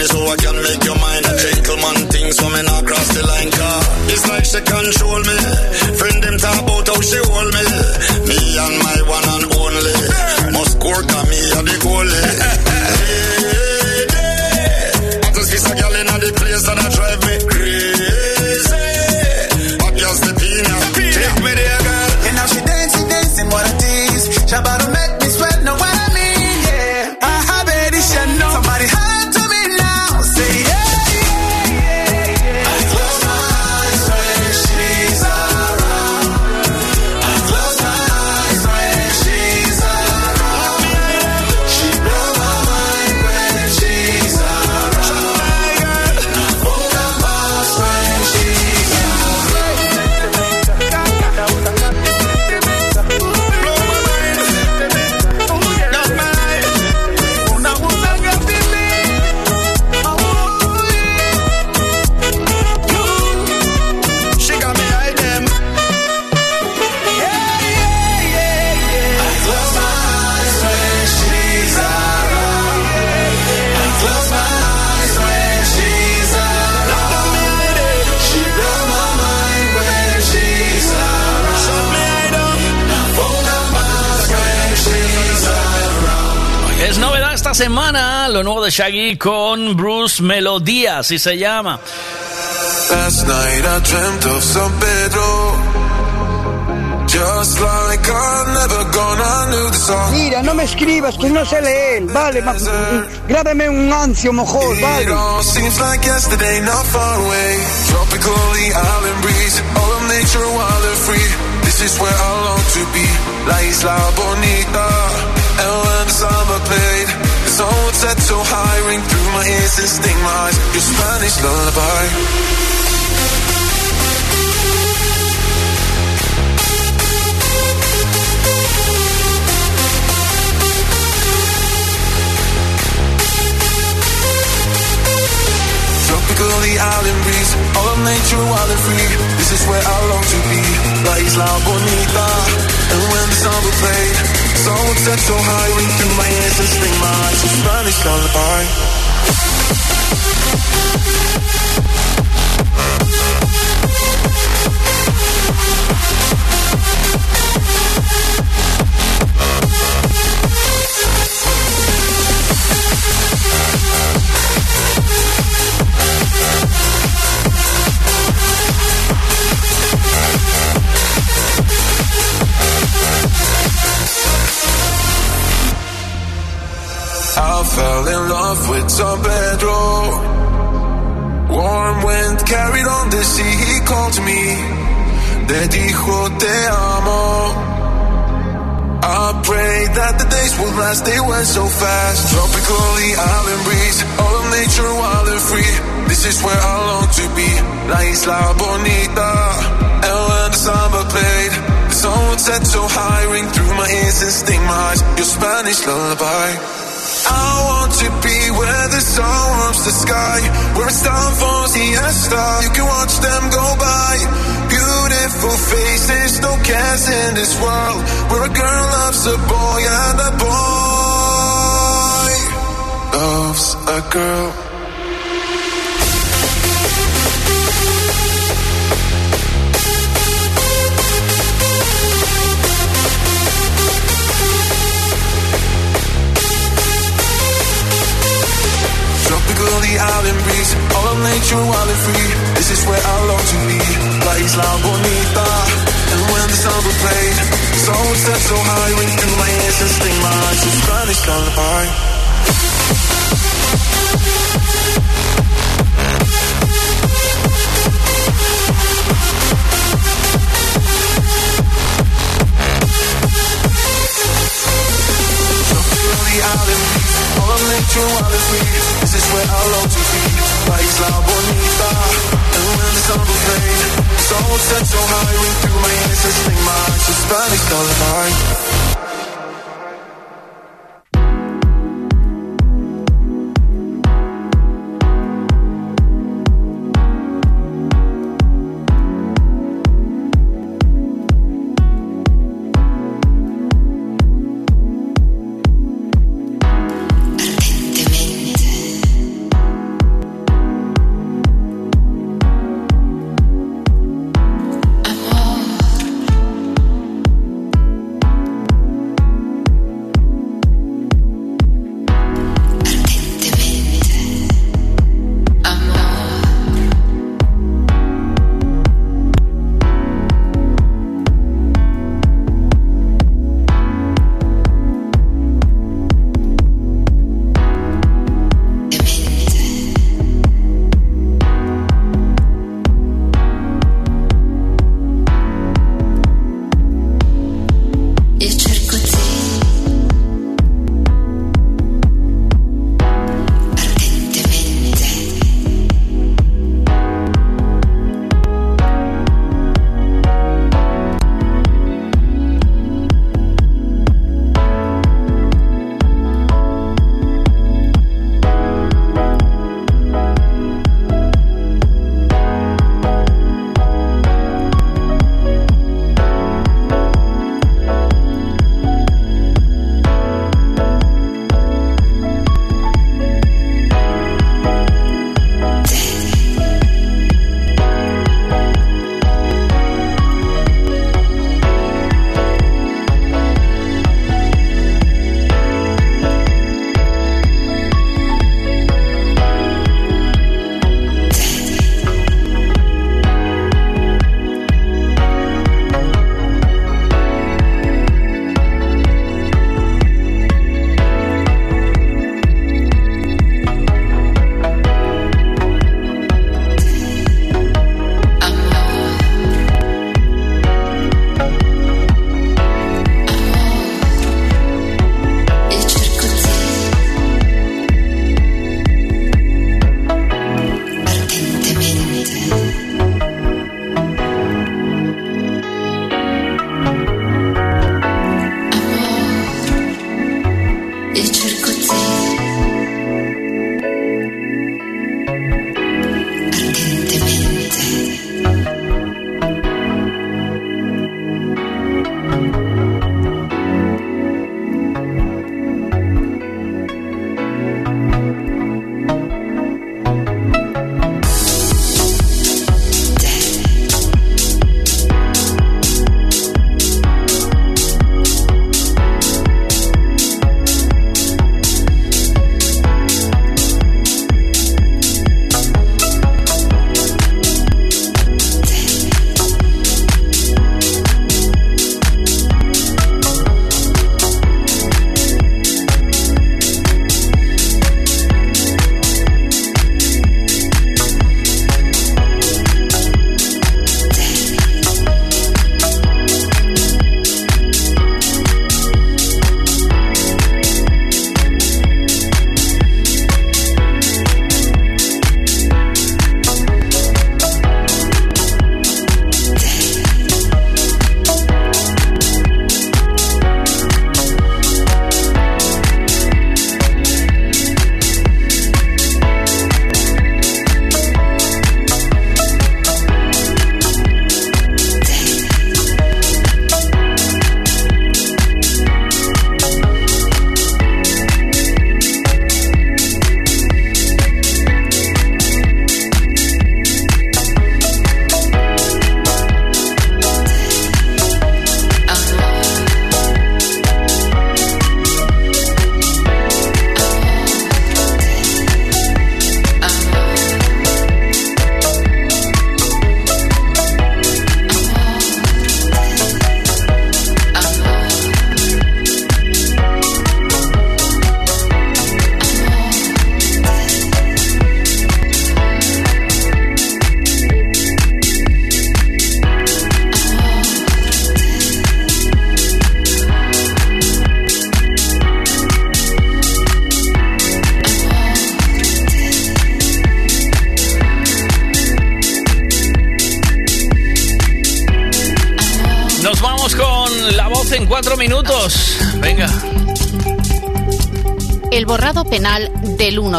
eso va esta semana lo nuevo de Shaggy con Bruce Melodía, así se llama. Last night I dreamt of San Pedro. Just like I'm never gonna knew the song. Mira, no me escribas, que no sé leer. Vale, ma- grábame un ancio mejor, It vale. all seems like yesterday, not far away. Tropically island breeze, all of nature wild and free. This is where I long to be, La Isla Bonita. And when the summer played, would set so high, ring through my ears and sting my eyes. Your Spanish lullaby. Tropically island breeze, all of nature wild and free. This is where I long to be, La Isla Bonita. And when the sun will play, the sun would set so high, ring through my ears and sting my eyes. Spanish lullaby. With San Pedro. Warm wind carried on the sea, he called me. Te dijo te amo. I prayed that the days would last, they went so fast. Tropically island breeze, all of nature wild and free. This is where I long to be, La Isla Bonita. And when the summer played, the sun set so high, ring through my ears and sting my eyes. Your Spanish lullaby. I want to be where the sun warms the sky, where it's time for siesta. You can watch them go by. Beautiful faces, no cares in this world, where a girl loves a boy and a boy loves a girl. Tropically island breeze, all of nature wild and free. This is where I long to be, La Isla Bonita. And when the sun will play, the sun set so high, through my ears and sting my eyes. It's Spanish lullaby. Wild and free. This is where I long to be, La Isla Bonita. And when the sun will fade, will set so high, ring through my ears and sting my Spanish. Amor,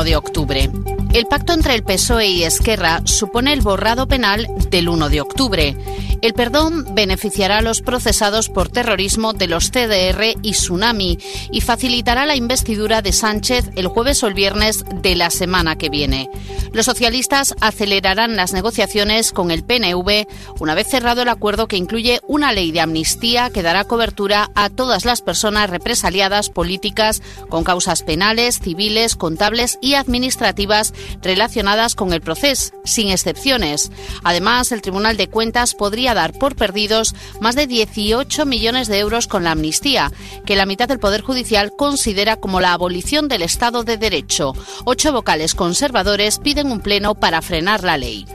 1 de octubre. El pacto entre el PSOE y Esquerra supone el borrado penal del 1 de octubre. El perdón beneficiará a los procesados por terrorismo de los CDR y Tsunami y facilitará la investidura de Sánchez el jueves o el viernes de la semana que viene. Los socialistas acelerarán las negociaciones con el PNV una vez cerrado el acuerdo que incluye una ley de amnistía que dará cobertura a todas las personas represaliadas políticas con causas penales, civiles, contables y administrativas relacionadas con el proceso, sin excepciones. Además, el Tribunal de Cuentas podría dar por perdidos más de 18 millones de euros con la amnistía, que la mitad del Poder Judicial considera como la abolición del Estado de Derecho. Ocho vocales conservadores piden un pleno para frenar la ley.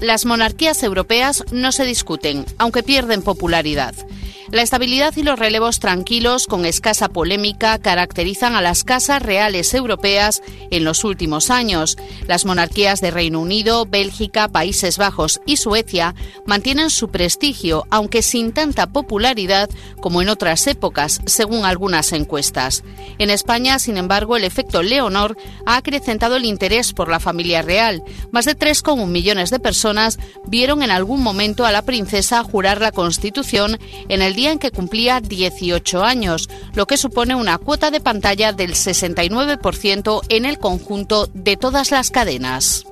Las monarquías europeas no se discuten, aunque pierden popularidad. La estabilidad y los relevos tranquilos con escasa polémica caracterizan a las casas reales europeas en los últimos años. Las monarquías de Reino Unido, Bélgica, Países Bajos y Suecia mantienen su prestigio, aunque sin tanta popularidad como en otras épocas, según algunas encuestas. En España, sin embargo, el efecto Leonor ha acrecentado el interés por la familia real. Más de 3,1 millones de personas vieron en algún momento a la princesa jurar la Constitución en el día en que cumplía 18 años, lo que supone una cuota de pantalla del 69% en el conjunto de todas las cadenas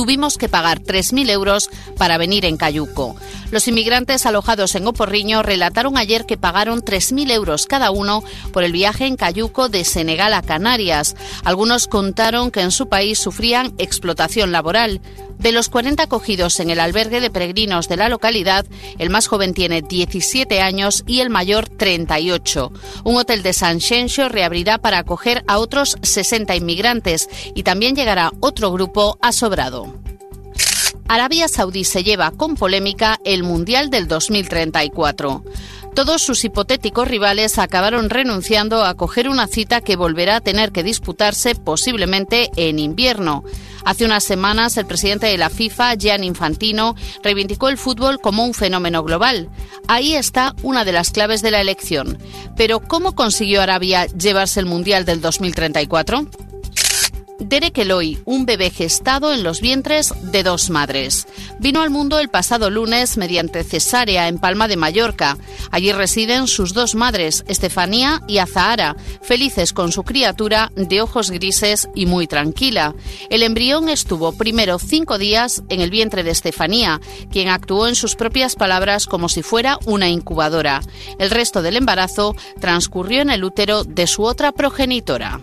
tuvimos que pagar 3.000 euros para venir en Cayuco. Los inmigrantes alojados en Oporriño relataron ayer que pagaron 3.000 euros cada uno por el viaje en Cayuco de Senegal a Canarias. Algunos contaron que en su país sufrían explotación laboral. De los 40 acogidos en el albergue de peregrinos de la localidad, el más joven tiene 17 años y el mayor 38. Un hotel de San Xenxo reabrirá para acoger a otros 60 inmigrantes y también llegará otro grupo a Sobrado. Arabia Saudí se lleva con polémica el Mundial del 2034. Todos sus hipotéticos rivales acabaron renunciando a coger una cita que volverá a tener que disputarse posiblemente en invierno. Hace unas semanas, el presidente de la FIFA, Gian Infantino, reivindicó el fútbol como un fenómeno global. Ahí está una de las claves de la elección. Pero, ¿cómo consiguió Arabia llevarse el Mundial del 2034? Derek Eloy, un bebé gestado en los vientres de dos madres. Vino al mundo el pasado lunes mediante cesárea en Palma de Mallorca. Allí residen sus dos madres, Estefanía y Azahara, felices con su criatura de ojos grises y muy tranquila. El embrión estuvo primero cinco días en el vientre de Estefanía, quien actuó en sus propias palabras como si fuera una incubadora. El resto del embarazo transcurrió en el útero de su otra progenitora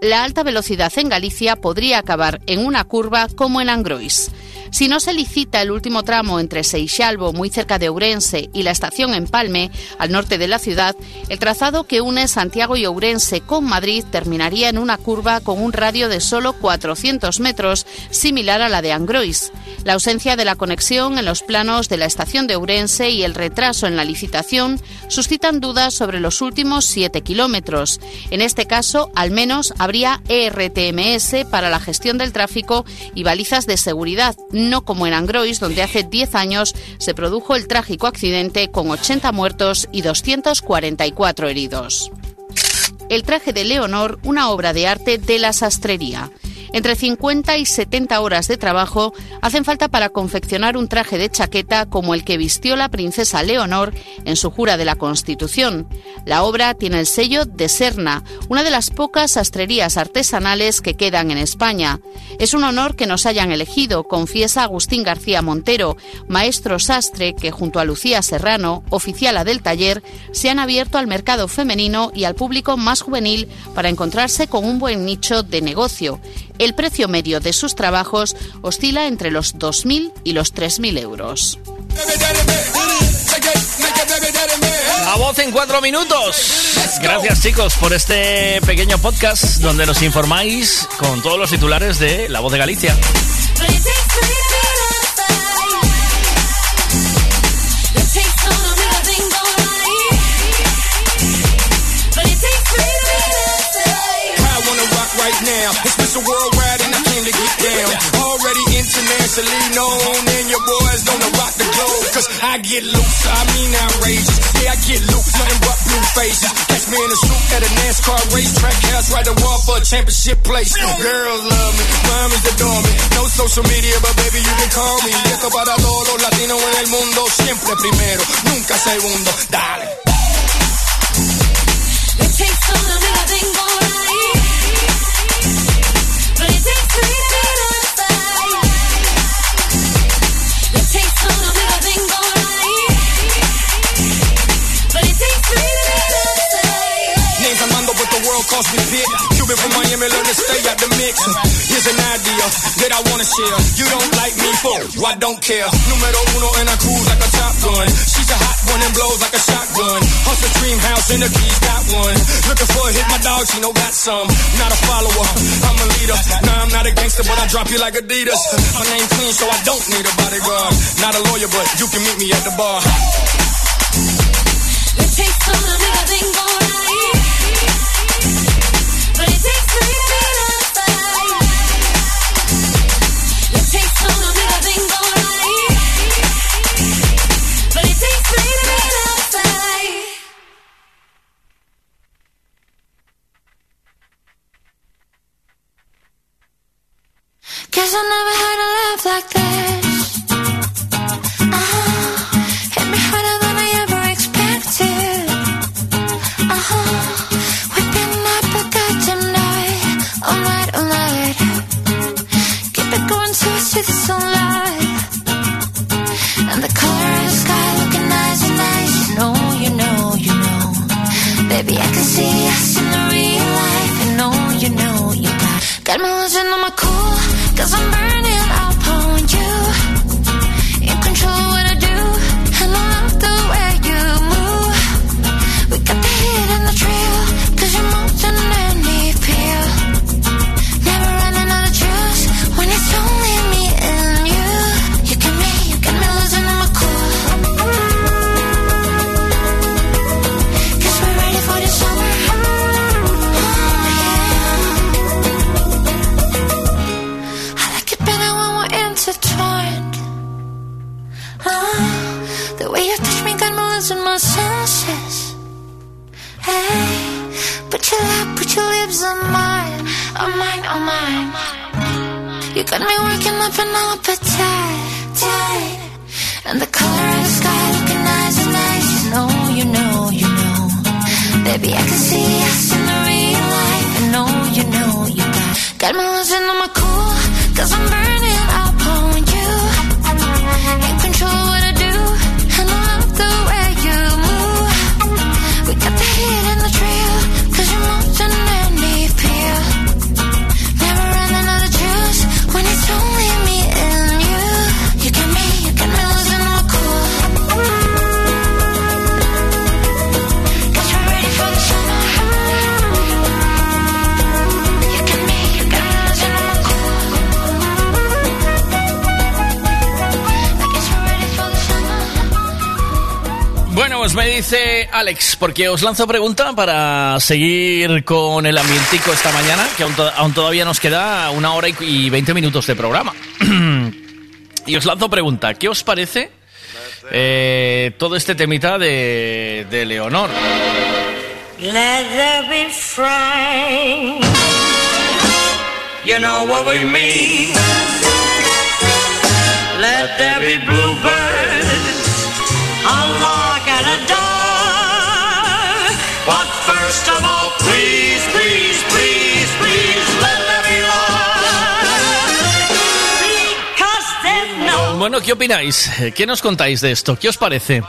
la alta velocidad en Galicia podría acabar en una curva como en Angrois. Si no se licita el último tramo entre Seixalbo, muy cerca de Ourense, y la estación Empalme, al norte de la ciudad, el trazado que une Santiago y Ourense con Madrid terminaría en una curva con un radio de solo 400 metros, similar a la de Angrois. La ausencia de la conexión en los planos de la estación de Ourense y el retraso en la licitación suscitan dudas sobre los últimos 7 kilómetros. En este caso, al menos habría ERTMS para la gestión del tráfico y balizas de seguridad, no como en Angrois, donde hace 10 años se produjo el trágico accidente con 80 muertos y 244 heridos. El traje de Leonor, una obra de arte de la sastrería. Entre 50 y 70 horas de trabajo hacen falta para confeccionar un traje de chaqueta como el que vistió la princesa Leonor en su jura de la Constitución. La obra tiene el sello de Serna, una de las pocas sastrerías artesanales que quedan en España. Es un honor que nos hayan elegido, confiesa Agustín García Montero, maestro sastre que junto a Lucía Serrano, oficiala del taller, se han abierto al mercado femenino y al público más juvenil para encontrarse con un buen nicho de negocio. El precio medio de sus trabajos oscila entre los 2.000 y los 3.000 euros. La voz en cuatro minutos. Gracias chicos por este pequeño podcast donde nos informáis con todos los titulares de La Voz de Galicia. Right now. It's Mr. Worldwide and I came to get down. Already internationally known, and your boys gonna rock the globe. Cause I get loose, I mean outrageous. Yeah, I get loose, nothing but blue faces. Catch me in a suit at a NASCAR racetrack. House right the wall for a championship place. Girls love me, mamis adore me. No social media, but baby, you can call me. Esto para todos los latinos en el mundo. Siempre primero, nunca segundo. Dale. It takes some of the thing me Pit. Cuban from Miami, learn to stay out the mix. Here's an idea that I wanna share. You don't like me, for I don't care. Numero uno and I cruise like a top gun. She's a hot one and blows like a shotgun. Hustle dream house in the keys, got one. Looking for a hit, my dog, she know got some. Not a follower, I'm a leader. Nah, I'm not a gangster, but I drop you like Adidas. My name clean, so I don't need a bodyguard. Not a lawyer, but you can meet me at the bar. It takes some Guess I never had a love like this. Porque os lanzo pregunta para seguir con el ambientico esta mañana, que aún, to- aún todavía nos queda una hora y, 20 minutos de programa. [CLEARS THROAT] y os lanzo pregunta, ¿qué os parece eh, todo este temita de, de Leonor? Let be. You know what we mean. Let there be bluebirds. First of all, please, please, please, please, let Bueno, ¿qué opináis? ¿Qué nos contáis de esto? ¿Qué os parece?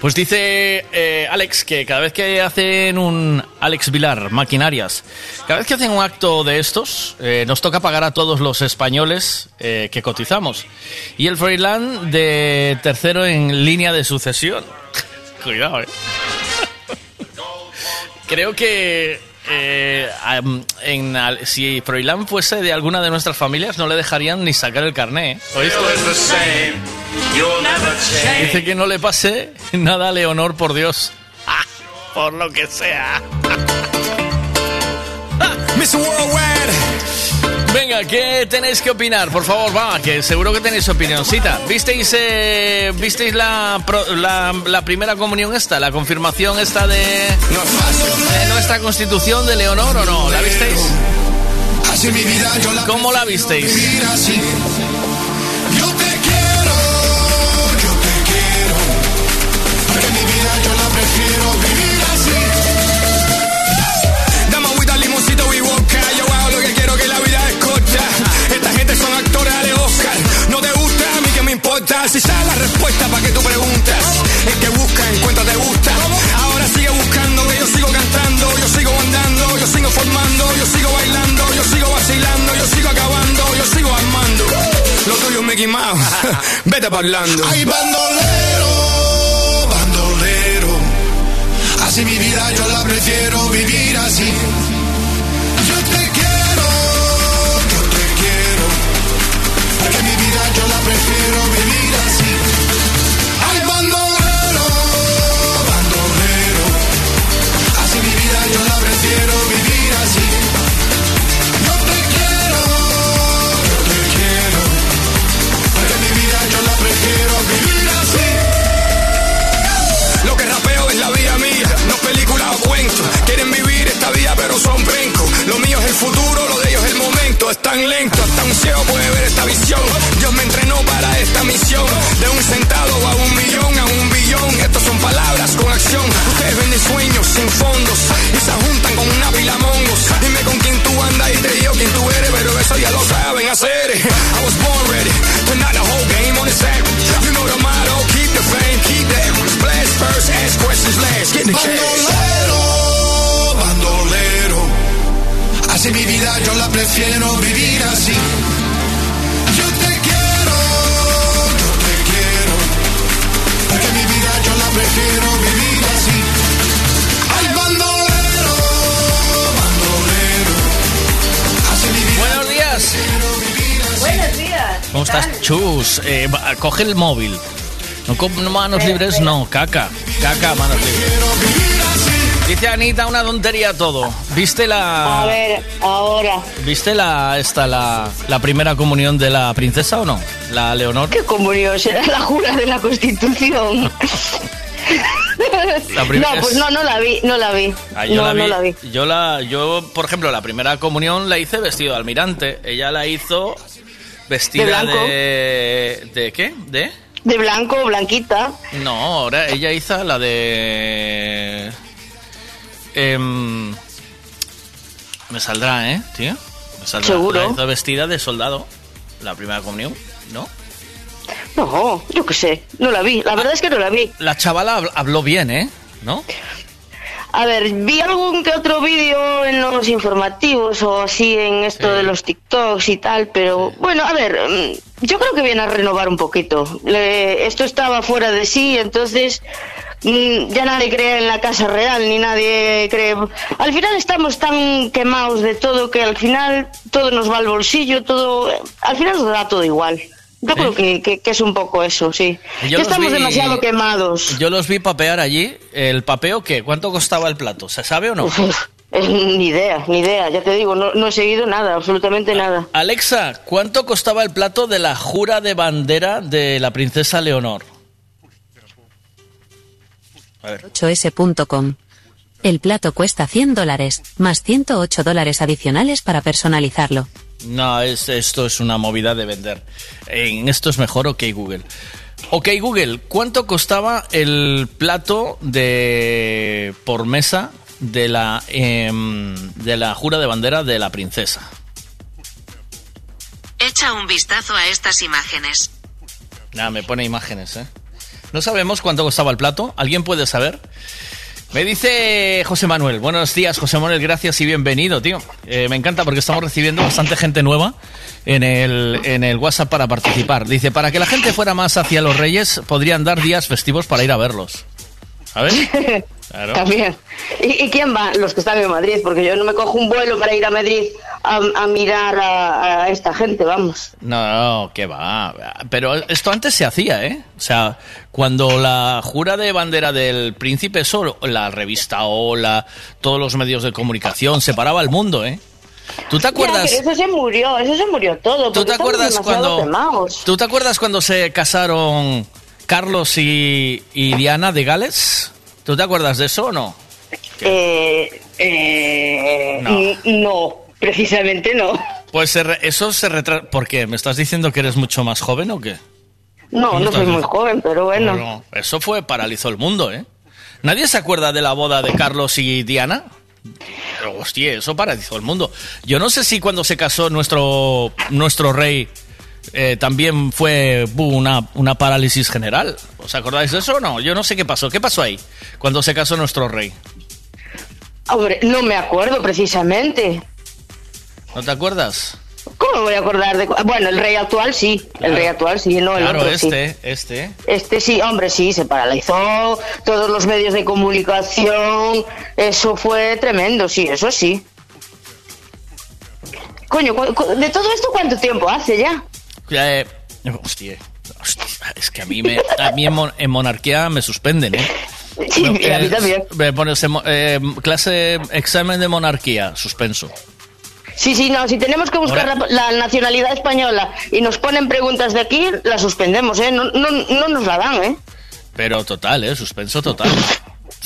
Pues dice eh, Alex que cada vez que hacen un Alex Vilar, maquinarias, cada vez que hacen un acto de estos, eh, nos toca pagar a todos los españoles eh, que cotizamos. Y el Freiland de tercero en línea de sucesión. [LAUGHS] Cuidado, eh. Creo que eh, en, si Froilán fuese de alguna de nuestras familias, no le dejarían ni sacar el carné. ¿eh? ¿Oíste? Dice que no le pase nada a Leonor, por Dios. Ah, por lo que sea. Mr. Worldwide, Venga, ¿qué tenéis que opinar? Por favor, va, que seguro que tenéis opinioncita. ¿Visteis, eh, ¿visteis la, pro- la, la primera comunión esta? ¿La confirmación esta de, de nuestra constitución de Leonor o no? ¿La visteis? Así mi vida yo la ¿Cómo la visteis? Si sabes la respuesta para que tú preguntas. El que busca, encuentra, te gusta. Ahora sigue buscando, que yo sigo cantando. Yo sigo andando, yo sigo formando. Yo sigo bailando, yo sigo vacilando. Yo sigo acabando, yo sigo armando. Lo tuyo es Mickey Mouse. [LAUGHS] Vete parlando. Ay, bandolero, bandolero. Así mi vida yo la prefiero vivir así. prefiero vivir así. Ay, bandolero, bandolero, así mi vida yo la prefiero vivir así. Yo te quiero, yo te quiero, porque mi vida yo la prefiero vivir así. Lo que rapeo es la vida mía, no películas o cuentos. Quieren vivir esta vida pero son 20. Es tan lento, hasta un ciego puede ver esta visión. Dios me entrenó para esta misión. De un centavo a un millón, a un billón. Estos son palabras con acción. Ustedes venden sueños sin fondos y se juntan con una pila mongos. Dime con quién tú andas y te digo quién tú eres, pero eso ya lo saben hacer. I was born ready, tonight the whole game on its head. You know the motto, keep the fame, keep that. Splash first, ask questions last. Get the cash. Así mi vida yo la prefiero vivir así. Yo te quiero, yo te quiero. Porque mi vida yo la prefiero vivir así. Ay, bandolero, bandolero. Así mi vida Buenos días. Buenos días. ¿Cómo estás, Chus? Eh, coge el móvil. No con manos libres, no, caca. Caca, manos libres. Dice Anita una tontería todo. ¿Viste A la. ver, ahora. ¿Viste la esta la, la primera comunión de la princesa o no? La Leonor. ¿Qué comunión? Será la jura de la Constitución. [LAUGHS] La no, pues es- no, no la vi, no la vi. Ah, yo no, la vi, no la vi. Yo la, yo, por ejemplo, la primera comunión la hice vestido de almirante. Ella la hizo vestida ¿De de. ¿De qué? ¿De? De blanco, blanquita. No, ahora ella hizo la de. Em, me saldrá, ¿eh, tío? Me saldrá. Seguro. La vestida de soldado. La primera comunión, ¿no? No, yo qué sé, no la vi. La verdad es que no la vi. La chavala habl- habló bien, ¿eh? ¿No? A ver, vi algún que otro vídeo en los informativos o así en esto de los TikToks y tal, pero bueno, a ver, mm, yo creo que viene a renovar un poquito. Le- esto estaba fuera de sí, entonces mm, ya nadie cree en la casa real ni nadie cree. Al final estamos tan quemados de todo que al final todo nos va al bolsillo, todo. Al final nos da todo igual. Yo creo que, que- que es un poco eso, sí. Yo los estamos vi- demasiado quemados. Yo los vi papear allí. ¿El papeo qué? ¿Cuánto costaba el plato? ¿Se sabe o no? Ni idea, ni idea, ya te digo, no, no he seguido nada, absolutamente nada. Alexa, ¿cuánto costaba el plato de la jura de bandera de la princesa Leonor? 8s.com. El plato cuesta 100 dólares, más 108 dólares adicionales para personalizarlo. No, es, esto es una movida de vender. En esto es mejor OK Google. OK Google, ¿cuánto costaba el plato de por mesa de la em, de la jura de bandera de la princesa? Echa un vistazo a estas imágenes. Nada, me pone imágenes, ¿eh? No sabemos cuánto costaba el plato. ¿Alguien puede saber? Me dice José Manuel. Buenos días, José Manuel. Gracias y bienvenido, tío. Eh, me encanta porque estamos recibiendo bastante gente nueva en el, en el WhatsApp para participar. Dice, para que la gente fuera más hacia los reyes, podrían dar días festivos para ir a verlos. A ver. [LAUGHS] Claro. También. ¿Y, y quién va? Los que están en Madrid, porque yo no me cojo un vuelo para ir a Madrid a, a mirar a, a esta gente, vamos. No, no, que va. Pero esto antes se hacía, ¿eh? O sea, cuando la jura de bandera del príncipe, eso, la revista Hola, todos los medios de comunicación, separaba al mundo, ¿eh? ¿Tú te acuerdas? Eso se murió, eso se murió todo. ¿Tú te acuerdas cuando. ¿Tú te acuerdas cuando se casaron Carlos y, y Diana de Gales? ¿Tú te acuerdas de eso o no? Eh, eh, No. precisamente no. Pues eso se retrasa. ¿Por qué? ¿Me estás diciendo que eres mucho más joven o qué? No, no soy muy joven, pero bueno. No, eso fue paralizó el mundo, ¿eh? ¿Nadie se acuerda de la boda de Carlos y Diana? Pero, hostia, eso paralizó el mundo. Yo no sé si cuando se casó nuestro, nuestro rey eh, también fue una, una parálisis general. ¿Os acordáis de eso o no? Yo no sé qué pasó. ¿Qué pasó ahí cuando se casó nuestro rey? Hombre, no me acuerdo precisamente. ¿No te acuerdas? ¿Cómo me voy a acordar de.? Bueno, el rey actual sí. El rey actual sí, no el claro, otro sí. este, este. Este sí, hombre, sí, se paralizó, todos los medios de comunicación, eso fue tremendo, sí, eso sí. Coño, de todo esto, ¿cuánto tiempo hace ya? Eh, hostia, hostia, es que a mí, me, a mí en, mon- en monarquía me suspenden, ¿eh? Sí, a mí eh, también. me pones en mo- eh, clase, examen de monarquía, suspenso. Sí, sí, no, si tenemos que buscar la, la nacionalidad española y nos ponen preguntas de aquí, la suspendemos, ¿eh? No, no, no nos la dan, ¿eh? Pero total, ¿eh? Suspenso total.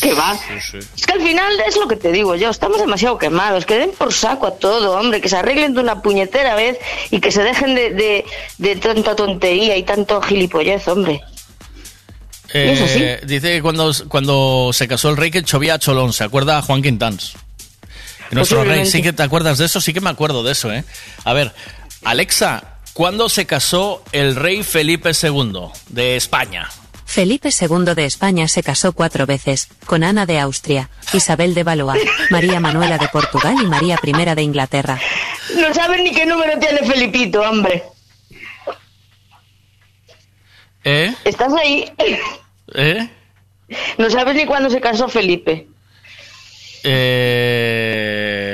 ¿Qué va? Sí, sí. Es que al final es lo que te digo yo, estamos demasiado quemados, que den por saco a todo, hombre, que se arreglen de una puñetera vez y que se dejen de, de, de tanta tontería y tanto gilipollez, hombre. Eh, Eso sí. Dice que cuando, cuando se casó el rey que chovía a Cholón, ¿se acuerda a Juan Quintans? Nuestro rey, sí que te acuerdas de eso, sí que me acuerdo de eso, ¿eh? A ver, Alexa, ¿cuándo se casó el rey Felipe II de España? Felipe II de España se casó cuatro veces, con Ana de Austria, Isabel de Valois, María Manuela de Portugal y María I de Inglaterra. No saben ni qué número tiene Felipito, hombre. ¿Eh? ¿Estás ahí? ¿Eh? No sabes ni cuándo se casó Felipe. Eh, eh,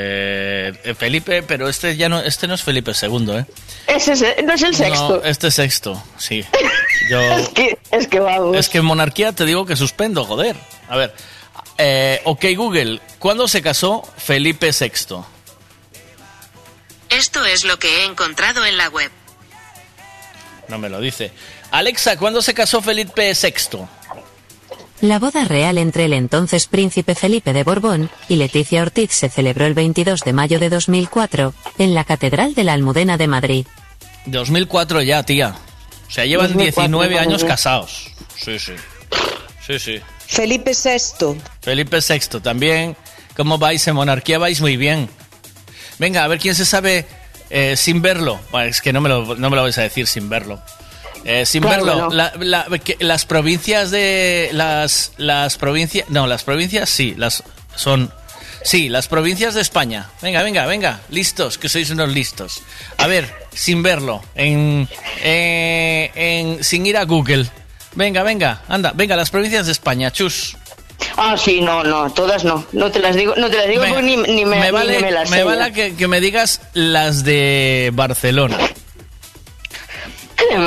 Felipe, pero este ya no, este no es Felipe II, ¿eh? Ese es- no es el sexto. No, este es sexto, sí. [LAUGHS] Yo, Es que, es que vamos. es que en monarquía te digo que suspendo, joder. A ver, eh, ok Google, ¿cuándo se casó Felipe VI? Esto es lo que he encontrado en la web. No me lo dice. Alexa, ¿cuándo se casó Felipe VI? La boda real entre el entonces príncipe Felipe de Borbón y Leticia Ortiz se celebró el 22 de mayo de 2004 en la Catedral de la Almudena de Madrid. 2004 ya, tía. O sea, llevan 2004, 19 años casados. Sí, sí. Sí, sí. Felipe VI. Felipe VI también. ¿Cómo vais en monarquía? Vais muy bien. Venga, a ver quién se sabe eh, sin verlo. Bueno, es que no me lo, no me lo vais a decir sin verlo. Eh, sin Claro verlo, no. la- las provincias de las las provincias, no, las provincias sí, las son sí, las provincias de España. Venga, venga, venga, listos, que sois unos listos. A ver, sin verlo, en, eh, en sin ir a Google. Venga, venga, anda, venga, las provincias de España, chus. Ah, sí, no, no, todas no. No te las digo, no te las digo Venga, porque ni, ni me, me ni vale, me las me vale que me digas las de Barcelona.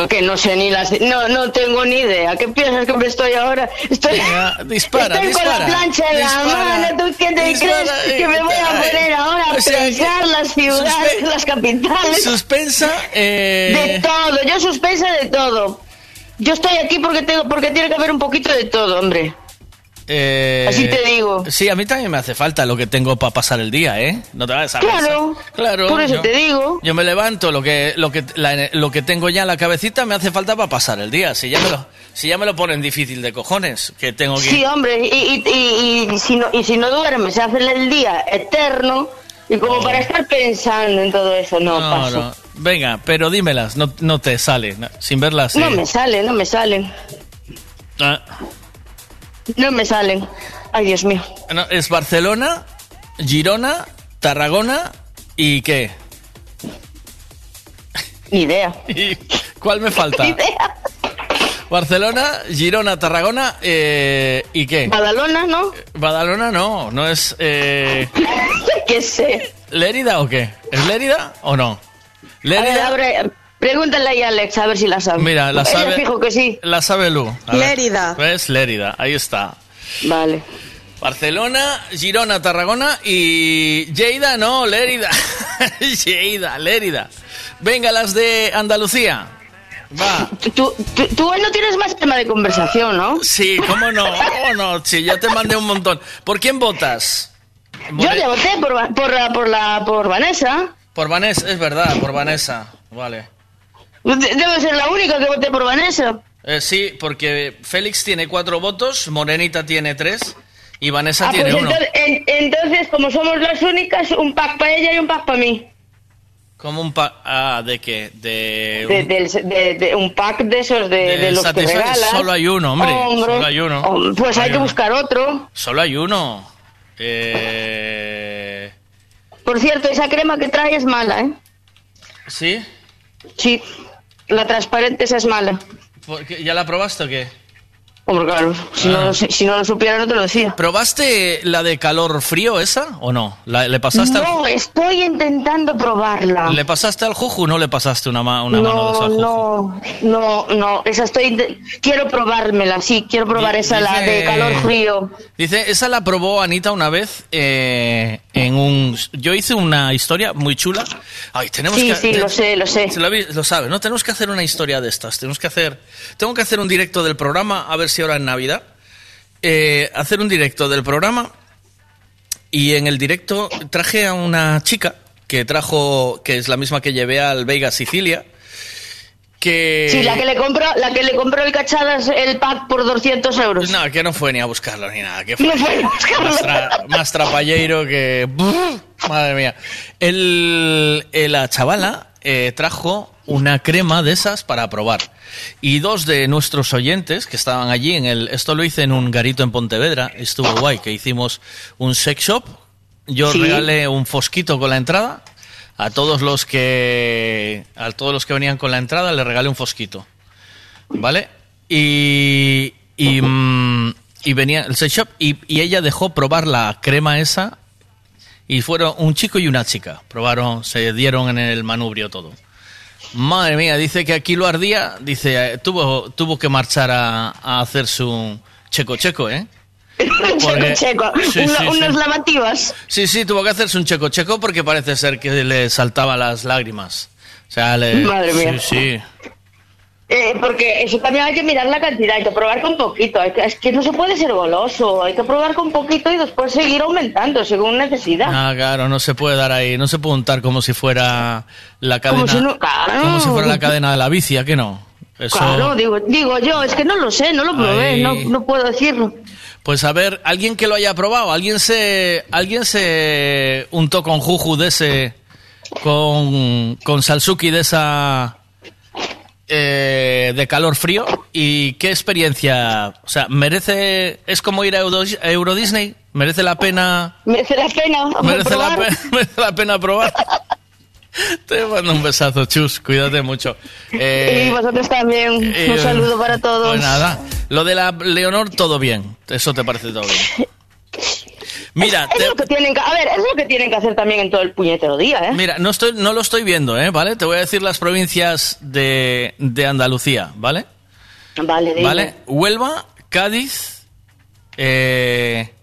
Que no sé ni las... No, no tengo ni idea. ¿Qué piensas que me estoy ahora? Estoy, dispara, estoy con la plancha en la mano. ¿Tú qué te crees que me voy a eh, poner ahora a o sea, pensar las ciudades, las capitales? Suspensa, eh, De todo, yo suspensa de todo. Yo estoy aquí porque tengo, porque tiene que haber un poquito de todo, hombre. Eh, Así te digo. Sí, a mí también me hace falta lo que tengo para pasar el día, ¿eh? No te vas a Claro, pensar. claro. por eso yo- te digo. Yo me levanto, lo que, lo que, la- lo que tengo ya en la cabecita me hace falta para pasar el día. Si ya me lo, si ya me lo ponen difícil de cojones, que tengo que. Sí, hombre, y, y, y- y si no, y si no duermes, se hace el día eterno. Y como para estar pensando en todo eso, no, no, paso. no. Venga, pero dímelas, no, no te sale, sin verlas. No eh. me salen, no me salen. Ah, No me salen. Ay, Dios mío. no, es Barcelona, Girona, Tarragona y qué. Ni idea. [LAUGHS] ¿Y ¿Cuál me falta? Ni idea. Barcelona, Girona, Tarragona eh, y qué. Badalona, ¿no? Badalona no, no es eh, [LAUGHS] ¿Qué sé? Lérida o qué. ¿Es Lérida o no? A ver, Lérida. Pregúntale ahí a Alex a ver si la sabe. Mira, la [LAUGHS] Ella sabe. fijo que sí. La sabe Lu. A ver. Lérida. ¿Ves? Lérida, ahí está. Vale. Barcelona, Girona, Tarragona y Lleida, no, Lérida. [LAUGHS] Lleida, Lérida. Venga, las de Andalucía. Va. Tú, tú, tú hoy no tienes más tema de conversación, ¿no? Sí, cómo no, cómo no, sí, ya te mandé un montón. ¿Por quién votas? Yo ya voté por, por, la- por, la, por Vanessa. Por Vanessa, es verdad, por Vanessa. Vale. De- Debo ser la única que voté por Vanessa. Eh, sí, porque Félix tiene cuatro votos, Morenita tiene tres y Vanessa Ah, tiene pues uno. entonces, en- entonces, como somos las únicas, un pack para ella y un pack para mí. Como un pa... Ah, ¿de qué? De... De, del- de- de un pack de esos de, los que regalas. solo hay uno, hombre, solo hay uno. Oh, Pues Solo hay hay que buscar otro. Solo hay uno. Eh... Por cierto, esa crema que trae es mala, ¿eh? ¿Sí? Sí, la transparente es mala. ¿Ya la probaste o qué? Hombre, claro, si, Ah. no, lo sé- si no lo supiera no te lo decía. ¿Probaste la de calor frío esa o no? ¿La- ¿Le pasaste al... No, estoy intentando probarla. ¿Le pasaste al Juju o no le pasaste una, ma- una mano de esa No, al Juju? no, no, no, esa estoy... Quiero probármela, sí, quiero probar esa, la dice- de calor frío. Dice, esa la probó Anita una vez eh, en un... Yo hice una historia muy chula. Ay, tenemos Sí, que... sí, lo sé, lo sé. Lo, lo sabe, ¿no? Tenemos que hacer una historia de estas. Tenemos que hacer... Tengo que hacer un directo del programa, a ver si ahora en Navidad. Eh, hacer un directo del programa y en el directo traje a una chica que trajo, que es la misma que llevé al Veiga Sicilia, que... Sí, la que le compró, la que le compró el cachadas el pack por 200 euros. No, que no fue ni a buscarlo ni nada. Que fue No fue a buscarlo. Más, tra- más trapallero que... Madre mía. El, eh, la chavala eh, trajo una crema de esas para probar. Y dos de nuestros oyentes que estaban allí en el... Esto lo hice en un garito en Pontevedra. Estuvo guay, que hicimos un sex shop. Yo Sí. regalé un fosquito con la entrada. A todos los que... A todos los que venían con la entrada le regalé un fosquito. ¿Vale? Y, y, mm, y venía el sex shop y, y ella dejó probar la crema esa y fueron un chico y una chica. Probaron, se dieron en el manubrio todo. Madre mía, dice que aquí lo ardía, dice, eh, tuvo, tuvo que marchar a, a hacer su checo checo, ¿eh? [LAUGHS] Porque- Checo, Sí, uno- sí, sí. unas lavativas. Sí, sí, tuvo que hacerse un checo checo porque parece ser que le saltaban las lágrimas. O sea, le... Madre mía. Sí, sí. Eh, porque eso también hay que mirar la cantidad, hay que probar con poquito. hay que- es que no se puede ser goloso, hay que probar con poquito y después seguir aumentando según necesidad. Ah, claro, no se puede dar ahí, no se puede untar como si fuera la cadena, Como si no- claro. como si fuera la cadena de la bici, ¿a que no? Eso, Claro, digo, digo yo, es que no lo sé, no lo probé, no, no puedo decirlo. Pues a ver, alguien que lo haya probado, alguien se, alguien se untó con juju de ese, con, con salsuki de esa, eh, de calor frío y qué experiencia, o sea, merece, es como ir a Euro, a Euro Disney, merece la pena, Merece la pena merece la, probar. pe- [LAUGHS] merece la pena probar. [LAUGHS] Te mando un besazo, chus, cuídate mucho. Eh, y vosotros también, eh, un saludo para todos. Pues nada, lo de la Leonor, todo bien. Eso te parece todo bien. [LAUGHS] Mira, Es te- lo que tienen que, a ver, es lo que tienen que hacer también en todo el puñetero día, ¿eh? mira, no, estoy, no lo estoy viendo, ¿eh? ¿Vale? Te voy a decir las provincias de, de Andalucía, ¿vale? Vale, dime. ¿Vale? Huelva, Cádiz, eh,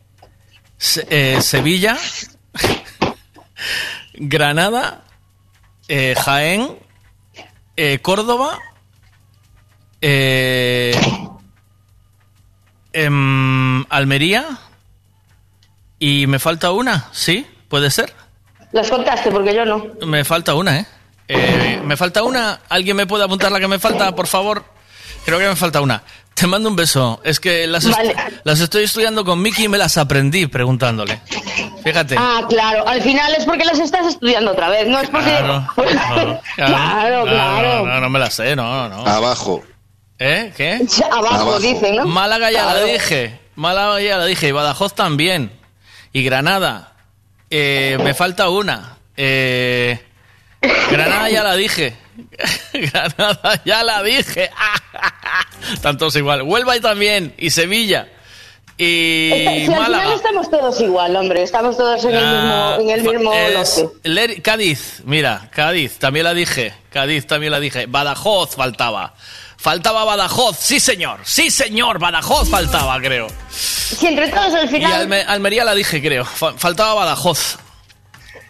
Se- eh, Sevilla, [LAUGHS] Granada, eh, Jaén, eh, Córdoba, eh, em, Almería y me falta una, ¿sí? ¿Puede ser? Las contaste porque yo no. Me falta una, ¿eh? Eh, Me falta una. ¿Alguien me puede apuntar la que me falta, por favor? Creo que me falta una. Te mando un beso. Es que las, est- las estoy estudiando con Miki y me las aprendí preguntándole. Fíjate. Ah, claro, al final es porque las estás estudiando otra vez, no es porque... Claro, [LAUGHS] claro, Claro, claro. No, no, no me las sé, no, no. Abajo. ¿Eh? ¿Qué? Abajo, Abajo. dicen, ¿no? Málaga ya la dije. Málaga ya la dije. Y Badajoz también. Y Granada. Eh, me falta una. Eh, Granada ya la dije. [LAUGHS] Granada ya la dije. [LAUGHS] Tantos igual. Huelva y también. Y Sevilla. Y Si al final estamos todos igual, hombre. Estamos todos en el Ah, mismo, en el mismo es Cádiz, mira, Cádiz, también la dije. Cádiz también la dije. Badajoz faltaba. Faltaba Badajoz, sí señor, sí señor, Badajoz faltaba, creo. Si entre todos al Y final. Alme- Almería la dije, creo. Fa- Faltaba Badajoz.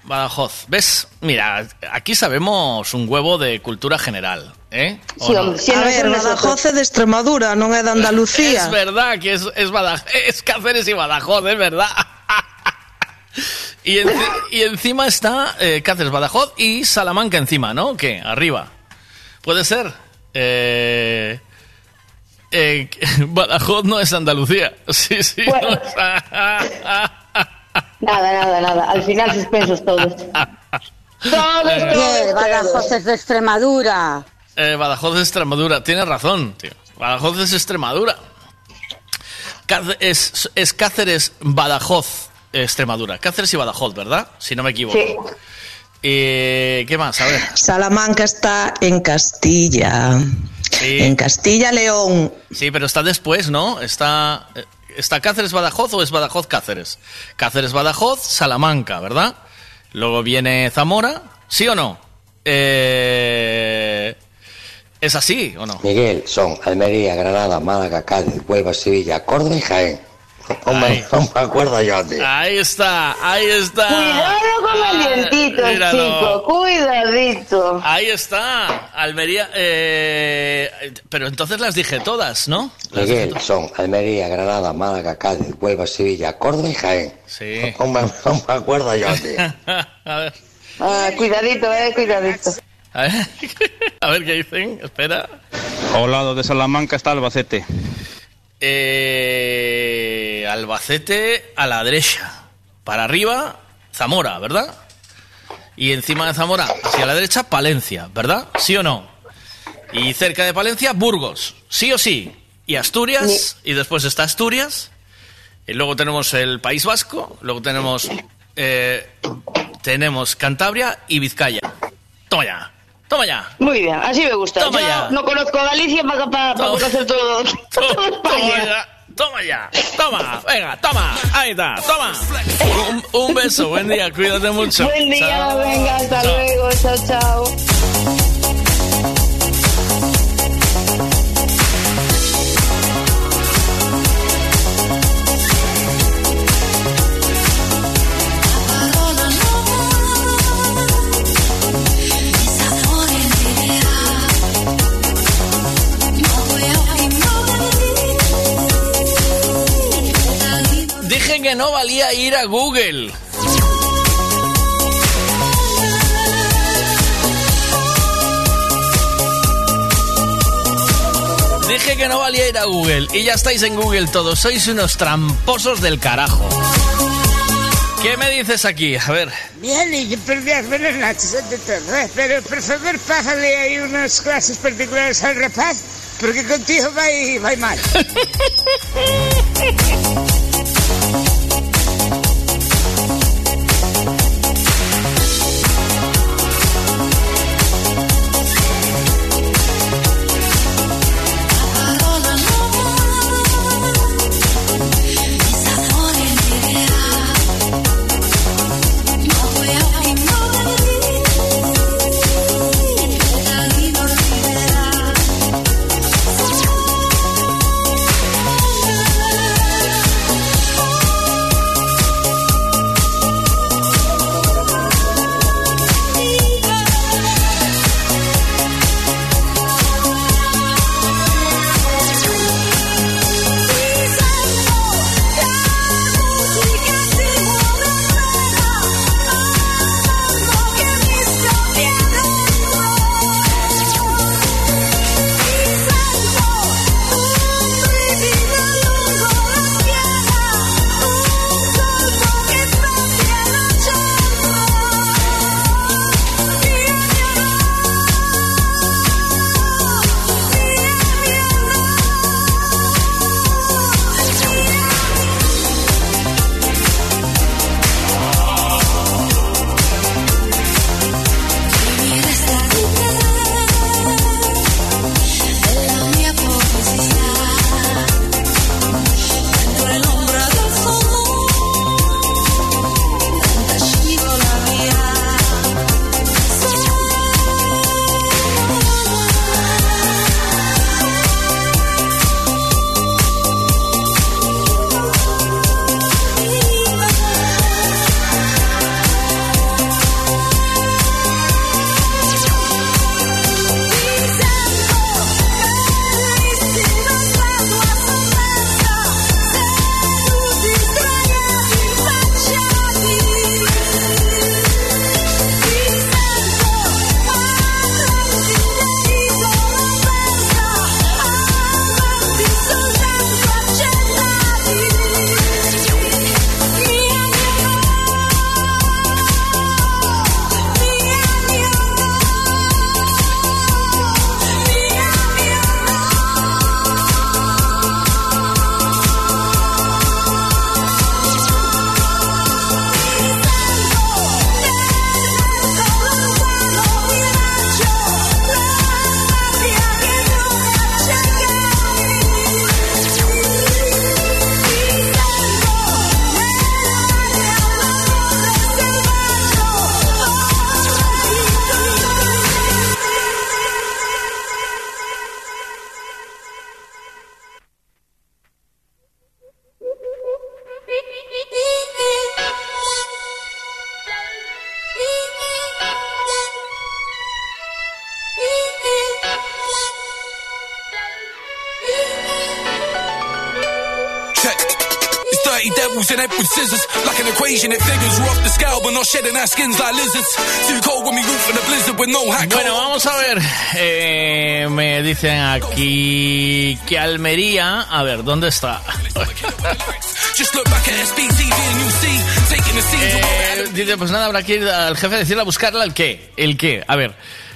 Badajoz. ¿Ves? Mira, aquí sabemos un huevo de cultura general, ¿eh? ¿O Sí, no? A no ver, Badajoz é de Extremadura, non é de Andalucía. Es verdad que es, es, Badajoz, es Cáceres y Badajoz, es verdad. [LAUGHS] y, enci- y encima está eh, Cáceres, Badajoz y Salamanca encima, ¿no? ¿Qué? Arriba. Puede ser. Eh, eh, [LAUGHS] Badajoz no es Andalucía. [LAUGHS] Sí, sí. Bueno. no es- [LAUGHS] Nada, nada, nada. Al final suspensos todos. Todos, Eh, todos. Badajoz es de Extremadura. Eh, Badajoz es Extremadura. Tienes razón, tío. Badajoz es Extremadura. Es Cáceres, Badajoz, Extremadura. Cáceres y Badajoz, ¿verdad? Si no me equivoco. Sí. Eh, ¿Qué más? A ver. Salamanca está en Castilla. En Castilla León. Sí, pero está después, ¿no? Está, eh, ¿Está Cáceres, Badajoz o es Badajoz, Cáceres? Cáceres, Badajoz, Salamanca, ¿verdad? Luego viene Zamora, ¿sí o no? Eh, ¿Es así o no? Miguel, son Almería, Granada, Málaga, Cádiz, Huelva, Sevilla, Córdoba y Jaén. No me, no me acuerdo yo, tío. Ahí está, ahí está. Cuidado con el Ah, dientito, míralo. chico. Cuidadito. Ahí está, Almería. eh, pero entonces las dije todas, ¿no? Las dije Miguel, son Almería, Granada, Málaga, Cádiz, Huelva, Sevilla, Córdoba y Jaén. Sí. No no me acuerdo yo, tío. [LAUGHS] a ver, Ah, cuidadito, eh, cuidadito. a ver, [LAUGHS] a ver qué dicen. Espera. Al lado de Salamanca está Albacete. Eh, Albacete a la derecha. Para arriba, Zamora, ¿verdad? Y encima de Zamora, hacia la derecha, Palencia, ¿verdad? ¿Sí o no? Y cerca de Palencia, Burgos, sí o sí. Y Asturias, y después está Asturias. Y luego tenemos el País Vasco, luego tenemos eh, tenemos Cantabria y Vizcaya. Toma ya, toma ya. Muy bien, así me gusta. Toma Yo ya. no conozco a Galicia para, para, para conocer todo, [LAUGHS] todo España. ya, toma ya, toma, venga, toma, ahí está, toma. Un, un beso, buen día, cuídate mucho. Buen día, Chao. venga, hasta Chao. luego, chao, chao. Que no valía ir a Google. Dije que no valía ir a Google y ya estáis en Google todos. Sois unos tramposos del carajo. ¿Qué me dices aquí? A ver. Bien, y buenas noches. Pero por favor, págale ahí unas clases particulares al rapaz, porque contigo va, va mal. [LAUGHS] Bueno, vamos a ver. Eh, me dicen aquí que Almería. A ver, ¿dónde está? [LAUGHS] Eh, dice, pues nada, habrá que ir al jefe a decirle a buscarla el qué. El qué. A ver,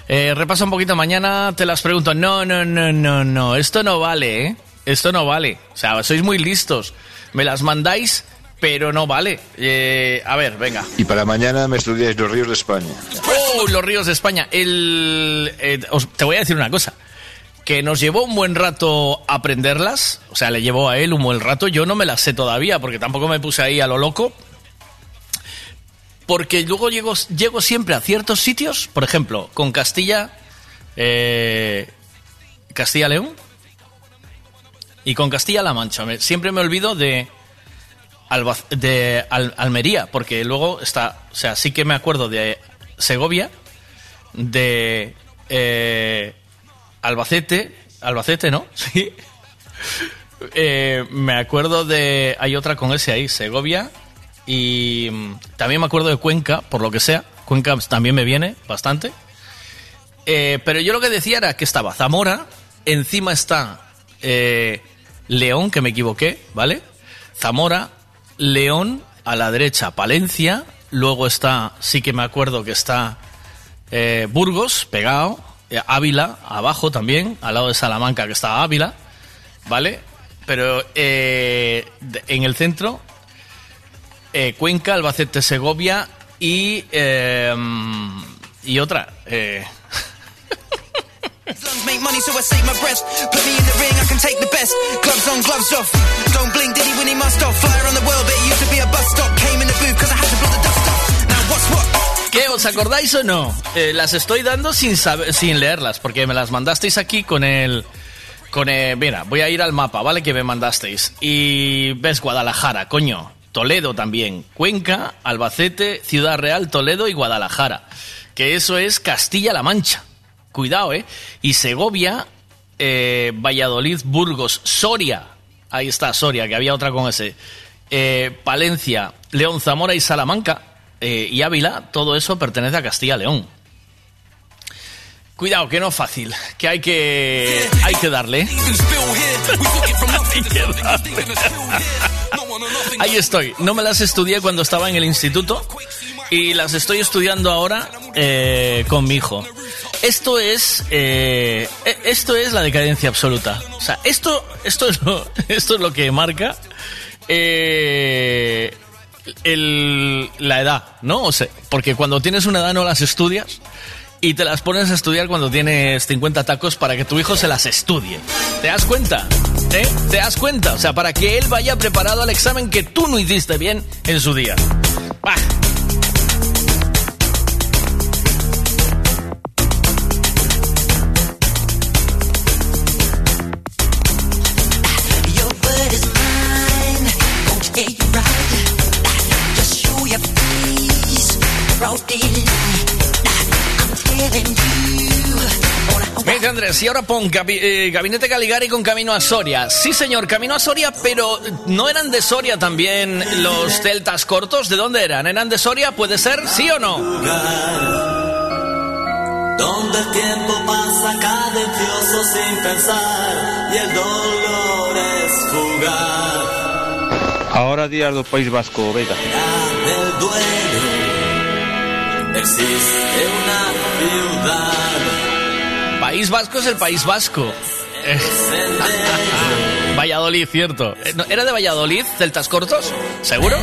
eh, repasa un poquito mañana, te las pregunto. No, no, no, no, no. Esto no vale, ¿eh? Esto no vale. O sea, sois muy listos. Me las mandáis, pero no vale. Eh, a ver, venga. Y para mañana me estudiáis los ríos de España. ¡Oh, los ríos de España! El, eh, os- te voy a decir una cosa. Que nos llevó un buen rato aprenderlas. O sea, le llevó a él un buen rato. Yo no me las sé todavía porque tampoco me puse ahí a lo loco. Porque luego llego, llego siempre a ciertos sitios. Por ejemplo, con Castilla... eh, Castilla-León. Y con Castilla-La Mancha. Siempre me olvido de... Alba- de Al- Almería, porque luego está, o sea, sí que me acuerdo de Segovia, de eh, Albacete, Albacete, ¿no? [LAUGHS] Sí. Eh, me acuerdo de, hay otra con ese ahí, Segovia, y mm, también me acuerdo de Cuenca, por lo que sea, Cuenca también me viene bastante. Eh, pero yo lo que decía era que estaba Zamora, encima está eh, León, que me equivoqué, ¿vale? Zamora, León, a la derecha Palencia, luego está, sí que me acuerdo que está eh, Burgos, pegado, eh, Ávila, abajo también, al lado de Salamanca que está Ávila, ¿vale? Pero eh, en el centro, eh, Cuenca, Albacete, Segovia y, y otra. Eh, Lungs make money, so I save my breath. Put me in the ring, I can take the best. Gloves on, gloves off. Don't blink, did he when he must off? Flyer on the world, but it used to be a bus stop. Came in the booth, cause I had to blow the dust off. Now what's what? ¿Qué? ¿Os acordáis o no? Eh, las estoy dando sin, saber, sin leerlas, porque me las mandasteis aquí con el... Con el, mira, voy a ir al mapa, ¿vale? Que me mandasteis. Y ves Guadalajara, coño. Toledo también. Cuenca, Albacete, Ciudad Real, Toledo y Guadalajara. Que eso es Castilla-La Mancha. Cuidado, ¿eh? Y Segovia, eh, Valladolid, Burgos, Soria. Ahí está, Soria, que había otra con ese. Eh, Palencia, León, Zamora y Salamanca. eh, y Ávila, todo eso pertenece a Castilla-León. Cuidado, que no es fácil, que hay que hay que darle. [LAUGHS] Ahí estoy. No me las estudié cuando estaba en el instituto y las estoy estudiando ahora con mi hijo. Esto es eh, e- esto es la decadencia absoluta. O sea, esto esto es lo, [LAUGHS] esto es lo que marca eh, el- la edad, ¿no? O sea, porque cuando tienes una edad no las estudias y te las pones a estudiar cuando tienes 50 tacos para que tu hijo se las estudie. ¿Te das cuenta? ¿Eh? ¿Te das cuenta? O sea, para que él vaya preparado al examen que tú no hiciste bien en su día. Bah. Andrés, y ahora pon gabi- eh, Gabinete Caligari con Camino a Soria. Sí, señor, Camino a Soria, pero ¿no eran de Soria también los celtas cortos? ¿De dónde eran? ¿Eran de Soria? ¿Puede ser? ¿Sí o no? Donde el tiempo pasa cadencioso sin pensar y el dolor es fugaz. Ahora días do País Vasco, Vega. Del duelo existe una ciudad. País Vasco es el País Vasco. Eh, [LAUGHS] Valladolid, cierto. Eh, ¿Era de Valladolid, celtas cortos? ¿Seguro?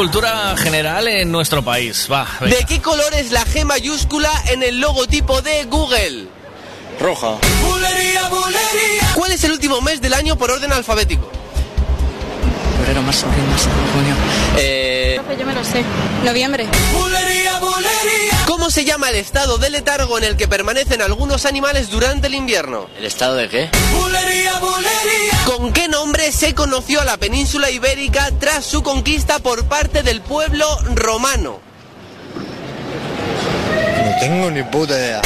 Cultura general en nuestro país. Va. ¿De qué color es la G mayúscula en el logotipo de Google? Roja. ¿Cuál es el último mes del año por orden alfabético? Febrero, marzo, abril, marzo, junio. Eh, yo me lo sé. Noviembre. ¿Cómo se llama el estado de letargo en el que permanecen algunos animales durante el invierno? ¿El estado de qué? ¿Con qué nombre se conoció a la península ibérica tras su conquista por parte del pueblo romano? No tengo ni puta idea.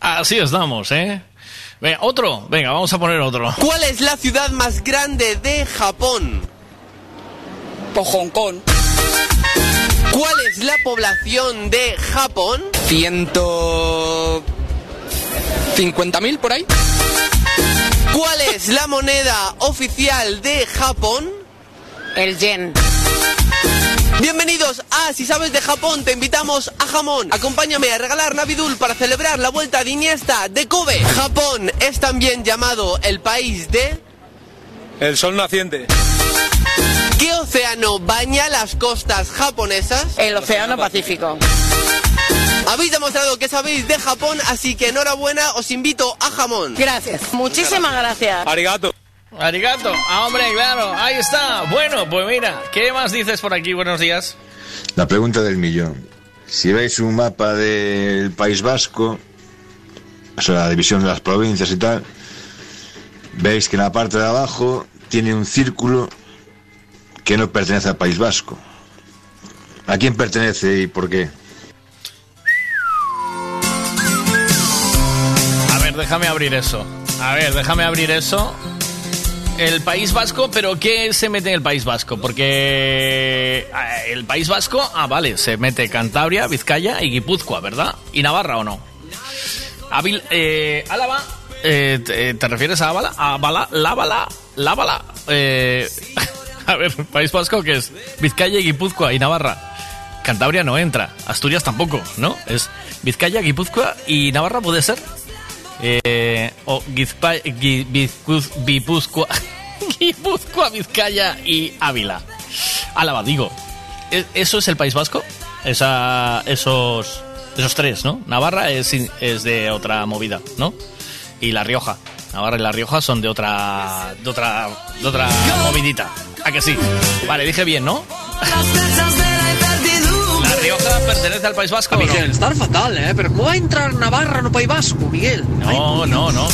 Así estamos, ¿eh? Venga, otro. Venga, vamos a poner otro. ¿Cuál es la ciudad más grande de Japón? Por Hong Kong. ¿Cuál es la población de Japón? Ciento... ¿50.000 por ahí? ¿Cuál es la moneda oficial de Japón? El yen. Bienvenidos a Si sabes de Japón, te invitamos a Jamón. Acompáñame a regalar Navidul para celebrar la vuelta de Iniesta de Kobe. Japón es también llamado el país de... El sol naciente. ¿Qué océano baña las costas japonesas? El océano Pacífico. Habéis demostrado que sabéis de Japón, así que enhorabuena, os invito a Jamón. Gracias. Muchísimas gracias. Arigato. Arigato. Ah, hombre, claro. Ahí está. Bueno, pues mira. ¿Qué más dices por aquí? Buenos días. La pregunta del millón. Si veis un mapa del País Vasco, o sea, la división de las provincias y tal, veis que en la parte de abajo tiene un círculo que no pertenece al País Vasco. ¿A quién pertenece y por qué? Déjame abrir eso. A ver, déjame abrir eso. El País Vasco, pero ¿qué se mete en el País Vasco? Porque eh, el País Vasco, ah, vale, se mete Cantabria, Vizcaya y Guipúzcoa, ¿verdad? ¿Y Navarra o no? Ávil, eh, Álava, eh, te, te refieres a Ábala? Ábala, Lábala, Lábala. Eh, [LAUGHS] a ver, País Vasco, ¿qué es? Vizcaya, y Guipúzcoa y Navarra. Cantabria no entra, Asturias tampoco, ¿no? Es Vizcaya, Guipúzcoa y Navarra puede ser. Eh, o Guipúzcoa, [LAUGHS] Guipúzcoa, Vizcaya y Ávila. Álava, digo. ¿E- ¿Eso es el País Vasco? Esa, esos, esos tres, ¿no? Navarra es, es de otra movida, ¿no? Y La Rioja. Navarra y La Rioja son de otra, de otra, de otra movidita. ¿A que sí? Vale, dije bien, ¿no? Rioja pertenece al País Vasco. Miguel, estar fatal, eh? Pero ¿cómo va a entrar Navarra no País Vasco, Miguel? No, no, no.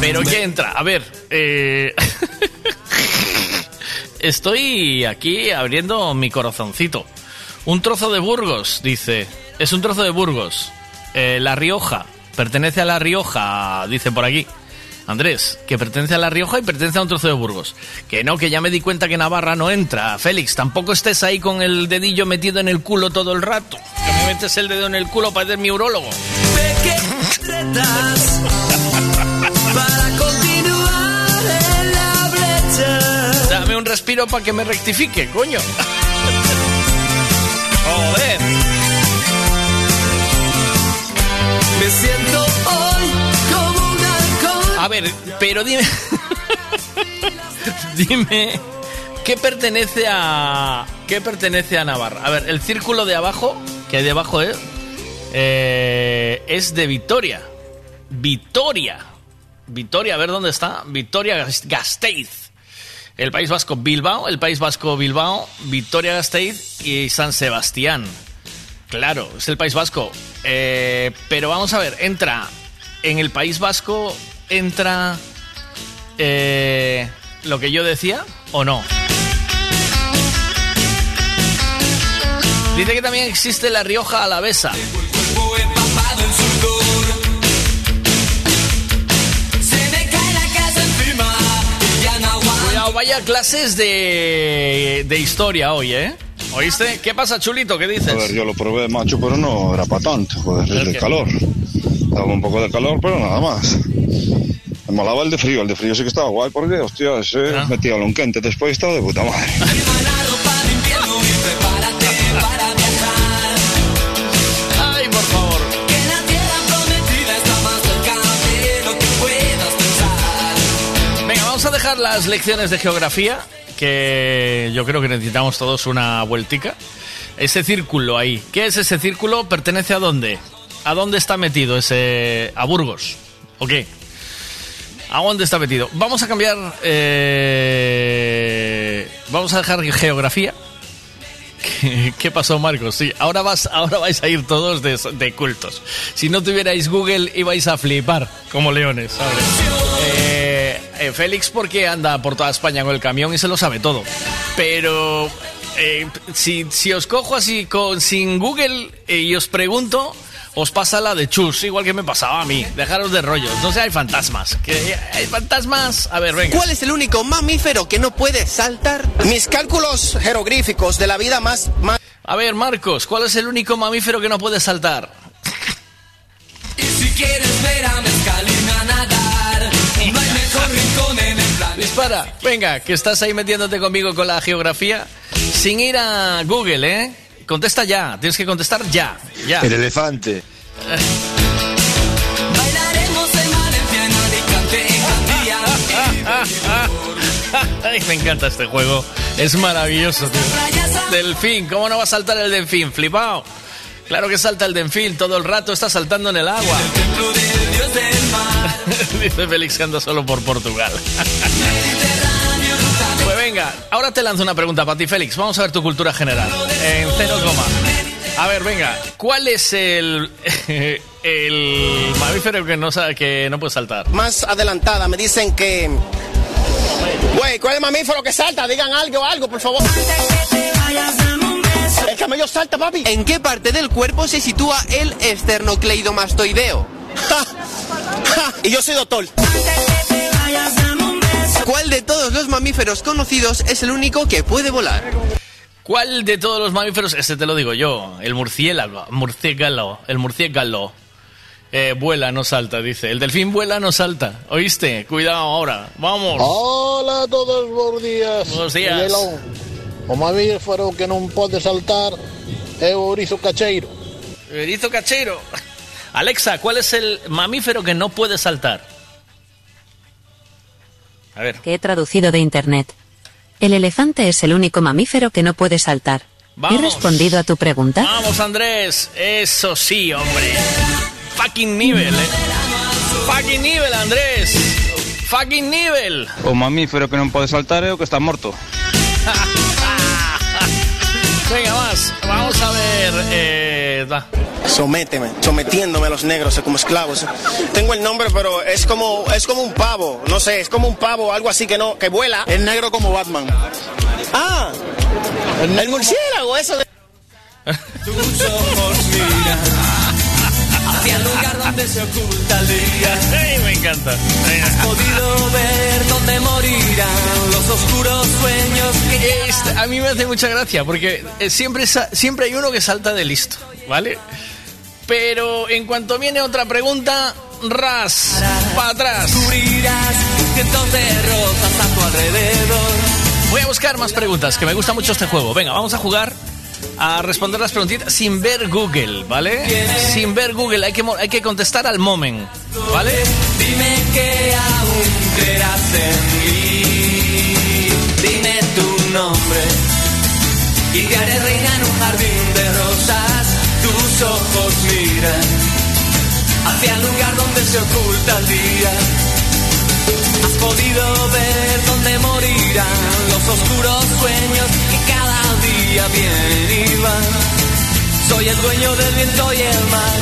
Pero ¿qué entra? A ver, eh... [LAUGHS] estoy aquí abriendo mi corazoncito. Un trozo de Burgos, dice. Es un trozo de Burgos. Eh, la Rioja. Pertenece a La Rioja, dice por aquí. Andrés, que pertenece a La Rioja y pertenece a un trozo de Burgos. Que no, que ya me di cuenta que Navarra no entra. Félix, tampoco estés ahí con el dedillo metido en el culo todo el rato. Que me metes el dedo en el culo para ser mi urólogo. para continuar en la brecha. Dame un respiro para que me rectifique, coño. [LAUGHS] Joder. Pero dime. [LAUGHS] dime. ¿Qué pertenece a. ¿Qué pertenece a Navarra? A ver, el círculo de abajo, que hay debajo, ¿eh? Eh, es de Vitoria. Vitoria. Vitoria, a ver dónde está. Vitoria Gasteiz. El País Vasco Bilbao, el País Vasco Bilbao, Vitoria Gasteiz y San Sebastián. Claro, es el País Vasco. Eh, pero vamos a ver, entra en el País Vasco, entra eh, lo que yo decía o no. Dice que también existe la Rioja Alavesa. Cuidado, vaya clases de, de historia hoy, ¿eh? ¿Oíste? ¿Qué pasa, chulito? ¿Qué dices? A ver, yo lo probé, macho, pero no era para tanto, joder, ¿El calor. Daba un poco de calor, pero nada más. Me molaba el de frío, el de frío sí que estaba guay porque, hostia, se Ah. metía un quente después estaba de puta madre. [LAUGHS] Venga, vamos a dejar las lecciones de geografía que yo creo que necesitamos todos una vueltica. Ese círculo ahí. ¿Qué es ese círculo? ¿Pertenece a dónde? ¿A dónde está metido ese... a Burgos? ¿O qué? ¿A dónde está metido? Vamos a cambiar... eh, Vamos a dejar geografía. ¿Qué, pasó, Marcos? Sí, ahora, vas, ahora vais a ir todos de, cultos. Si no tuvierais Google, ibais a flipar como leones. Eh, eh, Félix, porque anda por toda España con el camión y se lo sabe todo. Pero eh, si, si os cojo así con, sin Google eh, y os pregunto, os pasa la de chus, igual que me pasaba a mí. Dejaros de rollos. No sé, hay fantasmas. Que hay fantasmas. A ver, venga. ¿Cuál es el único mamífero que no puede saltar? Mis cálculos jeroglíficos de la vida más... más... A ver, Marcos, ¿cuál es el único mamífero que no puede saltar? Y si quieres ver a Mezcalina a nadar, no hay mejor rincón en el planeta. Dispara. Venga, que estás ahí metiéndote conmigo con la geografía. Sin ir a Google, ¿eh? Contesta ya. Tienes que contestar ya. Ya. El elefante. [LAUGHS] Bailaremos en Valencia, en Alicante, en. Ay, me encanta este juego. Es maravilloso, tío. Delfín, ¿cómo no va a saltar el delfín? Flipao. Claro que salta el delfín, todo el rato está saltando en el agua. [LAUGHS] Dice Félix que anda solo por Portugal. [LAUGHS] Venga, ahora te lanzo una pregunta para ti, Félix. Vamos a ver tu cultura general. En cero coma. A ver, venga, ¿cuál es el, [LAUGHS] el mamífero que no, que puede saltar? más adelantada. Me dicen que... Güey, ¿cuál es el mamífero que salta? Digan algo, algo, por favor. El camello salta, papi. ¿En qué parte del cuerpo se sitúa el esternocleidomastoideo? [LAUGHS] y yo soy doctor. ¿Cuál de todos los mamíferos conocidos es el único que puede volar? ¿Cuál de todos los mamíferos? Este te lo digo yo. El murciélago. Murciélago. El murciélago. Eh, vuela, no salta, dice. El delfín vuela, no salta. ¿Oíste? Cuidado ahora. Vamos. Hola a todos, buenos días. Buenos días. O mamífero que non pode saltar é o orizo cacheiro. Erizo cachero. Alexa, ¿cuál es el mamífero que no puede saltar? A ver. que he traducido de internet. El elefante es el único mamífero que no puede saltar. Vamos. ¿He respondido a tu pregunta? Vamos, Andrés. Eso sí, hombre. Fucking nivel, eh. Fucking nivel, Andrés. Fucking nivel. O mamífero que non pode saltar o que está morto. [LAUGHS] Venga, más. Vamos a ver. Eh, da. Sométeme, sometiéndome a los negros como esclavos. Tengo el nombre, pero es como, es como un pavo, no sé, es como un pavo, algo así que no, que vuela. Es negro como Batman. Ah, el murciélago, eso. de- Tus ojos miran hacia el lugar donde se oculta el día. Ay, me encanta. Has podido ver dónde morirán los oscuros sueños que Este, a mí me hace mucha gracia porque eh, siempre, siempre hay uno que salta de listo, ¿vale? Pero en cuanto viene otra pregunta, ras, para atrás. descubrirás cientos de rosas a tu alrededor. Voy a buscar más preguntas, que me gusta mucho este juego. Venga, vamos a jugar a responder las preguntitas sin ver Google, ¿vale? Sin ver Google, hay que, hay que contestar al moment, ¿vale? Dime que aún creerás en mí. Dime tu nombre y te haré reina en un jardín de rosas. Tus ojos miran hacia el lugar donde se oculta el día. Has podido ver dónde morirán los oscuros sueños que cada día vienen y van. Soy el dueño del viento y el mar.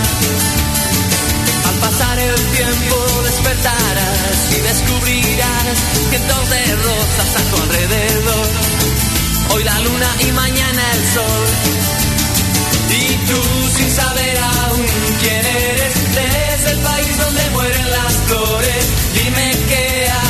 Al pasar el tiempo despertarás y descubrirás cientos de rosas a tu alrededor. Hoy la luna y mañana el sol. Y tú sin saber aún quién eres, desde el país donde mueren las flores, dime que aún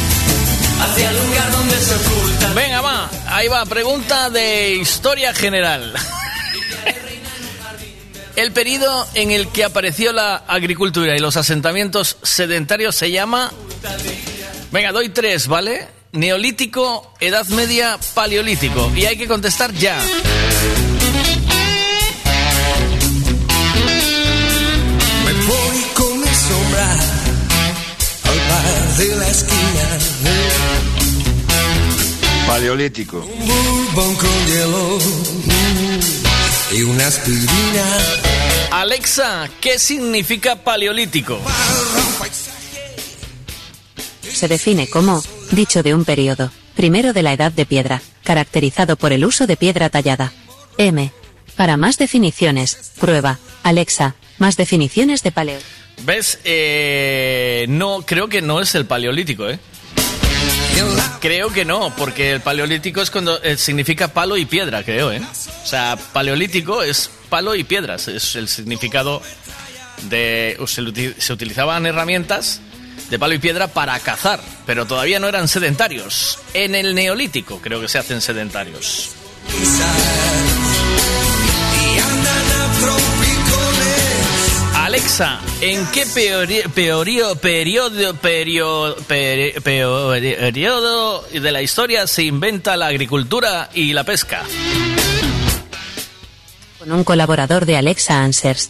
hacia el lugar donde se oculta. Venga, va, ahí va, pregunta de historia general. El periodo en el que apareció la agricultura y los asentamientos sedentarios se llama... Venga, doy tres, ¿vale? Neolítico, Edad Media, Paleolítico. Y hay que contestar ya. De la esquina. Paleolítico. Un bourbon con hielo y una aspirina. Alexa, ¿qué significa paleolítico? Se define como, dicho de un periodo, primero de la edad de piedra, caracterizado por el uso de piedra tallada. M. Para más definiciones, prueba, Alexa, más definiciones de paleo. ¿Ves? Eh, no, creo que no es el paleolítico, ¿eh? Creo que no, porque el paleolítico es cuando eh, significa palo y piedra, creo, ¿eh? O sea, paleolítico es palo y piedras, es el significado de... Se, se utilizaban herramientas de palo y piedra para cazar, pero todavía no eran sedentarios. En el neolítico creo que se hacen sedentarios. Alexa, ¿en qué periodo, perio- peri- peori- periodo de la historia se inventa la agricultura y la pesca? Con un colaborador de Alexa Answers.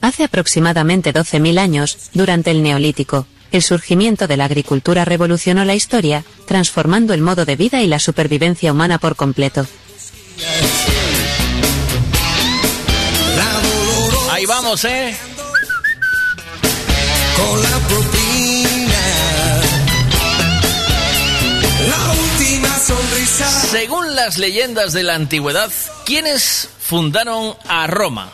Hace aproximadamente 12.000 años, durante el Neolítico, el surgimiento de la agricultura revolucionó la historia, transformando el modo de vida y la supervivencia humana por completo. Ahí vamos, ¿eh? Con la propina. La última sonrisa. Según las leyendas de la antigüedad, ¿quiénes fundaron a Roma?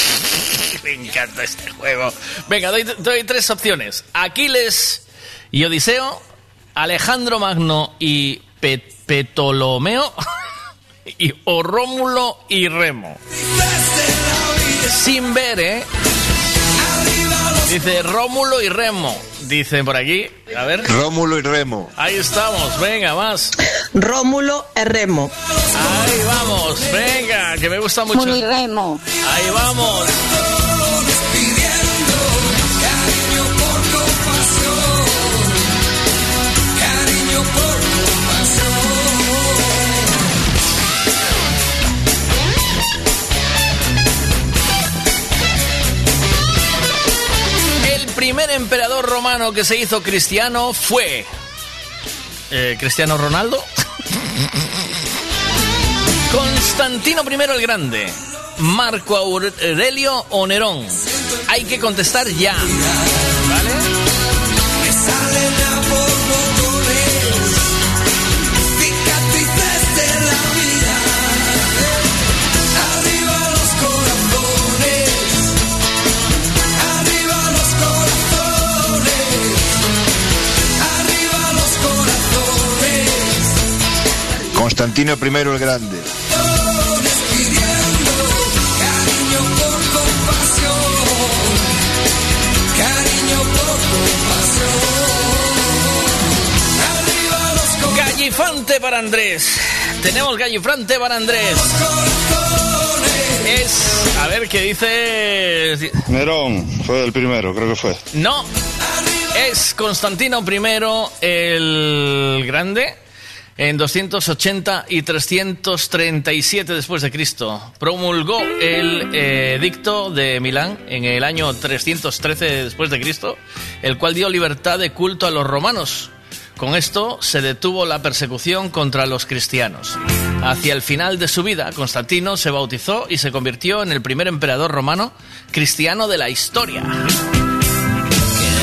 [LAUGHS] Me encanta este juego. Venga, doy, doy tres opciones. Aquiles y Odiseo, Alejandro Magno y Pe- Ptolomeo, [LAUGHS] y, o Rómulo y Remo. Sin ver, ¿eh? Dice Rómulo y Remo. Dicen por aquí. A ver. Rómulo y Remo. Ahí estamos, venga, más. Rómulo e Remo. Ahí vamos, venga, que me gusta mucho. Muy remo. Ahí vamos. Primer emperador romano que se hizo cristiano fue. eh, ¿Cristiano Ronaldo? [LAUGHS] Constantino I el Grande. Marco Aurelio o Nerón. Hay que contestar ya. ¿Vale? Constantino I el Grande. Pidiendo cariño por compasión. Cariño por compasión. Arriba los corazones. Gallifante para Andrés. Tenemos gallifante para Andrés. Es. A ver qué dice. Nerón fue el primero, creo que fue. No. Es Constantino I el Grande. En 280 y 337 después de Cristo promulgó el eh, edicto de Milán en el año 313 después de Cristo, el cual dio libertad de culto a los romanos. Con esto se detuvo la persecución contra los cristianos. Hacia el final de su vida, Constantino se bautizó y se convirtió en el primer emperador romano cristiano de la historia.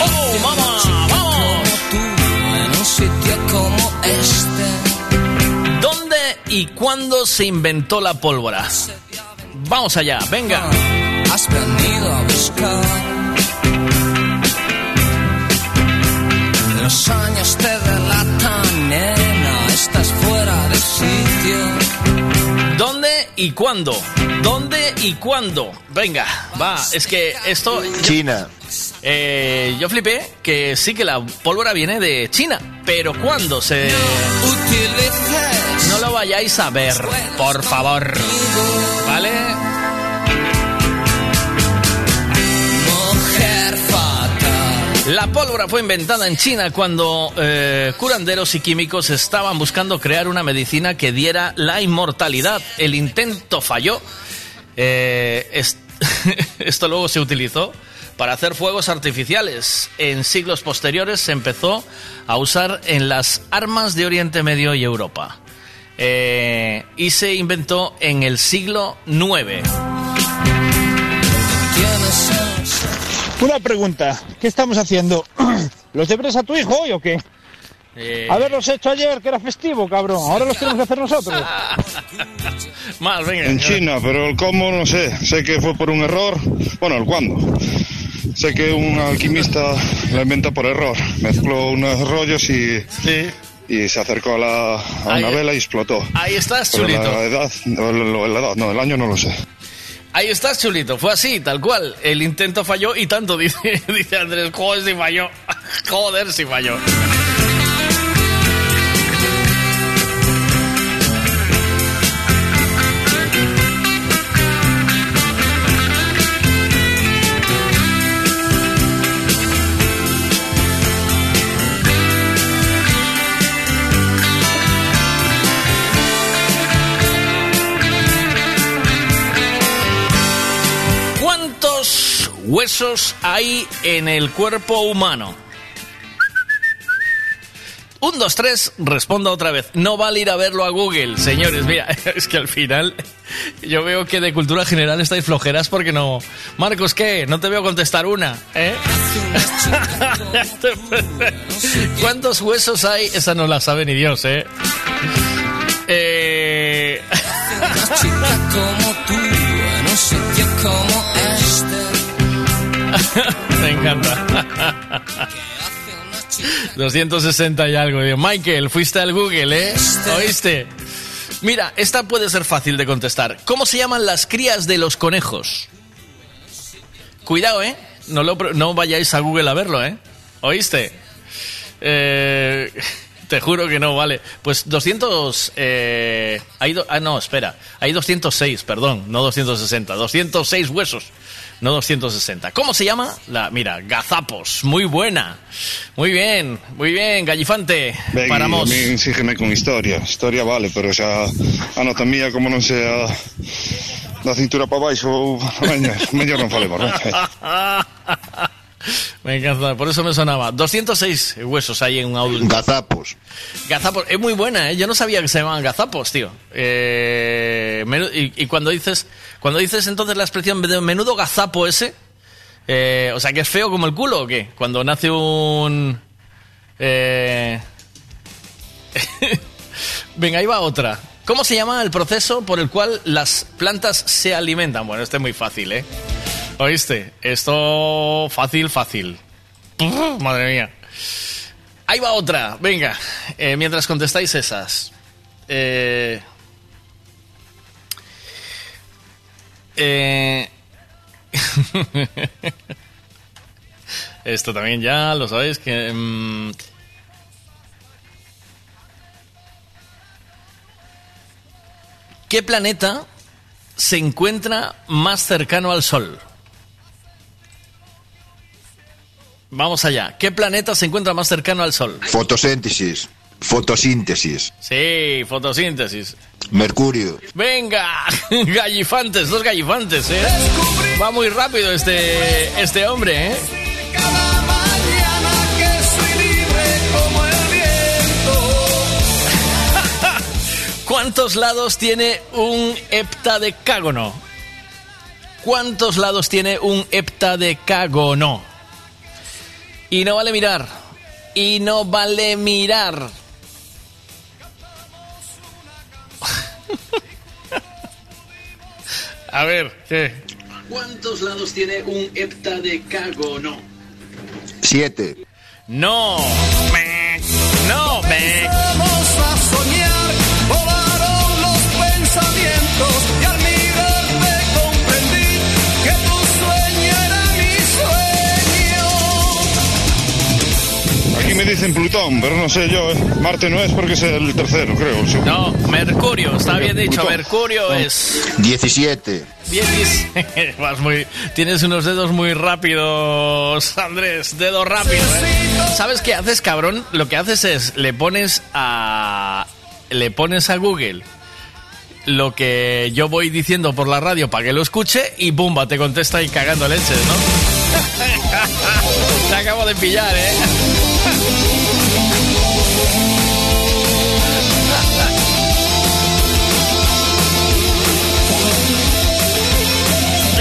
¡Oh, mamá! ¡Vamos! Y cuándo se inventó la pólvora? Vamos allá, venga. Has venido a buscar. Los años te delatan, nena, estás fuera de sitio. ¿Dónde y cuándo? ¿Dónde y cuándo? Venga, va, es que esto... China. Eh, yo flipé que sí que la pólvora viene de China, pero cuando se... No lo vayáis a ver, por favor. ¿Vale? La pólvora fue inventada en China cuando eh, curanderos y químicos estaban buscando crear una medicina que diera la inmortalidad. El intento falló. Eh, es- [LAUGHS] esto luego se utilizó para hacer fuegos artificiales. En siglos posteriores se empezó a usar en las armas de Oriente Medio y Europa. Eh, y se inventó en el siglo IX. Una pregunta, ¿qué estamos haciendo? [CLEARS THROAT] ¿Los deberes a tu hijo hoy o qué? Eh, Haberlos hecho ayer, que era festivo, cabrón. Ahora los tenemos que hacer nosotros. [LAUGHS] Venga. En China, pero el cómo no sé. Sé que fue por un error. Bueno, el cuándo. Sé que un alquimista lo inventó por error. Mezcló unos rollos y, y se acercó a, la, a una vela y explotó. Ahí estás, Pero chulito. la edad, no, la- la edad, no, el año no lo sé. Ahí estás, chulito. Fue así, tal cual. El intento falló y tanto, [LAUGHS] dice, dice Andrés. Joder, si falló. [LAUGHS] Joder, si falló. Huesos hay en el cuerpo humano? Un, dos, tres, responda otra vez. No vale ir a verlo a Google, señores. Mira, [LAUGHS] es que al final yo veo que de cultura general estáis flojeras porque no. Marcos, ¿qué? No te veo contestar una, ¿eh? [LAUGHS] ¿Cuántos huesos hay? Esa no la sabe ni Dios, ¿eh? Eh... [LAUGHS] Como tú sitio como. [LAUGHS] Me encanta. 260 y algo. Michael, fuiste al Google, ¿eh? ¿Oíste? Mira, esta puede ser fácil de contestar. ¿Cómo se llaman las crías de los conejos? Cuidado, ¿eh? No, lo, pro- no vayáis a Google a verlo, ¿eh? ¿Oíste? Eh, te juro que no, vale. Pues 200... Eh, hay do- ah, no, espera. Hay 206, perdón, no 260. 206 huesos, no 260. ¿Cómo se llama? La, mira, gazapos. Muy buena. Muy bien, muy bien, gallifante. Ben, Paramos. a mí sígueme con historia. Historia vale, pero xa anatomía como non sea da cintura para baixo, veña, mellor non falemos? [LAUGHS] Me encanta, por eso me sonaba. 206 huesos hay en un adulto. Gazapos. Gazapos, es muy buena, ¿eh? Yo no sabía que se llamaban gazapos, tío. Eh, y, y cuando dices, cuando dices entonces la expresión de menudo gazapo ese, eh, o sea, que es feo como el culo o qué? Cuando nace un... eh, [LAUGHS] Venga, ahí va otra. ¿Cómo se llama el proceso por el cual las plantas se alimentan? Bueno, este es muy fácil, ¿eh? ¿Oíste? Esto fácil, fácil. Madre mía. Ahí va otra. Venga, eh, mientras contestáis esas. Eh, eh, [LAUGHS] Esto también ya lo sabéis que... mm, ¿Qué planeta se encuentra más cercano al Sol? Vamos allá. ¿Qué planeta se encuentra más cercano al Sol? Fotosíntesis. Fotosíntesis. Sí, fotosíntesis. Mercurio. Venga, [LAUGHS] gallifantes, dos gallifantes, ¿eh? Va muy rápido este, este hombre, ¿eh? [LAUGHS] ¿Cuántos lados tiene un heptadecágono? ¿Cuántos lados tiene un heptadecágono? Y no vale mirar. Y no vale mirar. [LAUGHS] A ver, ¿qué? ¿Cuántos lados tiene un heptadecágono? Siete. No. Me. No, me. Vamos a soñar, volaron los pensamientos dicen Plutón, pero no sé yo. ¿eh? Marte no es porque es el tercero, creo. No, Mercurio, está bien dicho. Plutón. Mercurio es. 17. Diecis- [LAUGHS] Vas muy, tienes unos dedos muy rápidos, Andrés. Dedo rápido, ¿eh? ¿Sabes qué haces, cabrón? Lo que haces es le pones a le pones a Google lo que yo voy diciendo por la radio para que lo escuche y ¡bumba! te contesta y cagando leches, ¿no? [LAUGHS] Te acabo de pillar, ¿eh?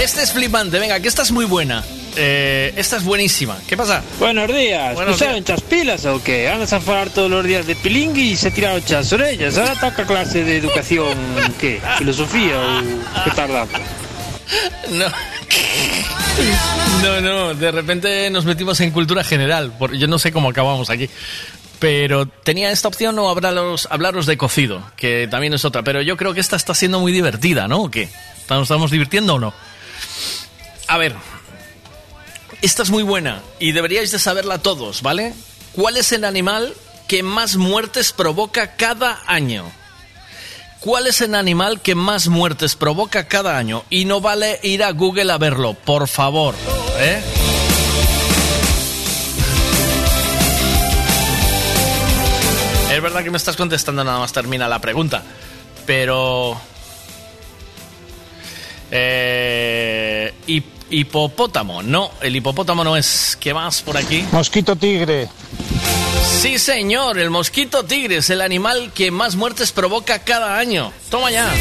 Este es flipante, venga, que esta es muy buena. Eh, esta es buenísima. ¿Qué pasa? Buenos días, Buenos ¿no saben pilas o qué? Andas a falar todos los días de pilingui y se tiraron chas orellas. Ahora toca clase de educación, [LAUGHS] ¿qué? ¿Filosofía o qué tal dando? No. No, no, de repente nos metimos en cultura general. Yo no sé cómo acabamos aquí. Pero tenía esta opción o hablaros, hablaros de cocido, que también es otra. Pero yo creo que esta está siendo muy divertida, ¿no? ¿O qué? ¿Nos estamos divirtiendo o no? A ver, esta es muy buena y deberíais de saberla todos, ¿vale? ¿Cuál es el animal que más muertes provoca cada año? ¿Cuál es el animal que más muertes provoca cada año? Y no vale ir a Google a verlo, por favor. ¿eh? Es verdad que me estás contestando nada más termina la pregunta, pero... Eh, hip- hipopótamo, no, el hipopótamo no es. ¿Qué más por aquí? Mosquito tigre. Sí, señor, el mosquito tigre es el animal que más muertes provoca cada año. Toma ya.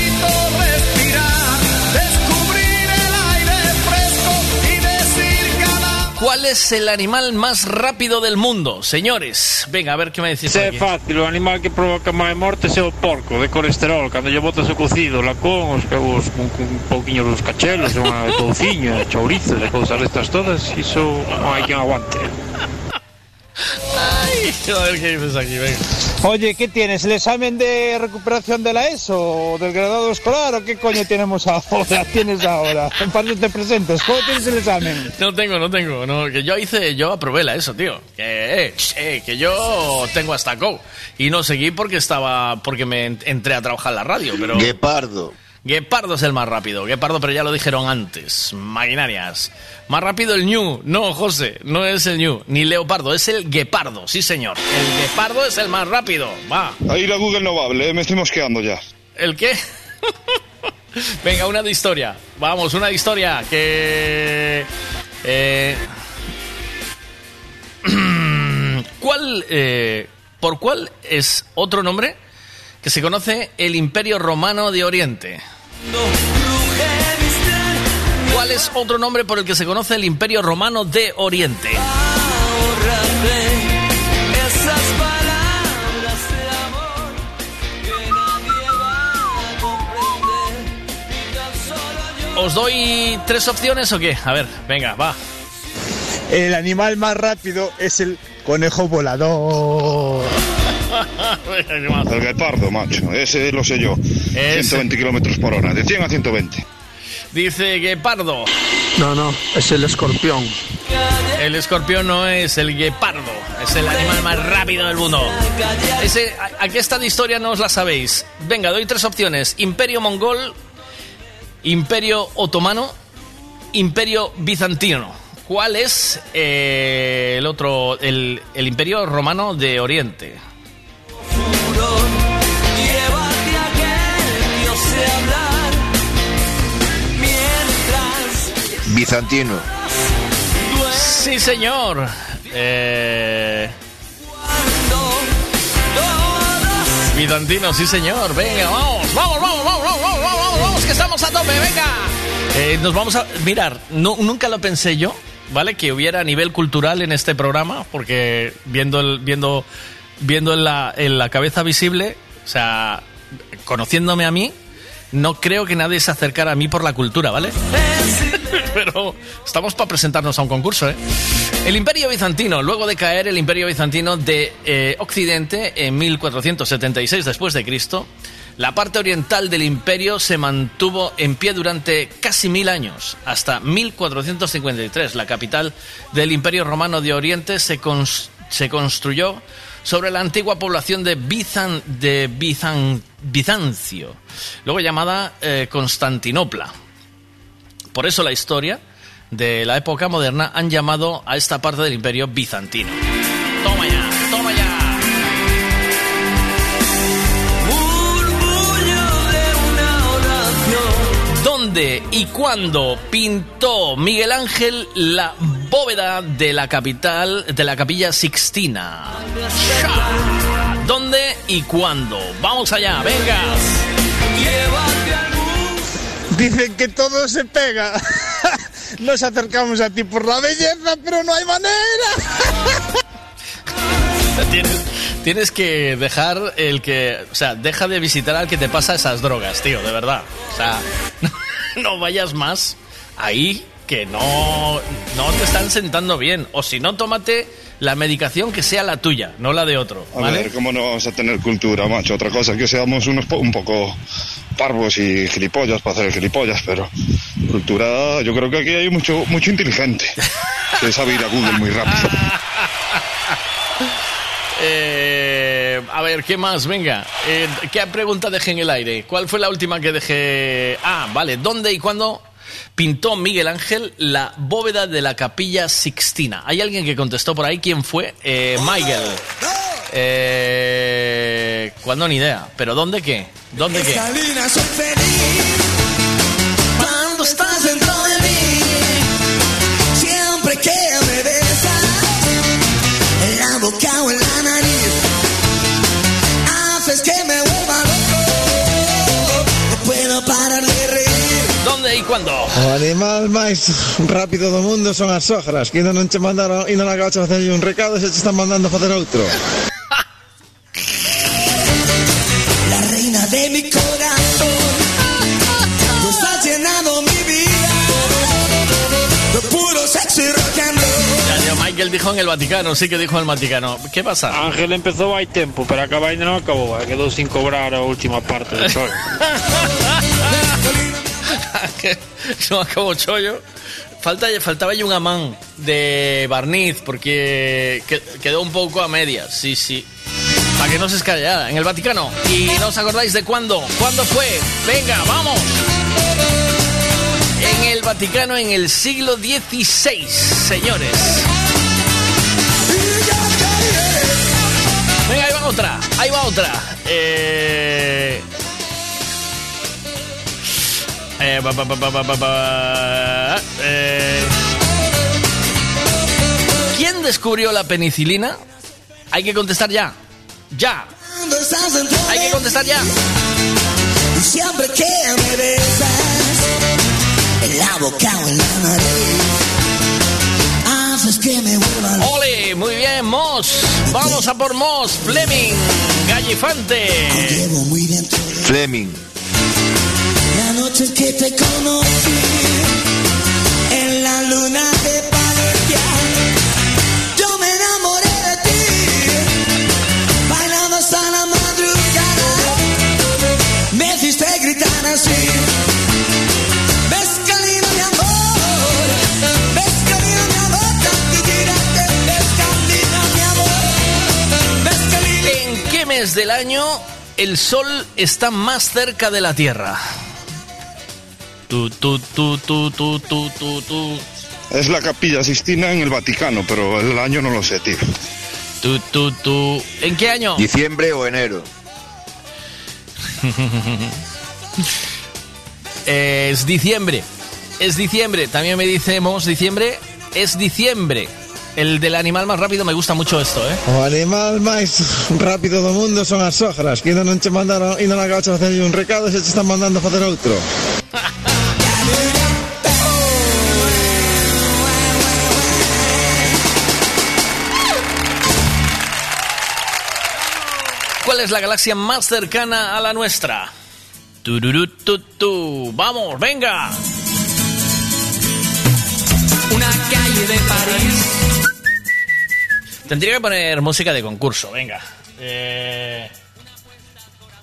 ¿Cuál es el animal más rápido del mundo? Señores, venga, a ver qué me decís. Es fácil, el animal que provoca más mortes es el porco, de colesterol. Cuando yo boto su cocido, la con, os un, un poquinho dos cachelos, una touciña, chourizos, cosas estas todas, y eso no hay quien aguante. [LAUGHS] Ay, a ver qué dices aquí, venga. Oye, ¿qué tienes? ¿El examen de recuperación de la ESO o del graduado escolar o qué coño tenemos ahora? [LAUGHS] ¿Tienes ahora? ¿Para qué te presentes? ¿Cómo tienes el examen? No tengo, no tengo, no, que yo hice, yo aprobé la eso, tío. Que, eh, eh, que yo tengo hasta Go. Y no seguí porque estaba, porque me en- entré a trabajar en la radio, pero... Guepardo. Guepardo es el más rápido. Guepardo, pero ya lo dijeron antes. Maquinarias. Más rápido el ñu. No, José, no es el ñu. Ni leopardo, es el guepardo. Sí, señor. El guepardo es el más rápido. Va. Ahí la Google no vale, eh, me estoy mosqueando ya. ¿El qué? [LAUGHS] Venga, una de historia. Vamos, una de historia que... eh, [CLEARS THROAT] ¿Cuál... eh, ¿Por cuál es otro nombre que se conoce el Imperio Romano de Oriente? ¿Cuál es otro nombre por el que se conoce el Imperio Romano de Oriente? ¿Os doy tres opciones o qué? A ver, venga, va. El animal más rápido es el conejo volador. [LAUGHS] El guepardo, macho, ese lo sé yo. 120 kilómetros por hora, de 100 a 120. Dice Guepardo. No, no, es el escorpión. El escorpión no es el guepardo, es el animal más rápido del mundo. Ese, a- aquí esta de historia no os la sabéis. Venga, doy tres opciones. Imperio mongol, imperio otomano, imperio bizantino. ¿Cuál es eh, el otro, el, el imperio romano de Oriente? bizantino. Sí, señor. Eh, bizantino, sí, señor. Venga, vamos, vamos, vamos, vamos, vamos, vamos, vamos, que estamos a tope, venga. Eh, nos vamos a. Mirar, nunca lo pensé yo, ¿vale? Que hubiera nivel cultural en este programa, porque viendo, el, viendo, viendo en, la, en la cabeza visible, o sea, conociéndome a mí, no creo que nadie se acercara a mí por la cultura, ¿vale? [LAUGHS] Pero estamos para presentarnos a un concurso, ¿eh? El Imperio Bizantino, luego de caer el Imperio Bizantino de eh, Occidente en 1476 después de Cristo, la parte oriental del imperio se mantuvo en pie durante casi mil años, hasta 1453. La capital del Imperio Romano de Oriente se, cons- se construyó sobre la antigua población de, Bizan- de Bizan- Bizancio, luego llamada eh, Constantinopla. Por eso la historia de la época moderna han llamado a esta parte del imperio bizantino. Toma ya. ¿Dónde y cuándo pintó Miguel Ángel la bóveda de la capital de la capilla Sixtina? ¿Dónde y cuándo? Vamos allá, venga. Dicen que todo se pega. [LAUGHS] Nos acercamos a ti por la belleza, pero no hay manera. [LAUGHS] Tienes, tienes que dejar el que. O sea, deja de visitar al que te pasa esas drogas, tío, de verdad. O sea, [LAUGHS] no vayas más ahí que no, no te están sentando bien. O si no, tómate la medicación que sea la tuya, no la de otro. A ¿vale? ver, ¿cómo no vamos a tener cultura, macho? Otra cosa es que seamos unos po- un poco parvos y gilipollas para hacer gilipollas, pero cultura, yo creo que aquí hay mucho, mucho inteligente que sabe ir a Google muy rápido. [LAUGHS] Eh, a ver, ¿qué más? Venga, eh, ¿qué pregunta dejé en el aire? ¿Cuál fue la última que dejé? Ah, vale, ¿dónde y cuándo pintó Miguel Ángel la bóveda de la capilla Sixtina? ¿Hay alguien que contestó por ahí? ¿Quién fue? Eh, Michael. Eh, ¿Cuándo? Ni idea. ¿Pero dónde qué? ¿Dónde qué? ¿Dónde y cuándo? O animal máis rápido do mundo son as sogras Que ainda non che mandaron, ainda non acabas de facer un recado e se te están mandando a facer outro [LAUGHS] La reina de mi corazón. Tú has llenado mi vida de puro sexo y rock and roll. Ya, ya, Michael dijo en el Vaticano, sí que dijo en el Vaticano. ¿Qué pasa? Ángel empezou hai tempo, pero acaba non acabou. eh, Quedou sin cobrar a última parte do sol. [LAUGHS] [LAUGHS] no acabó chollo. Falta, faltaba ya un amán de barniz porque que- quedó un poco a medias, sí, sí. Para que no se escallara en el Vaticano. ¿Y no os acordáis de cuándo? ¿Cuándo fue? Venga, vamos. En el Vaticano en el siglo XVI, señores. Venga, ahí va otra, ahí va otra. Eh... Eh, ba, ba, ba, ba, ba, ba, ba, eh. ¿Quién descubrió la penicilina? Hay que contestar ya. Ya. Hay que contestar ya. Y siempre que me besas en la boca o en la nariz, haces que me vuelva loco. Ole, muy bien, Moss. Vamos a por Moss. Fleming, Gallifante. Fleming. Noche que te conocí en la luna de Valencia. Yo me enamoré de ti, bailando hasta la madrugada. Me hiciste gritar así. ¿En qué mes del año el sol está más cerca de la Tierra? Tu, tu, tu, tu, tu, tu, tu, tu. Es la capilla Sistina en el Vaticano, pero el año no lo sé, tío. Tu, tu, tu. ¿En qué año? Diciembre o enero. [LAUGHS] Es diciembre. Es diciembre. También me decimos diciembre. Es diciembre. El del animal más rápido me gusta mucho esto, ¿eh? O animal máis rápido do mundo son as sogras Que ainda non che mandaron, ainda non de facer un recado e se te están mandando a facer outro [LAUGHS] ¿Cuál es la galaxia más cercana a la nuestra? Tururututú. Vamos, venga. Una calle de París. Tendría que poner música de concurso, venga. Eh,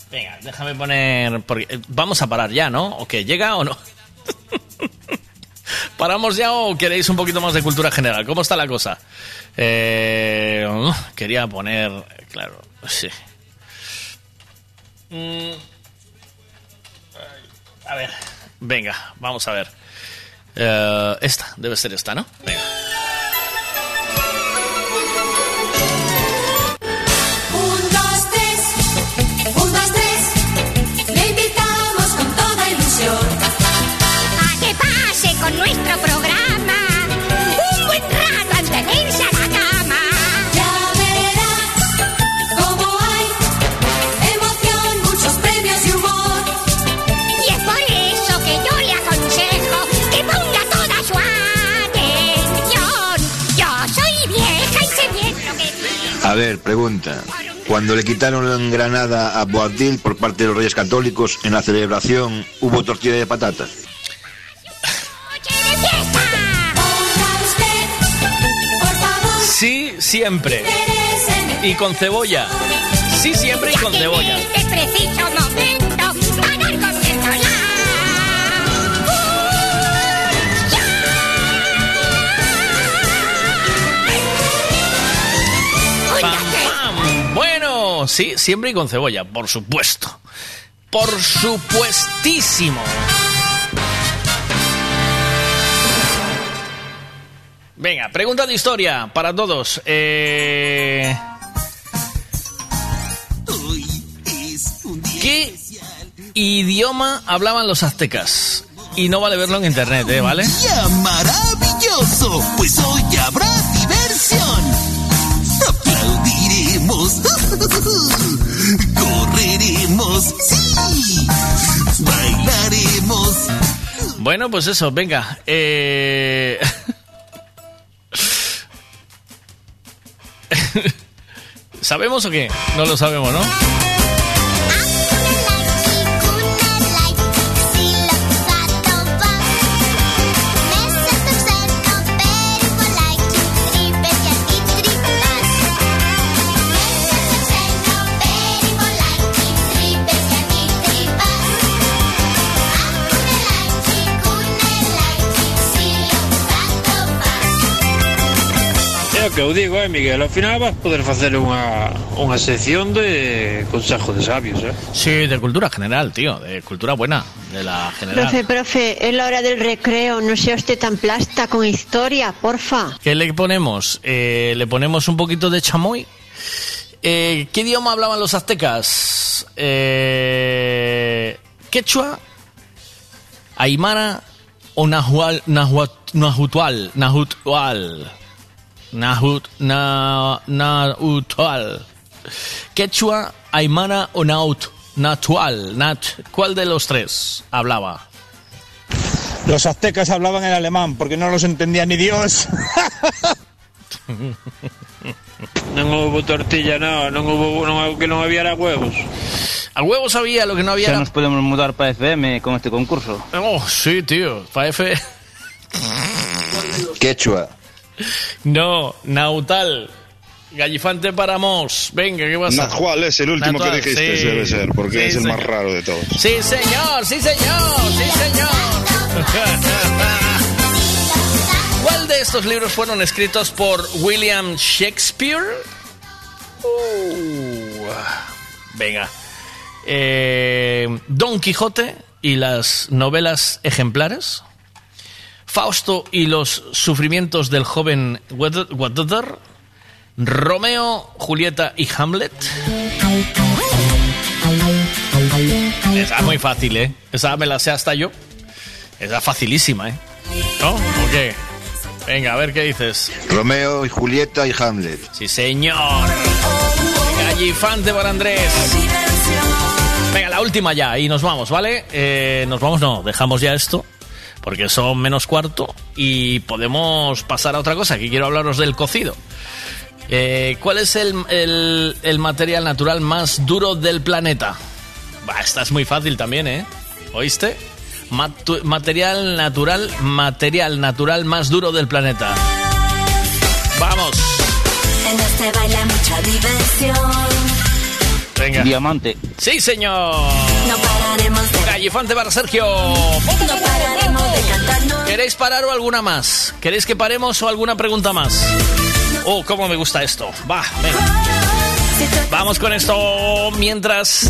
Venga, déjame poner. Porque, eh, vamos a parar ya, ¿no? ¿O qué? ¿Llega o no? [LAUGHS] ¿Paramos ya o queréis un poquito más de cultura general? ¿Cómo está la cosa? Eh, quería poner, claro, sí. Mm. A ver, venga, vamos a ver. Eh, esta, debe ser esta, ¿no? Venga. A ver, pregunta. Cuando le quitaron en Granada a Boabdil por parte de los Reyes Católicos, en la celebración hubo tortilla de patatas. Sí, siempre. Y con cebolla. Sí, siempre y con cebolla. Sí, siempre y con cebolla, por supuesto. Por supuestísimo. Venga, pregunta de historia para todos. Eh, ¿Qué idioma hablaban los aztecas? Y no vale verlo en internet, ¿eh? ¿Vale? ¡Ya maravilloso! Pues hoy habrá Correremos. Sí. Bailaremos. Bueno, pues eso, venga. Eh... [LAUGHS] ¿Sabemos o qué? No lo sabemos, ¿no? Que eu digo, eh, Miguel, ao final vas poder facer unha, unha sección de consejo de sabios, eh? Sí, de cultura general, tío, de cultura buena, de la general. Profe, profe, es la hora del recreo, no sea usted tan plasta con historia, porfa. ¿Qué le ponemos? Eh, le ponemos un poquito de chamoy. Eh, ¿Qué idioma hablaban los aztecas? Eh, ¿Quechua? ¿Aymara? ¿O nahual, nahuat- nahutual? Nahutual. Nahut, na, nahutual. ¿Quechua, Aymara o Naut? Natual. Nat, ¿Cuál de los tres hablaba? Los aztecas hablaban en alemán porque no los entendía ni Dios. [LAUGHS] Non houve tortilla, no, non houve, non, que non había huevos. Al huevo sabía, lo que no había Ya era- nos podemos mudar para FM con este concurso. Oh, sí, tío. Para F. Quechua. No, Nautal. Gallifante para Mos. Venga, ¿qué pasa? Nahual es el último que dijiste, sí. debe ser, porque Sí, es el señor. más raro de todos. Sí, señor, sí, señor, sí, señor. [LAUGHS] ¿Cuál de estos libros fueron escritos por William Shakespeare? Oh, venga. Eh, Don Quijote y las novelas ejemplares. Fausto y los sufrimientos del joven Waddler. Romeo, Julieta y Hamlet. Esa es muy fácil, ¿eh? Esa me la sé hasta yo. Esa es facilísima, ¿eh? ¿No? ¿O qué? Venga, a ver qué dices. Romeo y Julieta y Hamlet. Sí, señor. Gallifante para Andrés. Venga, la última ya y nos vamos, ¿vale? Eh, nos vamos, no, dejamos ya esto. Porque son menos cuarto y podemos pasar a otra cosa, que quiero hablaros del cocido. Eh, ¿Cuál es el, el- el material natural más duro del planeta? Bah, esta es muy fácil también, ¿eh? ¿Oíste? Matu- material natural, material natural más duro del planeta. Vamos. En este baile hay mucha diversión. Venga. Diamante. Sí, señor. No pararemos de Gallifante para Sergio. No pararemos ¿Queréis parar o alguna más? ¿Queréis que paremos o alguna pregunta más? Oh, cómo me gusta esto. Va, venga. Vamos con esto mientras...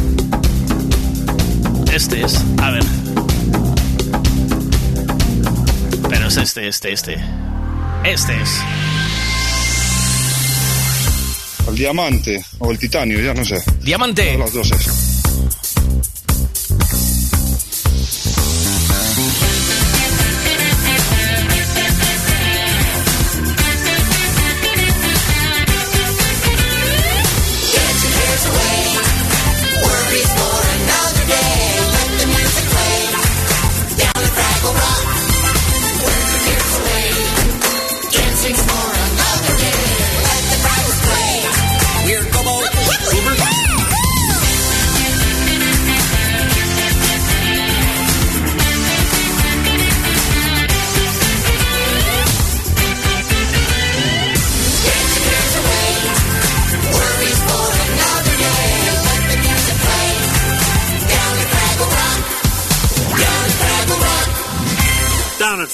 Este es, a ver. Pero es este, este, este. Este es. El diamante o el titanio, ya no sé. Diamante. Las dos es.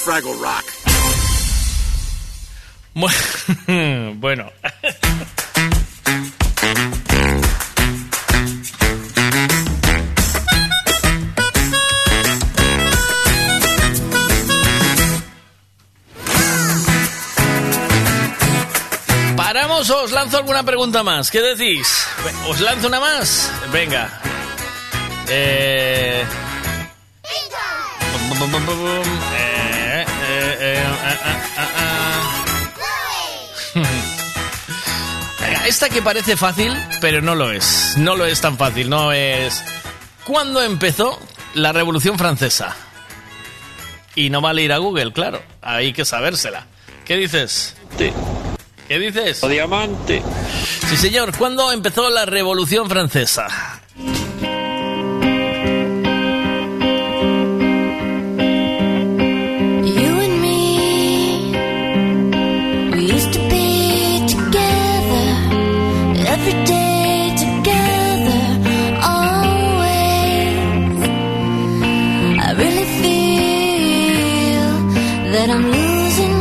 Fraggle Rock. Bu- [LAUGHS] Bueno. ¿Paramos o os lanzo alguna pregunta más? ¿Qué decís? ¿Os lanzo una más? Venga. Eh, [LAUGHS] Esta que parece fácil, pero no lo es. No lo es tan fácil, no es... ¿Cuándo empezó la Revolución Francesa? Y no vale ir a Google, claro. Hay que sabérsela. ¿Qué dices? ¿Qué dices? O diamante. Sí, señor. ¿Cuándo empezó la Revolución Francesa? That I'm losing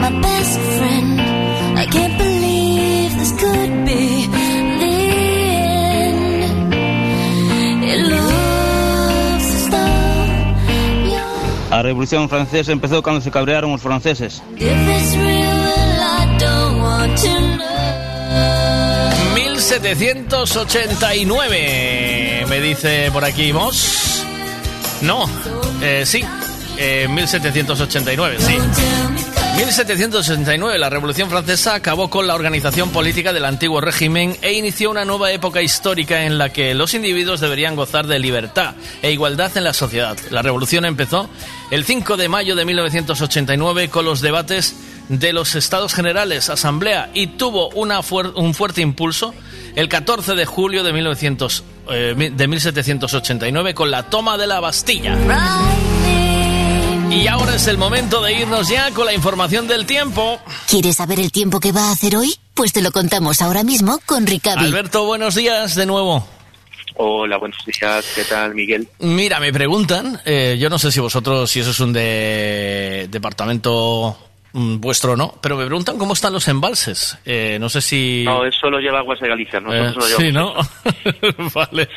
my best friend. I can't believe this could be the end. It looks as though La Revolución Francesa empezó cuando se cabrearon los franceses. if it's real, well, I don't want to know. 1789, me dice por aquí Moss. No, eh, sí, eh, 1789, sí. 1789, la Revolución Francesa acabó con la organización política del antiguo régimen e inició una nueva época histórica en la que los individuos deberían gozar de libertad e igualdad en la sociedad. La revolución empezó el 5 de mayo de 1989 con los debates de los Estados Generales, Asamblea, y tuvo una un fuerte impulso el 14 de julio de, 1900, eh, mi- de 1789 con la toma de la Bastilla. Y ahora es el momento de irnos ya con la información del tiempo. ¿Quieres saber el tiempo que va a hacer hoy? Pues te lo contamos ahora mismo con Ricavi. Alberto, buenos días de nuevo. Hola, buenos días. ¿Qué tal, Miguel? Mira, me preguntan, eh, yo no sé si vosotros, si eso es un de, departamento mm, vuestro o no, pero me preguntan cómo están los embalses. Eh, no sé si... No, eso lo lleva Aguas de Galicia. Nosotros Eh, lo sí. ¿no? [LAUGHS] vale.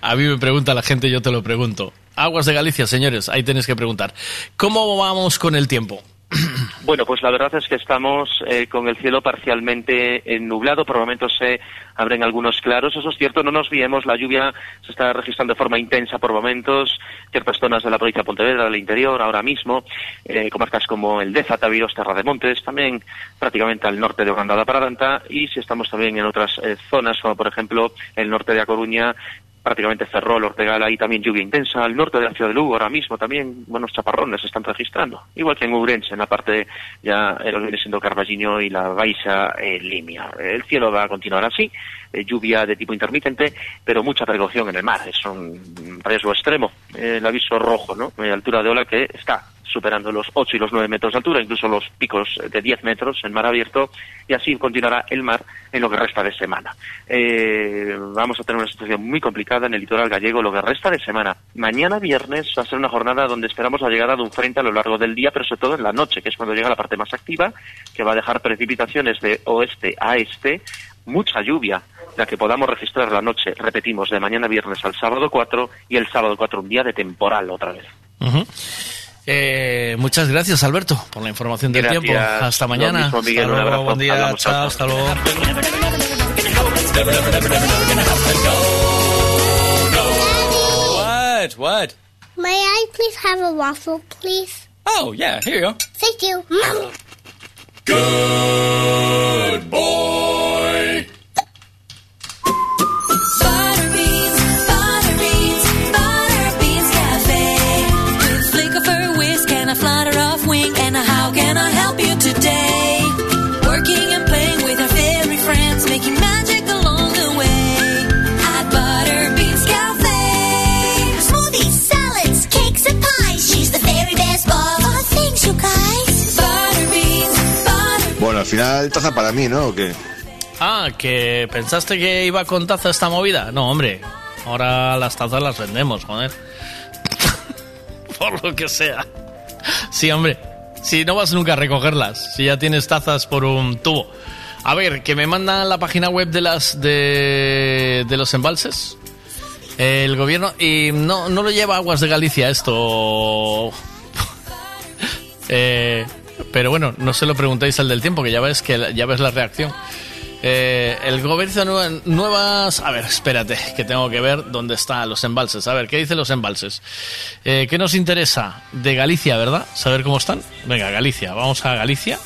A mí me pregunta la gente, yo te lo pregunto. Aguas de Galicia, señores, ahí tenéis que preguntar. ¿Cómo vamos con el tiempo? [CLEARS THROAT] Bueno, pues la verdad es que estamos eh, con el cielo parcialmente nublado. Por momentos se abren algunos claros. Eso es cierto, no nos viemos. La lluvia se está registrando de forma intensa por momentos. Ciertas zonas de la provincia de Pontevedra, del interior, ahora mismo. Eh, comarcas como el Deza, Taviros, Terra de Montes, también prácticamente al norte de Ograndada Paradanta. Y si estamos también en otras eh, zonas, como por ejemplo el norte de A Coruña, prácticamente Ferrol, Ortegal, ahí también lluvia intensa. Al norte de la ciudad de Lugo, ahora mismo también buenos chaparrones se están registrando. Igual que en Ourense, en la parte ya eh, lo viene siendo Carballiño y la Baixa eh, Limia. El cielo va a continuar así, eh, lluvia de tipo intermitente, pero mucha precaución en el mar. Es un riesgo extremo. Eh, el aviso rojo, ¿no? Altura de ola que está superando los 8 y los 9 metros de altura, incluso los picos de 10 metros en mar abierto, y así continuará el mar en lo que resta de semana. Eh, vamos a tener una situación muy complicada en el litoral gallego lo que resta de semana. Mañana viernes va a ser una jornada donde esperamos la llegada de un frente a lo largo del día, pero sobre todo en la noche, que es cuando llega la parte más activa, que va a dejar precipitaciones de oeste a este, mucha lluvia, la que podamos registrar la noche, repetimos, de mañana viernes al sábado 4 y el sábado 4 un día de temporal otra vez. Ujú. Eh, muchas gracias, Alberto, por la información del Gracias. tiempo. Hasta mañana. mismo, Miguel, hasta luego, buen día, chao, hasta luego. What? What? May I please have a waffle, please? Oh, yeah, here you go. Thank you. Good boy. Al final taza para mí, ¿no? Ah, que pensaste que iba con taza esta movida. No, hombre. Ahora las tazas las vendemos, joder. [LAUGHS] por lo que sea. Sí, hombre. Si no vas nunca a recogerlas, si ya tienes tazas por un tubo. A ver, que me mandan la página web de las de, de los embalses. El gobierno y no, no lo lleva Aguas de Galicia esto. [LAUGHS] Eh, pero bueno, no se lo preguntéis al del tiempo, que ya ves que ya ves la reacción. Eh, el gobierno nueva- nuevas. A ver, espérate, que tengo que ver dónde están los embalses. A ver, ¿qué dicen los embalses? Eh, ¿Qué nos interesa? De Galicia, ¿verdad? Saber cómo están. Venga, Galicia, vamos a Galicia.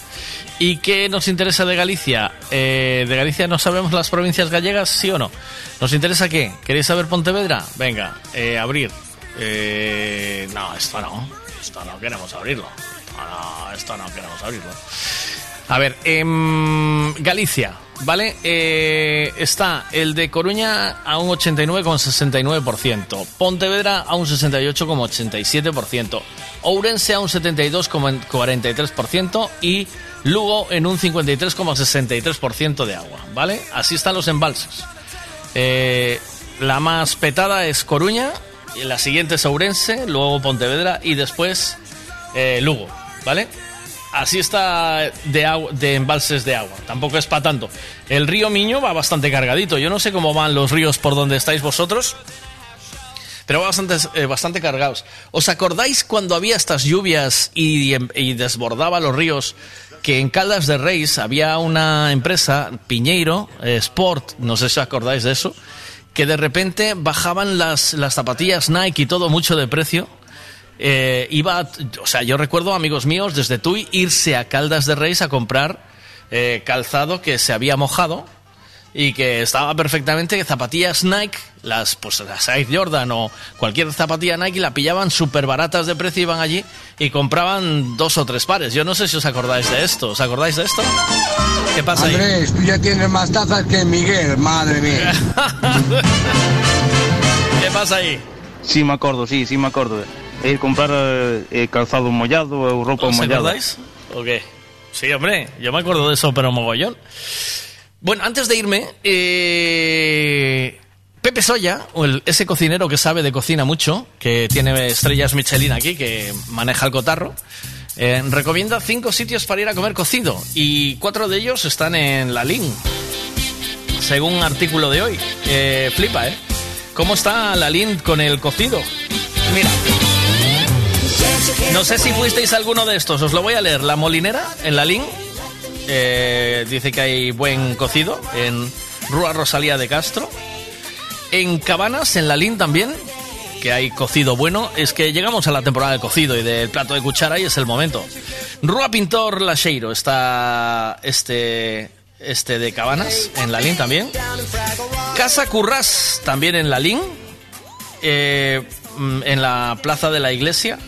¿Y qué nos interesa de Galicia? Eh, de Galicia no sabemos las provincias gallegas, ¿sí o no? ¿Nos interesa qué? ¿Queréis saber Pontevedra? Venga, abrir. No, esto no. Esto no queremos abrirlo. No, esto no queremos abrirlo. A ver, em, Galicia, ¿vale? Eh, está el de Coruña a un 89,69%, Pontevedra a un 68,87%, Ourense a un 72,43% y Lugo en un 53,63% de agua, ¿vale? Así están los embalses. Eh, la más petada es Coruña, la siguiente es Ourense, luego Pontevedra y después eh, Lugo, ¿vale? Así está de, agua- de embalses de agua, tampoco es para tanto. El río Miño va bastante cargadito, yo no sé cómo van los ríos por donde estáis vosotros, pero bastante, eh, bastante cargados. ¿Os acordáis cuando había estas lluvias y, y desbordaba los ríos? Que en Caldas de Reis había una empresa, Piñeiro eh, Sport, no sé si acordáis de eso, que de repente bajaban las, las zapatillas Nike y todo mucho de precio. Eh, iba, o sea, yo recuerdo amigos míos desde Tui irse a Caldas de Reis a comprar eh, calzado que se había mojado y que estaba perfectamente zapatillas Nike, las pues las Air Jordan o cualquier zapatilla Nike la pillaban súper baratas de precio, iban allí y compraban dos o tres pares. Yo no sé si os acordáis de esto. ¿Os acordáis de esto? ¿Qué pasa ahí? Andrés, tú ya tienes más tazas que Miguel, madre mía. [LAUGHS] ¿Qué pasa ahí? Sí, me acuerdo, sí, sí me acuerdo. Ir comprar eh, eh, calzado mollado ou roupa ¿Os mollada. acordáis? ¿O qué? Sí, hombre, yo me acuerdo de eso, pero mogollón. Bueno, antes de irme, eh, Pepe Soya, o el- ese cocinero que sabe de cocina mucho, que tiene estrellas Michelin aquí, que maneja el cotarro, eh, recomienda cinco sitios para ir a comer cocido y cuatro de ellos están en la LIN, según un artículo de hoy. Eh, flipa, ¿eh? ¿Cómo está la LIN con el cocido? Mira. No sé si fuisteis alguno de estos, os lo voy a leer. La Molinera, en la LIN, eh, dice que hay buen cocido en Rúa Rosalía de Castro. En Cabanas, en la LIN también, que hay cocido bueno. Es que llegamos a la temporada del cocido y del plato de cuchara y es el momento. Rúa Pintor Lacheiro está este, este de Cabanas, en la LIN también. Casa Currás, también en la LIN. Eh, mm, en la Plaza de la Iglesia,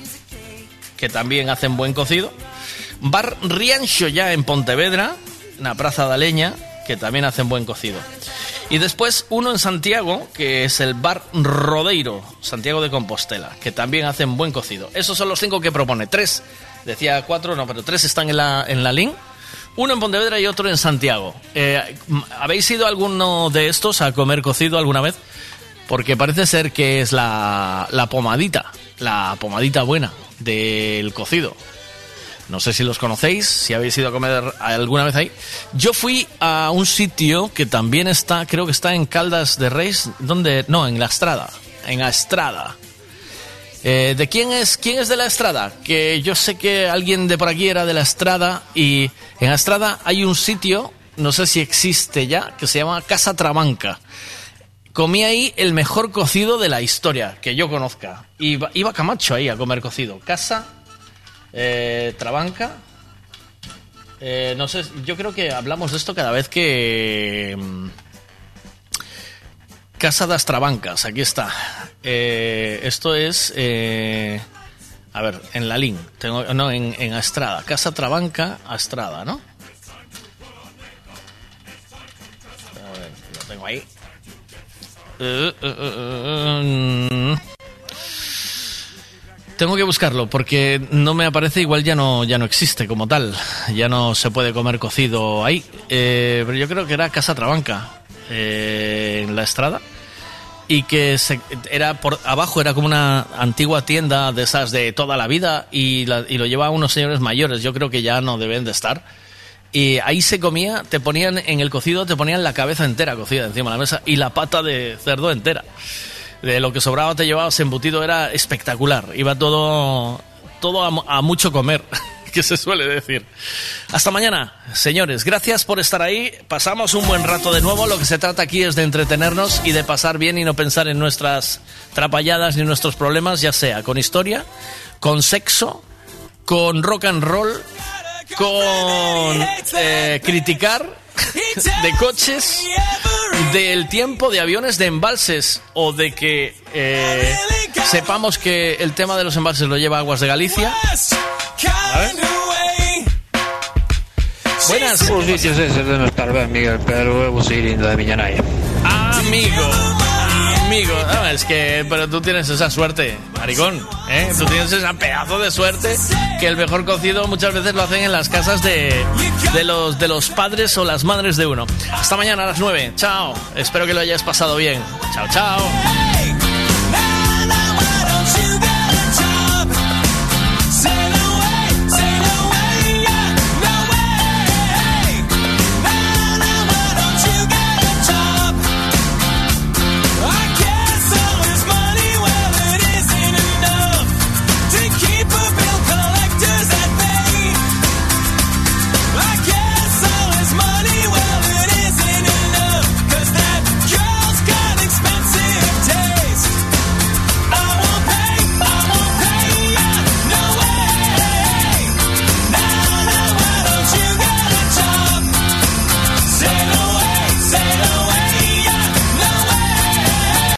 que también hacen buen cocido. Bar Riancho ya en Pontevedra, en la Plaza de Leña, que también hacen buen cocido. Y después uno en Santiago, que es el Bar Rodeiro, Santiago de Compostela, que también hacen buen cocido. Esos son los cinco que propone. Tres, decía cuatro, no, pero tres están en la, en la link. Uno en Pontevedra y otro en Santiago. Eh, ¿Habéis ido a alguno de estos a comer cocido alguna vez? Porque parece ser que es la, la pomadita, la pomadita buena del cocido. No sé si los conocéis, si habéis ido a comer alguna vez ahí. Yo fui a un sitio que también está, creo que está en Caldas de Reis, donde no, en La Estrada, en La Estrada. Eh, ¿De quién es quién es de La Estrada? Que yo sé que alguien de por aquí era de La Estrada y en La Estrada hay un sitio, no sé si existe ya, que se llama Casa Trabanca. Comí ahí el mejor cocido de la historia que yo conozca. Iba, iba Camacho ahí a comer cocido. Casa eh, Trabanca. Eh, no sé, yo creo que hablamos de esto cada vez que. mm, Casa das Trabancas, aquí está. Eh, esto es. eh, a ver, en la link. Tengo, no, en, en Astrada. Casa Trabanca, Astrada, ¿no? A ver, lo tengo ahí. Tengo que buscarlo porque no me aparece, igual ya no, ya no existe como tal. Ya no se puede comer cocido ahí. Eh, pero yo creo que era Casa Trabanca, eh, en la estrada. Y que se- era por abajo era como una antigua tienda de esas de toda la vida y, la- y lo llevaban unos señores mayores. Yo creo que ya no deben de estar. Y ahí se comía, te ponían en el cocido, te ponían la cabeza entera cocida encima de la mesa y la pata de cerdo entera. De lo que sobraba te llevabas embutido era espectacular. Iba todo, todo a, a mucho comer, [LAUGHS] que se suele decir. Hasta mañana, señores. Gracias por estar ahí. Pasamos un buen rato de nuevo. Lo que se trata aquí es de entretenernos y de pasar bien y no pensar en nuestras trapalladas ni nuestros problemas, ya sea con historia, con sexo, con rock and roll, con eh, criticar de coches, del tiempo de aviones, de embalses o de que eh, sepamos que el tema de los embalses lo lleva Aguas de Galicia. Buenas. Os eses de no estar ben, Miguel, pero eu vou seguir indo de miña nai. Amigo, amigo, no, es que, pero tú tienes esa suerte, maricón, ¿eh? Tú tienes esa pedazo de suerte que el mejor cocido muchas veces lo hacen en las casas de, de los, de los padres o las madres de uno. Hasta mañana a las 9, chao, espero que lo hayas pasado bien, chao, chao.